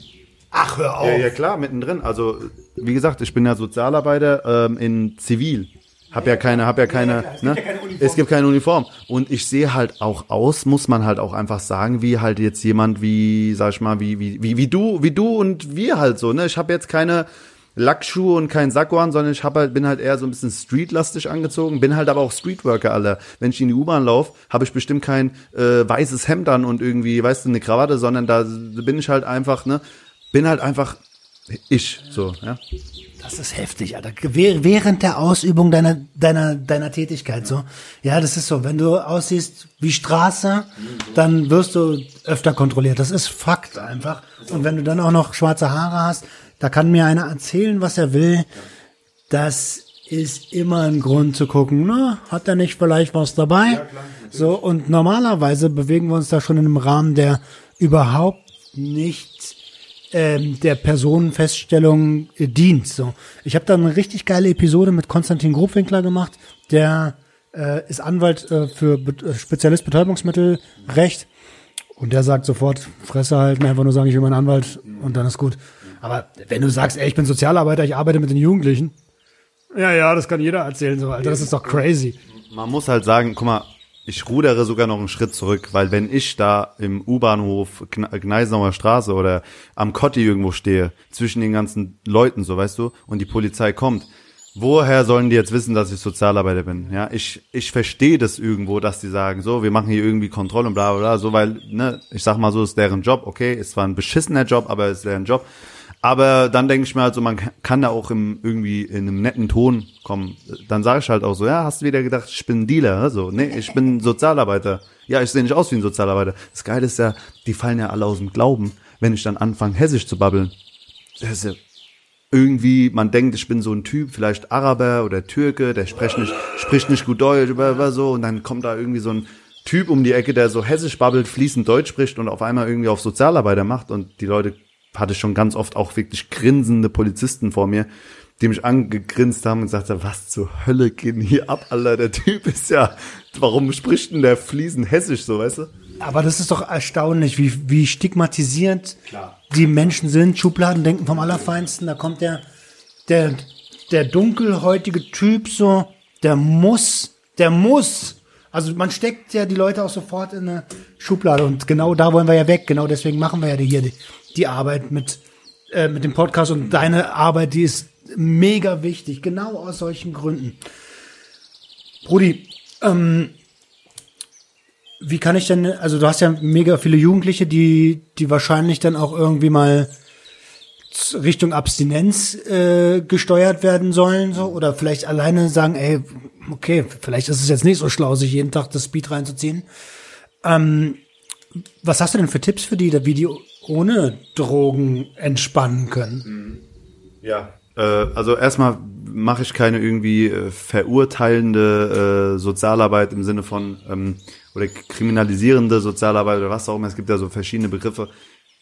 [SPEAKER 1] Ach, hör auf.
[SPEAKER 2] Ja, ja klar, mittendrin. Also wie gesagt, ich bin ja Sozialarbeiter ähm, in Zivil. Hab ja keine, hab ja keine,
[SPEAKER 1] klar. Es
[SPEAKER 2] ne?
[SPEAKER 1] gibt ja keine Uniform.
[SPEAKER 2] es gibt keine Uniform. Und ich sehe halt auch aus, muss man halt auch einfach sagen, wie halt jetzt jemand wie, sag ich mal, wie wie wie, wie du, wie du und wir halt so. Ne, ich habe jetzt keine Lackschuhe und kein Sakko an, sondern ich hab halt, bin halt eher so ein bisschen streetlastig angezogen, bin halt aber auch Streetworker, Alter. Wenn ich in die U-Bahn laufe, habe ich bestimmt kein äh, weißes Hemd an und irgendwie, weißt du, eine Krawatte, sondern da bin ich halt einfach, ne, bin halt einfach ich, so, ja.
[SPEAKER 1] Das ist heftig, Alter. Wäh- Während der Ausübung deiner, deiner, deiner Tätigkeit, so. Ja, das ist so. Wenn du aussiehst wie Straße, dann wirst du öfter kontrolliert. Das ist Fakt einfach. Und wenn du dann auch noch schwarze Haare hast, da kann mir einer erzählen, was er will. Das ist immer ein Grund zu gucken, na, hat er nicht vielleicht was dabei? so, und normalerweise bewegen wir uns da schon in einem Rahmen, der überhaupt nicht ähm, der Personenfeststellung äh, dient. So, ich habe da eine richtig geile Episode mit Konstantin Grobwinkler gemacht, der äh, ist Anwalt äh, für Be äh, Spezialist Betäubungsmittelrecht und der sagt sofort Fresse halten, einfach nur sagen, ich bin mein Anwalt und dann ist gut. Aber wenn du sagst, ey, ich bin Sozialarbeiter, ich arbeite mit den Jugendlichen, ja, ja, das kann jeder erzählen, so, Alter, das ist doch crazy.
[SPEAKER 2] Man muss halt sagen, guck mal, ich rudere sogar noch einen Schritt zurück, weil wenn ich da im U-Bahnhof Gneisenauer Straße oder am Kotti irgendwo stehe, zwischen den ganzen Leuten, so weißt du, und die Polizei kommt, woher sollen die jetzt wissen, dass ich Sozialarbeiter bin? Ja, ich, ich verstehe das irgendwo, dass die sagen, so, wir machen hier irgendwie Kontrolle und bla bla bla, so, weil, ne, ich sag mal so, ist deren Job, okay, ist zwar ein beschissener Job, aber ist deren Job. Aber dann denke ich mir halt so, man kann da auch im, irgendwie in einem netten Ton kommen. Dann sage ich halt auch so, ja, hast du wieder gedacht, ich bin Dealer? So, nee, ich bin Sozialarbeiter. Ja, ich sehe nicht aus wie ein Sozialarbeiter. Das Geile ist ja, die fallen ja alle aus dem Glauben, wenn ich dann anfange, hessisch zu babbeln. Das ist ja irgendwie, man denkt, ich bin so ein Typ, vielleicht Araber oder Türke, der spricht nicht, spricht nicht gut Deutsch oder so, und dann kommt da irgendwie so ein Typ um die Ecke, der so hessisch babbelt, fließend Deutsch spricht und auf einmal irgendwie auf Sozialarbeiter macht und die Leute hatte schon ganz oft auch wirklich grinsende Polizisten vor mir, die mich angegrinst haben und sagte, was zur Hölle geht hier ab, Alter, der Typ ist ja, warum spricht denn der fließend hessisch so, weißt du?
[SPEAKER 1] Aber das ist doch erstaunlich, wie, wie stigmatisierend Klar. die Menschen sind. Schubladen denken vom Allerfeinsten. Da kommt der, der, der dunkelhäutige Typ so, der muss, der muss. Also man steckt ja die Leute auch sofort in eine Schublade und genau da wollen wir ja weg. Genau deswegen machen wir ja hier die, die Arbeit mit, äh, mit dem Podcast und deine Arbeit, die ist mega wichtig, genau aus solchen Gründen. Brudi, ähm, wie kann ich denn, also du hast ja mega viele Jugendliche, die, die wahrscheinlich dann auch irgendwie mal Richtung Abstinenz äh, gesteuert werden sollen, so oder vielleicht alleine sagen, ey, okay, vielleicht ist es jetzt nicht so schlau, sich jeden Tag das Speed reinzuziehen. Ähm, was hast du denn für Tipps für die, wie die ohne Drogen entspannen können?
[SPEAKER 2] Ja, äh, also erstmal mache ich keine irgendwie äh, verurteilende äh, Sozialarbeit im Sinne von ähm, oder kriminalisierende Sozialarbeit oder was auch immer. Es gibt ja so verschiedene Begriffe.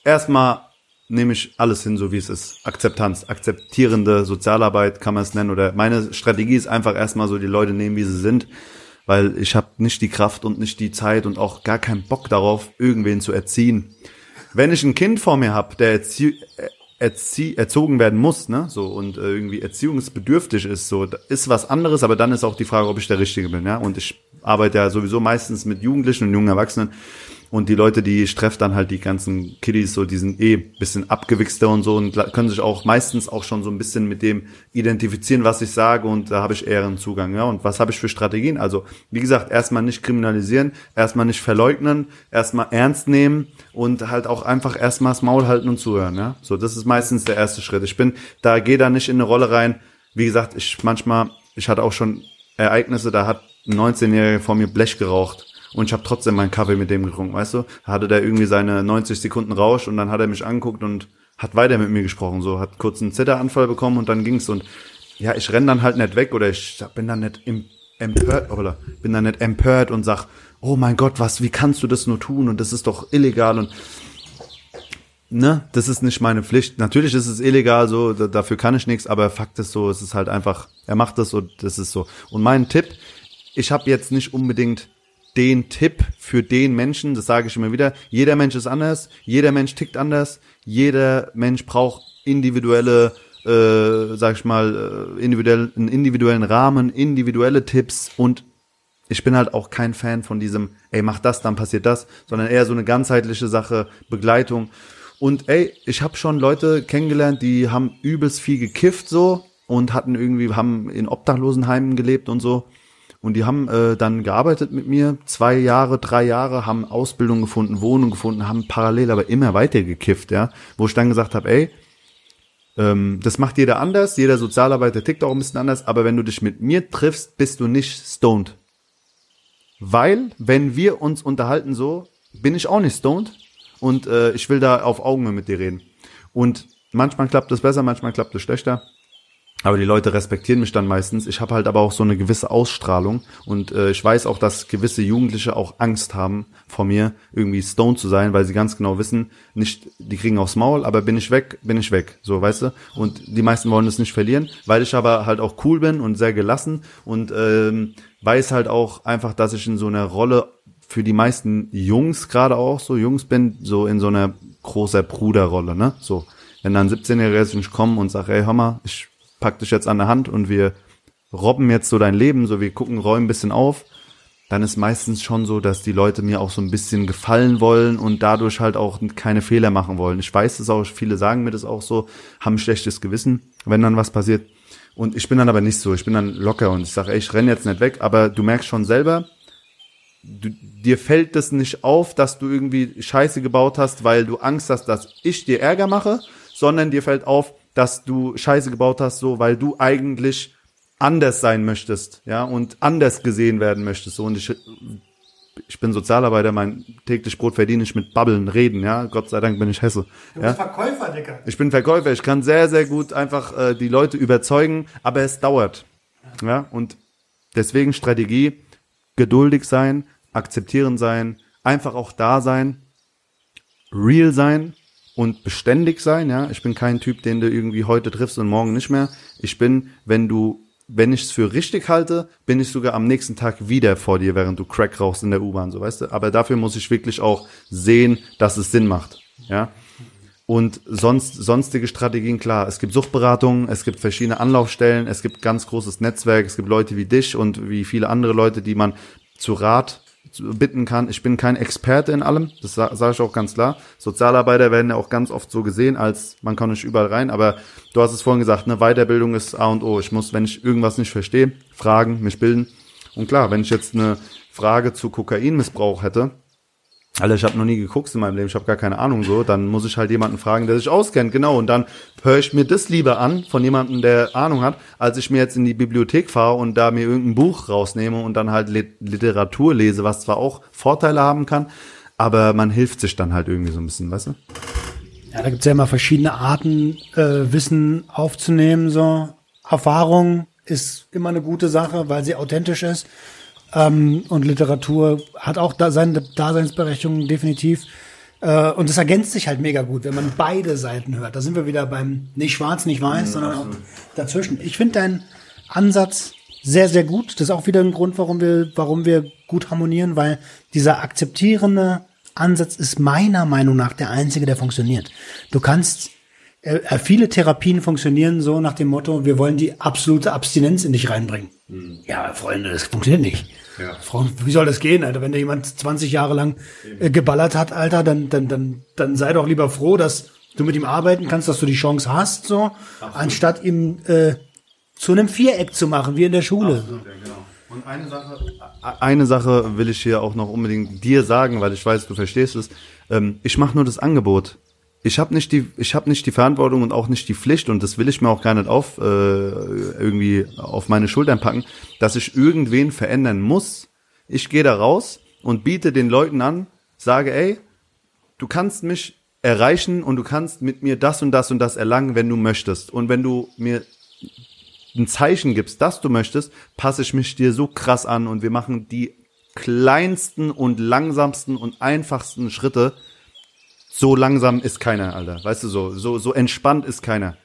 [SPEAKER 2] Erstmal nehme ich alles hin, so wie es ist. Akzeptanz, akzeptierende Sozialarbeit kann man es nennen. Oder meine Strategie ist einfach erstmal so die Leute nehmen, wie sie sind, weil ich habe nicht die Kraft und nicht die Zeit und auch gar keinen Bock darauf, irgendwen zu erziehen. Wenn ich ein Kind vor mir habe, der erzie erzie erzogen werden muss, ne, so und äh, irgendwie erziehungsbedürftig ist, so ist was anderes, aber dann ist auch die Frage, ob ich der Richtige bin, ja. Und ich arbeite ja sowieso meistens mit Jugendlichen und jungen Erwachsenen und die Leute, die streffen dann halt die ganzen Kiddies, so die sind eh bisschen abgewichster und so und können sich auch meistens auch schon so ein bisschen mit dem identifizieren, was ich sage und da habe ich eher einen Zugang. Ja. Und was habe ich für Strategien? Also, wie gesagt, erstmal nicht kriminalisieren, erstmal nicht verleugnen, erstmal ernst nehmen und halt auch einfach erstmal das Maul halten und zuhören. Ja. So, das ist meistens der erste Schritt. Ich bin, da gehe da nicht in eine Rolle rein. Wie gesagt, ich manchmal, ich hatte auch schon Ereignisse, da hat ein 19-Jähriger vor mir Blech geraucht und ich habe trotzdem meinen Kaffee mit dem getrunken, weißt du? Da hatte der irgendwie seine 90 Sekunden Rausch und dann hat er mich angeguckt und hat weiter mit mir gesprochen, so hat kurz einen Zitteranfall bekommen und dann ging's und ja, ich renn dann halt nicht weg oder ich bin dann nicht im, empört, oder bin dann nicht empört und sag, oh mein Gott, was, wie kannst du das nur tun und das ist doch illegal und ne, das ist nicht meine Pflicht. Natürlich ist es illegal, so dafür kann ich nichts, aber Fakt ist so, es ist halt einfach, er macht das und das ist so. Und mein Tipp, ich habe jetzt nicht unbedingt den Tipp für den Menschen, das sage ich immer wieder, jeder Mensch ist anders, jeder Mensch tickt anders, jeder Mensch braucht individuelle, äh, sag ich mal, äh, individuell, einen individuellen Rahmen, individuelle Tipps und ich bin halt auch kein Fan von diesem, ey, mach das, dann passiert das, sondern eher so eine ganzheitliche Sache, Begleitung. Und ey, ich habe schon Leute kennengelernt, die haben übelst viel gekifft so und hatten irgendwie, haben in Obdachlosenheimen gelebt und so. Und die haben äh, dann gearbeitet mit mir, zwei Jahre, drei Jahre, haben Ausbildung gefunden, Wohnung gefunden, haben parallel aber immer weiter gekifft, ja. Wo ich dann gesagt habe, ey, ähm, das macht jeder anders, jeder Sozialarbeiter tickt auch ein bisschen anders, aber wenn du dich mit mir triffst, bist du nicht stoned. Weil, wenn wir uns unterhalten so, bin ich auch nicht stoned und äh, ich will da auf Augenhöhe mit dir reden. Und manchmal klappt das besser, manchmal klappt es schlechter. Aber die Leute respektieren mich dann meistens. Ich habe halt aber auch so eine gewisse Ausstrahlung und äh, ich weiß auch, dass gewisse Jugendliche auch Angst haben vor mir, irgendwie Stone zu sein, weil sie ganz genau wissen, nicht, die kriegen aufs Maul, aber bin ich weg, bin ich weg, so weißt du. Und die meisten wollen das nicht verlieren, weil ich aber halt auch cool bin und sehr gelassen und ähm, weiß halt auch einfach, dass ich in so einer Rolle für die meisten Jungs gerade auch so Jungs bin, so in so einer großer Bruderrolle, ne? So, wenn dann 17-Jährige ist und ich komme und sage, ey, hör mal, ich pack dich jetzt an der Hand und wir robben jetzt so dein Leben, so wir gucken, räumen ein bisschen auf, dann ist meistens schon so, dass die Leute mir auch so ein bisschen gefallen wollen und dadurch halt auch keine Fehler machen wollen. Ich weiß es auch, viele sagen mir das auch so, haben ein schlechtes Gewissen, wenn dann was passiert. Und ich bin dann aber nicht so, ich bin dann locker und ich sage, ey, ich renne jetzt nicht weg, aber du merkst schon selber, du, dir fällt das nicht auf, dass du irgendwie Scheiße gebaut hast, weil du Angst hast, dass ich dir Ärger mache, sondern dir fällt auf, dass du Scheiße gebaut hast, so, weil du eigentlich anders sein möchtest, ja, und anders gesehen werden möchtest, so, und ich, ich bin Sozialarbeiter, mein täglich Brot verdiene ich mit Babbeln, Reden, ja, Gott sei Dank bin ich Hesse.
[SPEAKER 1] Du
[SPEAKER 2] ja?
[SPEAKER 1] bist Verkäufer, Digga.
[SPEAKER 2] Ich bin Verkäufer, ich kann sehr, sehr gut einfach äh, die Leute überzeugen, aber es dauert, ja, und deswegen Strategie, geduldig sein, akzeptieren sein, einfach auch da sein, real sein, und beständig sein, ja. Ich bin kein Typ, den du irgendwie heute triffst und morgen nicht mehr. Ich bin, wenn du, wenn ich es für richtig halte, bin ich sogar am nächsten Tag wieder vor dir, während du Crack rauchst in der U-Bahn, so weißt du. Aber dafür muss ich wirklich auch sehen, dass es Sinn macht, ja. Und sonst, sonstige Strategien, klar. Es gibt Suchtberatungen, es gibt verschiedene Anlaufstellen, es gibt ganz großes Netzwerk, es gibt Leute wie dich und wie viele andere Leute, die man zu Rat bitten kann. Ich bin kein Experte in allem, das sa sage ich auch ganz klar. Sozialarbeiter werden ja auch ganz oft so gesehen, als man kann nicht überall rein, aber du hast es vorhin gesagt, ne, Weiterbildung ist A und O. Ich muss, wenn ich irgendwas nicht verstehe, fragen, mich bilden. Und klar, wenn ich jetzt eine Frage zu Kokainmissbrauch hätte, Alter, ich habe noch nie geguckt in meinem Leben, ich habe gar keine Ahnung so, dann muss ich halt jemanden fragen, der sich auskennt, genau. Und dann höre ich mir das lieber an von jemandem, der Ahnung hat, als ich mir jetzt in die Bibliothek fahre und da mir irgendein Buch rausnehme und dann halt Literatur lese, was zwar auch Vorteile haben kann, aber man hilft sich dann halt irgendwie so ein bisschen, weißt du?
[SPEAKER 1] Ja, da gibt's ja immer verschiedene Arten, äh, Wissen aufzunehmen. So Erfahrung ist immer eine gute Sache, weil sie authentisch ist. Ähm, und Literatur hat auch da seine Daseinsberechtigung definitiv. Äh, und es ergänzt sich halt mega gut, wenn man beide Seiten hört. Da sind wir wieder beim nicht schwarz, nicht weiß, sondern auch dazwischen. Ich finde deinen Ansatz sehr, sehr gut. Das ist auch wieder ein Grund, warum wir, warum wir gut harmonieren, weil dieser akzeptierende Ansatz ist meiner Meinung nach der einzige, der funktioniert. Du kannst äh, äh, viele Therapien funktionieren so nach dem Motto, wir wollen die absolute Abstinenz in dich reinbringen.
[SPEAKER 2] Hm.
[SPEAKER 1] Ja, Freunde, das funktioniert nicht.
[SPEAKER 2] Ja.
[SPEAKER 1] Wie soll das gehen, Alter? Wenn da jemand 20 Jahre lang äh, geballert hat, Alter, dann, dann, dann, dann sei doch lieber froh, dass du mit ihm arbeiten kannst, dass du die Chance hast, so, anstatt ihm äh, zu einem Viereck zu machen, wie in der Schule.
[SPEAKER 2] Absolut, ja, genau. Und eine Sache, eine Sache will ich hier auch noch unbedingt dir sagen, weil ich weiß, du verstehst es. Ähm, ich mache nur das Angebot. Ich habe nicht die, ich habe nicht die Verantwortung und auch nicht die Pflicht und das will ich mir auch gar nicht auf äh, irgendwie auf meine Schultern packen, dass ich irgendwen verändern muss. Ich gehe da raus und biete den Leuten an, sage, ey, du kannst mich erreichen und du kannst mit mir das und das und das erlangen, wenn du möchtest. Und wenn du mir ein Zeichen gibst, dass du möchtest, passe ich mich dir so krass an und wir machen die kleinsten und langsamsten und einfachsten Schritte. So langsam ist keiner, Alter. Weißt du, so, so, so entspannt ist keiner.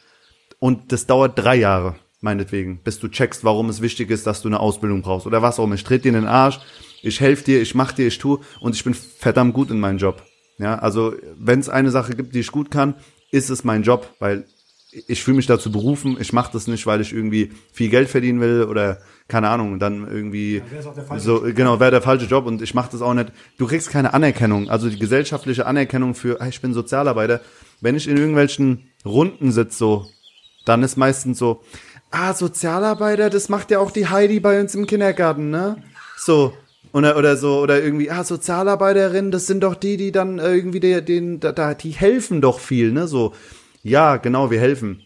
[SPEAKER 2] Und das dauert drei Jahre, meinetwegen, bis du checkst, warum es wichtig ist, dass du eine Ausbildung brauchst oder was auch immer. Ich trete dir in den Arsch, ich helfe dir, ich mach dir, ich tu und ich bin verdammt gut in meinem Job. Ja, also wenn es eine Sache gibt, die ich gut kann, ist es mein Job, weil ich fühle mich dazu berufen, ich mache das nicht, weil ich irgendwie viel Geld verdienen will oder keine Ahnung, dann irgendwie so genau, wäre der falsche Job und ich mache das auch nicht. Du kriegst keine Anerkennung, also die gesellschaftliche Anerkennung für, hey, ich bin Sozialarbeiter. Wenn ich in irgendwelchen Runden sitze, so, dann ist meistens so, ah, Sozialarbeiter, das macht ja auch die Heidi bei uns im Kindergarten, ne? So, oder, oder so, oder irgendwie, ah, Sozialarbeiterinnen, das sind doch die, die dann irgendwie der, den, da, die helfen doch viel, ne? So, ja, genau, wir helfen.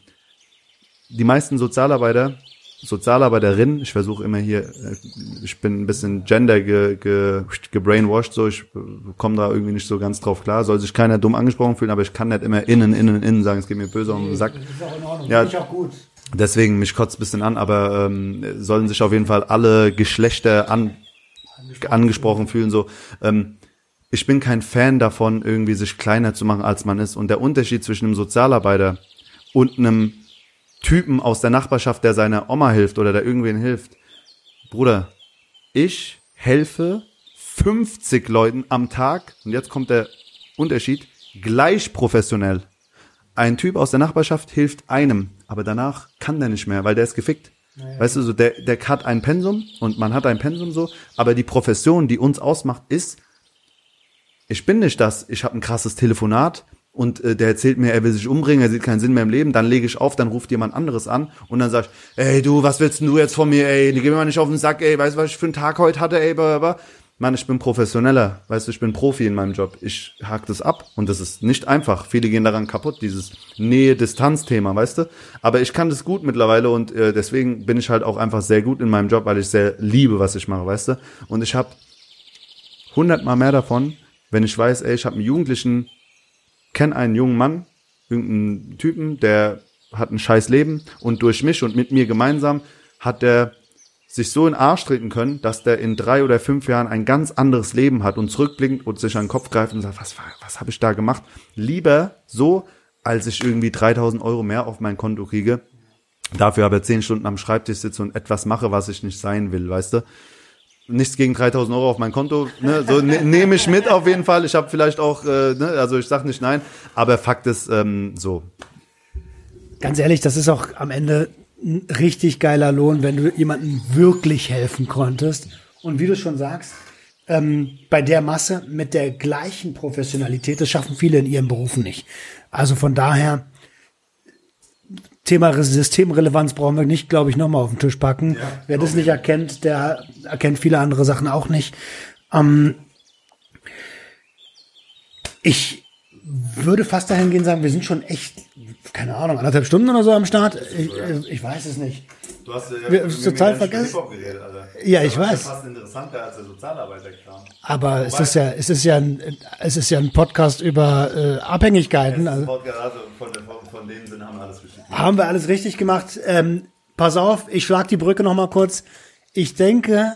[SPEAKER 2] Die meisten Sozialarbeiter, Sozialarbeiterinnen, ich versuche immer hier, äh, ich bin ein bisschen gender ge, ge, gebrainwashed, so ich komme da irgendwie nicht so ganz drauf klar, soll sich keiner dumm angesprochen fühlen, aber ich kann nicht immer innen, innen, innen sagen, es geht mir böse um den Sack.
[SPEAKER 1] Das ist auch in Ordnung.
[SPEAKER 2] Ja.
[SPEAKER 1] Ich auch gut.
[SPEAKER 2] Deswegen, mich kotzt ein bisschen an, aber ähm, sollen sich auf jeden Fall alle Geschlechter an, angesprochen fühlen. So, ähm, ich bin kein Fan davon, irgendwie sich kleiner zu machen, als man ist. Und der Unterschied zwischen einem Sozialarbeiter und einem Typen aus der Nachbarschaft, der seiner Oma hilft oder der irgendwen hilft. Bruder, ich helfe 50 Leuten am Tag, und jetzt kommt der Unterschied, gleich professionell. Ein Typ aus der Nachbarschaft hilft einem, aber danach kann der nicht mehr, weil der ist gefickt. Naja. Weißt du, so der, der hat ein Pensum und man hat ein Pensum so, aber die Profession, die uns ausmacht, ist, ich bin nicht das, ich habe ein krasses Telefonat und äh, der erzählt mir, er will sich umbringen, er sieht keinen Sinn mehr im Leben, dann lege ich auf, dann ruft jemand anderes an und dann sag ich, ey du, was willst denn du jetzt von mir, ey, geh mir mal nicht auf den Sack, ey, weißt du, was ich für einen Tag heute hatte, ey, blablabla. Mann, ich bin professioneller, weißt du, ich bin Profi in meinem Job. Ich hake das ab und das ist nicht einfach. Viele gehen daran kaputt, dieses Nähe-Distanz-Thema, weißt du. Aber ich kann das gut mittlerweile und äh, deswegen bin ich halt auch einfach sehr gut in meinem Job, weil ich sehr liebe, was ich mache, weißt du. Und ich habe hundertmal mehr davon, wenn ich weiß, ey, ich habe einen Jugendlichen, kenne einen jungen Mann, irgendeinen Typen, der hat ein scheiß Leben und durch mich und mit mir gemeinsam hat der sich so in den Arsch treten können, dass der in drei oder fünf Jahren ein ganz anderes Leben hat und zurückblinkt und sich an den Kopf greift und sagt, was, was habe ich da gemacht? Lieber so, als ich irgendwie 3000 Euro mehr auf mein Konto kriege, dafür aber zehn Stunden am Schreibtisch sitze und etwas mache, was ich nicht sein will, weißt du? Nichts gegen 3000 Euro auf mein Konto, ne? so ne, nehme ich mit auf jeden Fall. Ich habe vielleicht auch, äh, ne? also ich sag nicht nein, aber Fakt ist ähm, so.
[SPEAKER 1] Ganz ehrlich, das ist auch am Ende ein richtig geiler Lohn, wenn du jemandem wirklich helfen konntest. Und wie du schon sagst, ähm, bei der Masse mit der gleichen Professionalität, das schaffen viele in ihren Berufen nicht. Also von daher, Thema Systemrelevanz brauchen wir nicht, glaube ich, nochmal auf den Tisch packen. Ja, Wer das nicht erkennt, der erkennt viele andere Sachen auch nicht. Ähm, ich würde fast dahin gehen sagen, wir sind schon echt keine Ahnung, anderthalb Stunden oder so am Start. Ich, ich weiß es nicht.
[SPEAKER 2] Du hast ja
[SPEAKER 1] Wir, total vergessen.
[SPEAKER 2] Geredet,
[SPEAKER 1] ja, ich weiß. Das
[SPEAKER 2] ist fast interessanter als der Sozialarbeiterkram.
[SPEAKER 1] Aber Wobei, es ist ja, es ist ja ein, es ist ja ein Podcast über äh, Abhängigkeiten.
[SPEAKER 2] Also, Podcast, also von, von, von dem Sinne haben wir alles
[SPEAKER 1] gemacht. Haben wir alles richtig gemacht. Ähm, pass auf, ich schlag die Brücke noch mal kurz. Ich denke,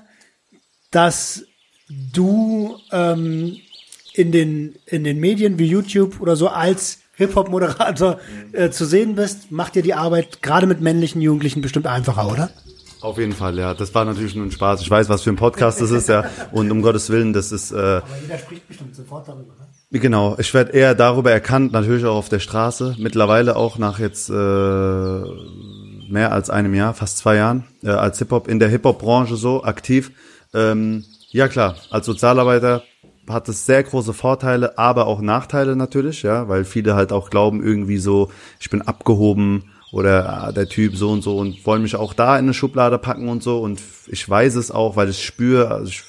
[SPEAKER 1] dass du ähm, in den in den Medien wie YouTube oder so als Hip-Hop-Moderator äh, zu sehen bist, macht dir die Arbeit gerade mit männlichen Jugendlichen bestimmt einfacher, oder?
[SPEAKER 2] Auf jeden Fall, ja. Das war natürlich nur ein Spaß. Ich weiß, was für ein Podcast das ist, ja. Und um Gottes Willen, das ist. Äh, Aber jeder spricht bestimmt sofort darüber, ne? Genau, ich werde eher darüber erkannt, natürlich auch auf der Straße. Mittlerweile auch nach jetzt äh, mehr als einem Jahr, fast zwei Jahren, äh, als Hip-Hop, in der Hip-Hop-Branche so aktiv. Ähm, ja klar, als Sozialarbeiter hat es sehr große Vorteile, aber auch Nachteile natürlich, ja, weil viele halt auch glauben irgendwie so, ich bin abgehoben oder ah, der Typ so und so und wollen mich auch da in eine Schublade packen und so und ich weiß es auch, weil ich spüre, also ich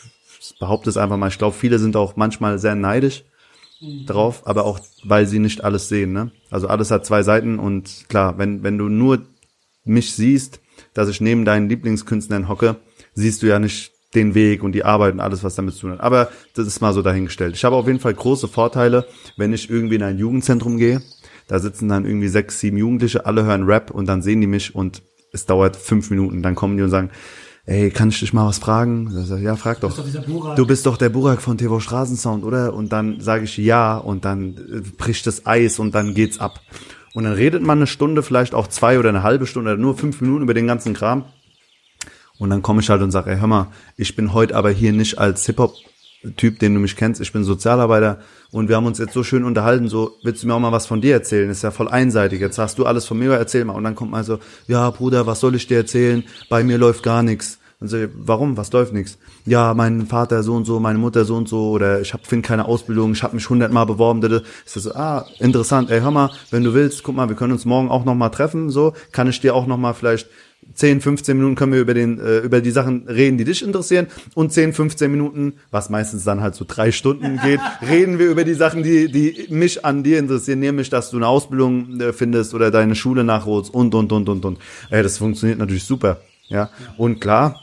[SPEAKER 2] behaupte es einfach mal, ich glaube, viele sind auch manchmal sehr neidisch drauf, aber auch, weil sie nicht alles sehen, ne? Also alles hat zwei Seiten und klar, wenn, wenn du nur mich siehst, dass ich neben deinen Lieblingskünstlern hocke, siehst du ja nicht den Weg und die Arbeit und alles, was damit zu tun hat. Aber das ist mal so dahingestellt. Ich habe auf jeden Fall große Vorteile, wenn ich irgendwie in ein Jugendzentrum gehe. Da sitzen dann irgendwie sechs, sieben Jugendliche, alle hören Rap und dann sehen die mich und es dauert fünf Minuten. Dann kommen die und sagen, ey, kann ich dich mal was fragen? Sag, ja, frag doch. doch du bist doch der Burak von TV Straßensound, oder? Und dann sage ich ja und dann äh, bricht das Eis und dann geht's ab. Und dann redet man eine Stunde, vielleicht auch zwei oder eine halbe Stunde oder nur fünf Minuten über den ganzen Kram. Und dann komme ich halt und sage, ey, hör mal, ich bin heute aber hier nicht als Hip-Hop-Typ, den du mich kennst, ich bin Sozialarbeiter und wir haben uns jetzt so schön unterhalten, so, willst du mir auch mal was von dir erzählen? Ist ja voll einseitig. Jetzt hast du alles von mir, erzähl mal. Und dann kommt mal so, ja, Bruder, was soll ich dir erzählen? Bei mir läuft gar nichts. Und so, warum? Was läuft nichts? Ja, mein Vater so und so, meine Mutter so und so, oder ich hab, finde keine Ausbildung, ich habe mich hundertmal beworben. Ist das so, ah, interessant, ey, hör mal, wenn du willst, guck mal, wir können uns morgen auch nochmal treffen, so, kann ich dir auch nochmal vielleicht 10, 15 Minuten können wir über den äh, über die Sachen reden, die dich interessieren und 10, 15 Minuten, was meistens dann halt so drei Stunden geht, reden wir über die Sachen, die die mich an dir interessieren, nämlich dass du eine Ausbildung äh, findest oder deine Schule nachholst und und und und und. Ey, das funktioniert natürlich super, ja. Und klar,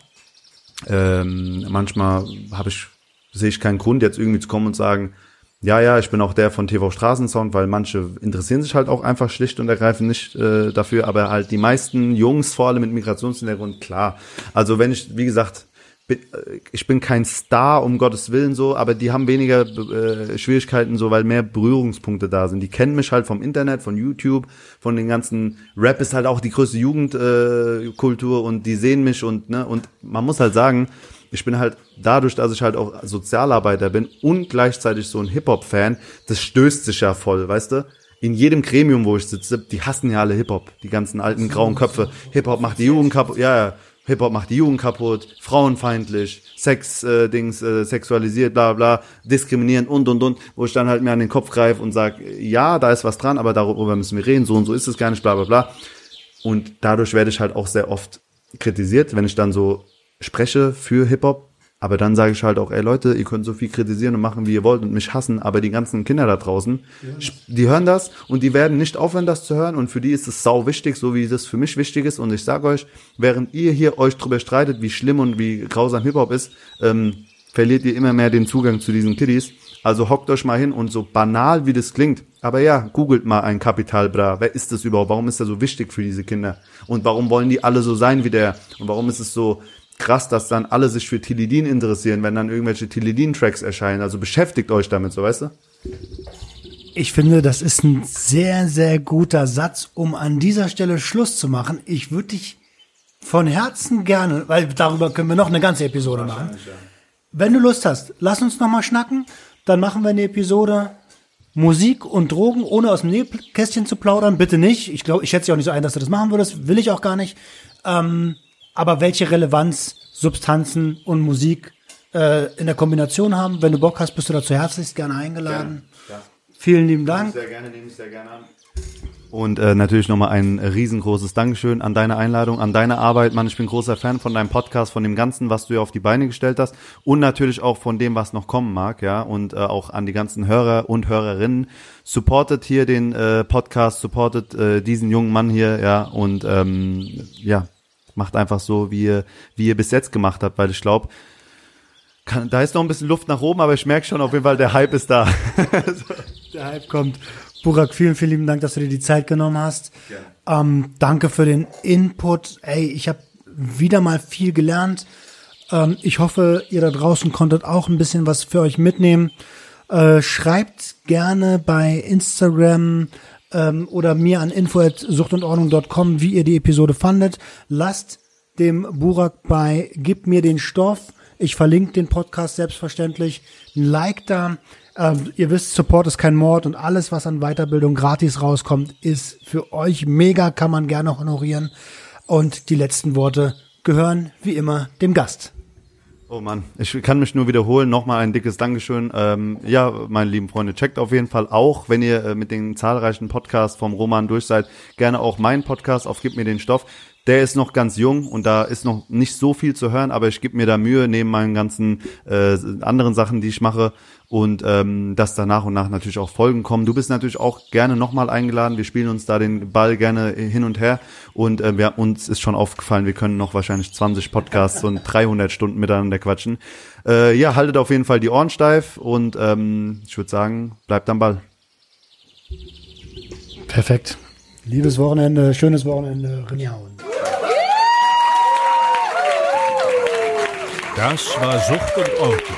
[SPEAKER 2] ähm, manchmal habe ich sehe ich keinen Grund jetzt irgendwie zu kommen und sagen, Ja, ja, ich bin auch der von TV Straßensound, weil manche interessieren sich halt auch einfach schlicht und ergreifend nicht äh, dafür, aber halt die meisten Jungs, vor allem mit Migrationshintergrund, klar. Also wenn ich, wie gesagt, bin, äh, ich bin kein Star, um Gottes Willen so, aber die haben weniger äh, Schwierigkeiten so, weil mehr Berührungspunkte da sind. Die kennen mich halt vom Internet, von YouTube, von den ganzen Rap ist halt auch die größte Jugendkultur äh, und die sehen mich und ne und man muss halt sagen, ich bin halt dadurch, dass ich halt auch Sozialarbeiter bin und gleichzeitig so ein Hip-Hop-Fan, das stößt sich ja voll, weißt du? In jedem Gremium, wo ich sitze, die hassen ja alle Hip-Hop, die ganzen alten grauen Köpfe. Hip-Hop macht die Jugend kaputt, ja, ja. Hip-Hop macht die Jugend kaputt, frauenfeindlich, Sex, äh, Dings, äh, sexualisiert, bla bla, diskriminierend und und und, wo ich dann halt mir an den Kopf greife und sag, ja, da ist was dran, aber darüber müssen wir reden, so und so ist es gar nicht, bla bla bla. Und dadurch werde ich halt auch sehr oft kritisiert, wenn ich dann so spreche für Hip-Hop, aber dann sage ich halt auch, ey Leute, ihr könnt so viel kritisieren und machen, wie ihr wollt und mich hassen, aber die ganzen Kinder da draußen, ja. die hören das und die werden nicht aufhören, das zu hören und für die ist es sau wichtig, so wie das für mich wichtig ist und ich sage euch, während ihr hier euch drüber streitet, wie schlimm und wie grausam Hip-Hop ist, ähm, verliert ihr immer mehr den Zugang zu diesen Kiddies. Also hockt euch mal hin und so banal wie das klingt, aber ja, googelt mal ein Kapital Bra. Wer ist das überhaupt? Warum ist er so wichtig für diese Kinder? Und warum wollen die alle so sein wie der? Und warum ist es so krass, dass dann alle sich für Tilidin interessieren, wenn dann irgendwelche Tilidin-Tracks erscheinen. Also beschäftigt euch damit, so weißt du?
[SPEAKER 1] Ich finde, das ist ein sehr, sehr guter Satz, um an dieser Stelle Schluss zu machen. Ich würde dich von Herzen gerne, weil darüber können wir noch eine ganze Episode machen. Ja. Wenn du Lust hast, lass uns noch mal schnacken. Dann machen wir eine Episode Musik und Drogen, ohne aus dem Nähkästchen zu plaudern. Bitte nicht. Ich glaube, ich schätze auch nicht so ein, dass du das machen würdest. Will ich auch gar nicht. Ähm, aber welche Relevanz Substanzen und Musik äh, in der Kombination haben. Wenn du Bock hast, bist du dazu herzlichst gerne eingeladen. Gerne, ja. Vielen lieben Dank.
[SPEAKER 2] Sehr gerne, nehme ich sehr gerne an. Und äh, natürlich nochmal ein riesengroßes Dankeschön an deine Einladung, an deine Arbeit. Mann, ich bin großer Fan von deinem Podcast, von dem Ganzen, was du ja auf die Beine gestellt hast und natürlich auch von dem, was noch kommen mag, ja. Und äh, auch an die ganzen Hörer und Hörerinnen. Supportet hier den äh, Podcast, supportet äh, diesen jungen Mann hier, ja. Und ähm, ja, macht einfach so, wie ihr, wie ihr bis jetzt gemacht habt, weil ich glaube, da ist noch ein bisschen Luft nach oben, aber ich merke schon auf jeden Fall, der Hype ist da.
[SPEAKER 1] der Hype kommt. Burak, vielen, vielen lieben Dank, dass du dir die Zeit genommen hast. Ähm, danke für den Input. Ey, ich habe wieder mal viel gelernt. Ähm, ich hoffe, ihr da draußen konntet auch ein bisschen was für euch mitnehmen. Äh, schreibt gerne bei Instagram, ähm, oder mir an info@suchtundordnung.com, wie ihr die Episode fandet. Lasst dem Burak bei Gib mir den Stoff. Ich verlinke den Podcast selbstverständlich. Ein Like da. Ähm, ihr wisst, Support ist kein Mord und alles, was an Weiterbildung gratis rauskommt, ist für euch mega, kann man gerne honorieren. Und die letzten Worte gehören wie immer dem Gast.
[SPEAKER 2] Oh Mann, ich kann mich nur wiederholen. Nochmal ein dickes Dankeschön. Ähm, ja, meine lieben Freunde, checkt auf jeden Fall auch, wenn ihr äh, mit den zahlreichen Podcasts vom Roman durch seid, gerne auch meinen Podcast auf Gib mir den Stoff. Der ist noch ganz jung und da ist noch nicht so viel zu hören, aber ich gebe mir da Mühe neben meinen ganzen äh, anderen Sachen, die ich mache und ähm, dass da nach und nach natürlich auch Folgen kommen. Du bist natürlich auch gerne nochmal eingeladen. Wir spielen uns da den Ball gerne hin und her und äh, wir, uns ist schon aufgefallen, wir können noch wahrscheinlich 20 Podcasts und 300 Stunden miteinander quatschen. Äh, ja, haltet auf jeden Fall die Ohren steif und ähm, ich würde sagen, bleibt am Ball.
[SPEAKER 1] Perfekt. Liebes Wochenende, schönes Wochenende, Rinjauen.
[SPEAKER 4] Das war Sucht und Ordnung.